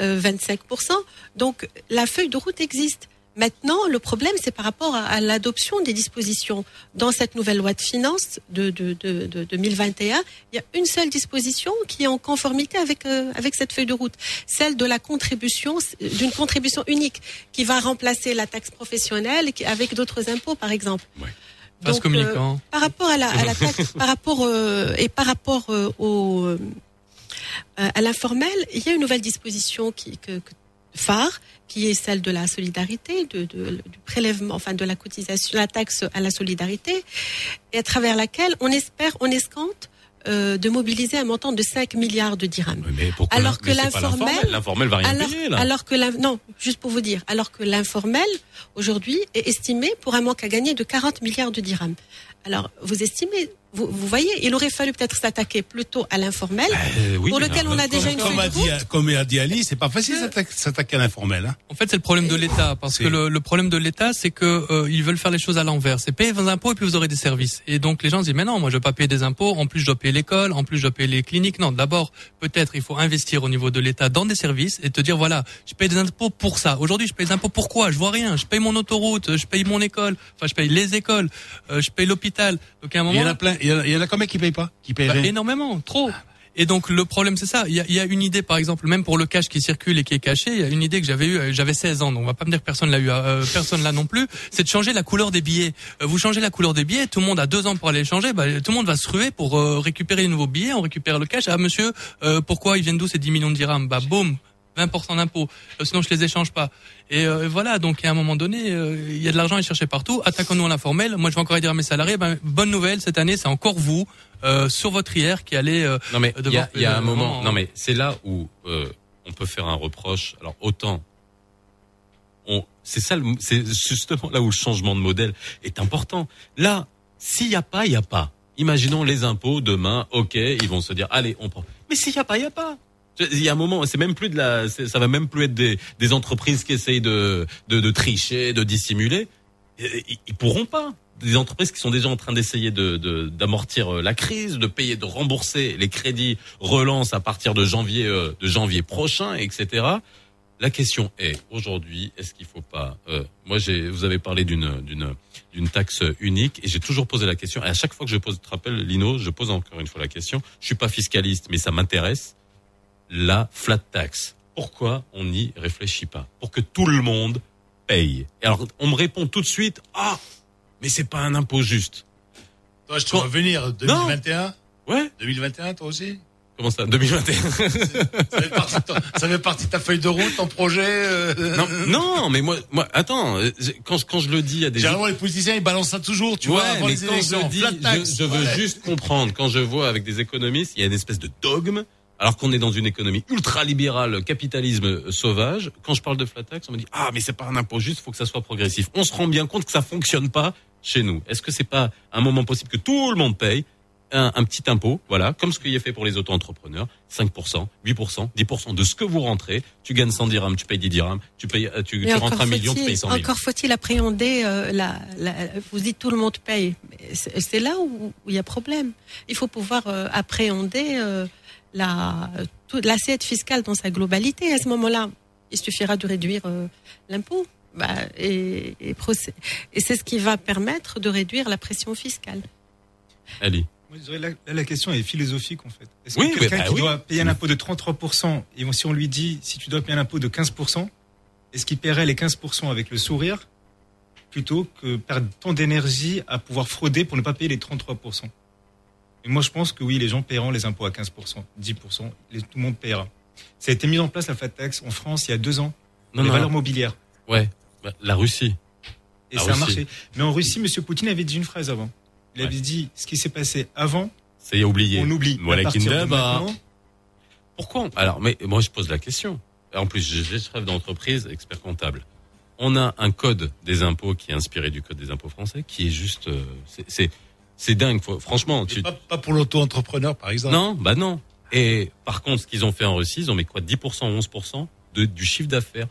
euh, 25% Donc la feuille de route existe. Maintenant, le problème, c'est par rapport à, à l'adoption des dispositions. Dans cette nouvelle loi de finances de, de, de, de 2021, il y a une seule disposition qui est en conformité avec, euh, avec cette feuille de route, celle de la contribution, d'une contribution unique qui va remplacer la taxe professionnelle avec d'autres impôts, par exemple. Vase Donc, communicant. euh, par rapport à la, à la taxe, par rapport euh, et par rapport euh, au euh, à l'informel, il y a une nouvelle disposition qui que, que- phare, qui est celle de la solidarité, de, de- du prélèvement, enfin de la cotisation, la taxe à la solidarité, et à travers laquelle on espère, on escompte euh, de mobiliser un montant de 5 milliards de dirhams. Mais pourquoi Alors que l'informel, L'informel va rien alors, payer, là. alors que non, juste pour vous dire, alors que l'informel aujourd'hui est estimé pour un manque à gagner de 40 milliards de dirhams. Alors vous estimez, vous, vous voyez, il aurait fallu peut-être s'attaquer plutôt à l'informel, Euh, pour lequel on a déjà une comme feuille a de dit, comme a dit Ali, c'est pas facile s'attaquer- s'attaquer à l'informel. Hein. En fait, c'est le problème de l'État, parce que le, le problème de l'État, c'est que euh, ils veulent faire les choses à l'envers. C'est payer vos impôts et puis vous aurez des services. Et donc les gens se disent mais non, moi je veux pas payer des impôts. En plus, je dois payer l'école. En plus, je dois payer les cliniques. Non, d'abord, peut-être il faut investir au niveau de l'État dans des services et te dire voilà, je paye des impôts pour ça. Aujourd'hui, je paye des impôts pourquoi Je vois rien. Je paye mon autoroute, je paye mon école, enfin je paye les écoles, euh, je paye l'hôpital. Donc à un moment, Il y en a plein. Il y en a, y en a combien qui payent pas Qui payent bah, rien? énormément, trop. Et donc le problème c'est ça. Il y a, y a une idée par exemple, même pour le cash qui circule et qui est caché, il y a une idée que j'avais eue. euh, J'avais 16 ans, donc on va pas me dire que personne l'a eu, euh, personne là non plus. C'est de changer la couleur des billets. Euh, vous changez la couleur des billets, tout le monde a deux ans pour aller les changer. Bah, tout le monde va se ruer pour euh, récupérer les nouveaux billets. On récupère le cash. Ah monsieur, euh, pourquoi ils viennent d'où ces 10 millions de dirhams? Bah boum. 20% d'impôts, Euh, sinon je les échange pas. Et euh, voilà, donc à un moment donné, euh, il y a de l'argent à chercher partout. Attaquons-nous à l'informel. Moi, je vais encore dire à mes salariés, ben, bonne nouvelle, cette année, c'est encore vous, euh, sur votre IR, qui allez euh, Non mais il y a, il y a un moment. Non mais c'est là où euh, on peut faire un reproche. Alors autant, on, c'est ça, c'est justement là où le changement de modèle est important. Là, s'il y a pas, il y a pas. Imaginons les impôts demain. Ok, ils vont se dire, allez, on prend. Mais s'il y a pas, il y a pas. Il y a un moment, c'est même plus de la, ça va même plus être des, des entreprises qui essayent de, de, de tricher, de dissimuler. Ils, ils pourront pas. Des entreprises qui sont déjà en train d'essayer de, d'amortir euh, la crise, de payer, de rembourser les crédits relance à partir de janvier, euh, de janvier prochain, etc. La question est aujourd'hui, est-ce qu'il faut pas euh, Moi, j'ai, vous avez parlé d'une d'une d'une taxe unique et j'ai toujours posé la question. Et à chaque fois que je pose, te rappelles, Lino, je pose encore une fois la question. Je suis pas fiscaliste, mais ça m'intéresse. La flat tax. Pourquoi on n'y réfléchit pas? Pour que tout le monde paye. Et alors, on me répond tout de suite, ah, mais c'est pas un impôt juste. Toi, je te vois venir 2021. Ouais. 2021, toi aussi? Comment ça 2021 <laughs> ça, fait partie de ton- ça fait partie de ta feuille de route, ton projet. euh, non, non, mais moi, moi, attends, euh, quand, quand je le dis à des Généralement, les politiciens, ils balancent ça toujours, tu ouais, vois, avant mais les quand élections. je, dis, Flat tax. je, je veux Ouais. juste comprendre. Quand je vois avec des économistes, il y a une espèce de dogme, alors qu'on est dans une économie ultra libérale, capitalisme sauvage. Quand je parle de flat tax, on me dit ah mais c'est pas un impôt juste, faut que ça soit progressif. On se rend bien compte que ça fonctionne pas chez nous. Est-ce que c'est pas un moment possible que tout le monde paye un, un petit impôt, voilà, comme ce qu'il a fait pour les auto-entrepreneurs, 5%, 8%, 10% de ce que vous rentrez, tu gagnes 100 dirhams, tu payes 10 dirhams, tu payes, euh, tu, rentres un million, tu payes 100 000. Encore faut-il appréhender euh, la, la- Vous dites tout le monde paye. C'est là où où il y a problème. Il faut pouvoir euh, appréhender euh, la toute l'assiette fiscale dans sa globalité. À ce moment-là, il suffira de réduire euh, l'impôt. Bah, et et c'est ce qui va permettre de réduire la pression fiscale. Ali. Moi, je dirais là, là, la question est philosophique en fait. Est-ce Oui, que quelqu'un bah qui oui. doit payer un impôt de 33%, et si on lui dit si tu dois payer un impôt de 15%, est-ce qu'il paierait les 15% avec le sourire plutôt que perdre tant d'énergie à pouvoir frauder pour ne pas payer les 33% Et moi je pense que oui, les gens paieront les impôts à 15%, 10%, les- tout le monde paiera. Ça a été mis en place la flat tax en France il y a deux ans, Non, dans les non. valeurs mobilières. Ouais, bah, la Russie. Et La ça a marché. Mais en Russie, M. Poutine avait dit une phrase avant. Il avait dit ce qui s'est passé avant, C'est oublié. on oublie. Voilà Kindaba. maintenant, Pourquoi Alors, mais moi, je pose la question. En plus, suis chef d'entreprise, expert comptable. On a un code des impôts qui est inspiré du code des impôts français, qui est juste, euh, c'est- c'est, dingue. Faut- franchement, tu, Pas, pas pour l'auto-entrepreneur, par exemple. non, bah non. Et par contre, ce qu'ils ont fait en Russie, ils ont mis quoi 10%, 11% de, du chiffre d'affaires.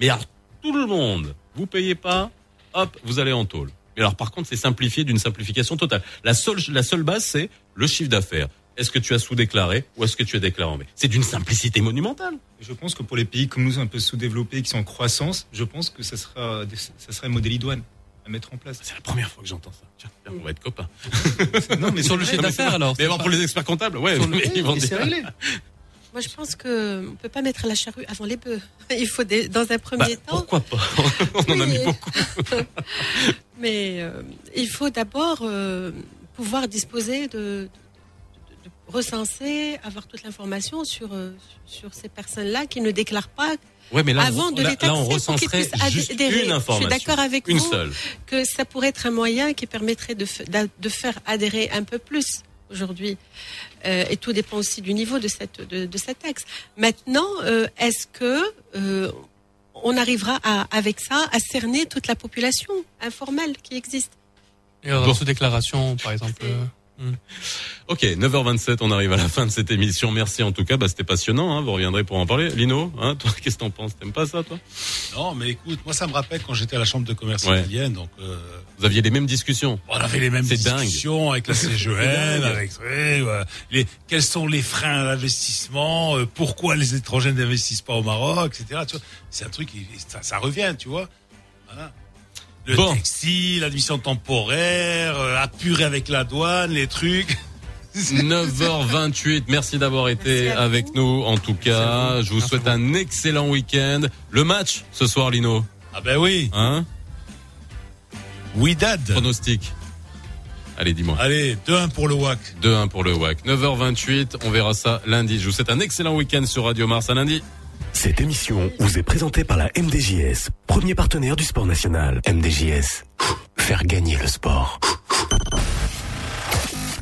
Mais alors, tout le monde, vous payez pas, hop, vous allez en tôle. Mais alors, par contre, c'est simplifié d'une simplification totale. La seule, la seule base, c'est le chiffre d'affaires. Est-ce que tu as sous-déclaré ou est-ce que tu as déclaré en mai C'est d'une simplicité monumentale. Je pense que pour les pays comme nous, un peu sous-développés, qui sont en croissance, je pense que ça sera, ça sera un modèle idoine à mettre en place. C'est la première fois que j'entends ça. Tiens, on va être copains. <laughs> Non, mais sur le chiffre d'affaires alors. Mais alors, pour les experts comptables, ouais, Sur le- mais ils vont dire- réglé. Moi, je pense que on peut pas mettre la charrue avant les bœufs. <laughs> Il faut des- dans un Bah, premier temps. pourquoi pas? <laughs> On en a mis beaucoup. Mais euh, il faut d'abord euh, pouvoir disposer de, de- de recenser, avoir toute l'information sur, euh, sur ces personnes-là qui ne déclarent pas Ouais, mais là, on- avant de là- les taxer là, on pour qu'ils recenserait puissent juste adhérer. une Je information. suis d'accord avec Une vous seule. que ça pourrait être un moyen qui permettrait de, de faire adhérer un peu plus aujourd'hui. Euh, et tout dépend aussi du niveau de cette, de, de cette taxe. Maintenant, euh, est-ce que euh, on arrivera à, avec ça à cerner toute la population informelle qui existe? Et euh, sous déclaration, par exemple. Euh, Ok, 9h27, on arrive à la fin de cette émission. Merci en tout cas, bah, c'était passionnant. Hein, vous reviendrez pour en parler. Lino, hein, toi, <laughs> qu'est-ce que t'en penses? T'aimes pas ça, toi? Non, mais écoute, moi ça me rappelle quand j'étais à la chambre de commerce Ouais. italienne, donc euh, Vous aviez les mêmes discussions. on avait les mêmes C'est dingue. discussions avec la <laughs> CGN, dingue. avec ouais, ouais, les quels sont les freins à l'investissement, euh, pourquoi les étrangers n'investissent pas au Maroc, etc. C'est un truc, qui- ça, ça revient, tu vois. Voilà. Le Bon. textile, l'admission temporaire, euh, apurer avec la douane, les trucs. <laughs> 9h28, merci d'avoir été avec nous. En tout cas, je vous souhaite un excellent week-end. Le match ce soir, Lino. Ah ben oui. Hein Oui, dad. Pronostic. Allez, dis-moi. Allez, 2-1 pour le WAC. 2-1 pour le WAC. 9h28, on verra ça lundi. Je vous souhaite un excellent week-end sur Radio Mars à lundi. Cette émission vous est présentée par la MDJS, premier partenaire du sport national. MDJS, faire gagner le sport.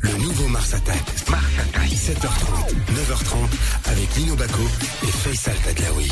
Le nouveau Mars Attack. Mars Attack. 7h30, 9h30 avec Lino Baco et Faisal Tadlaoui.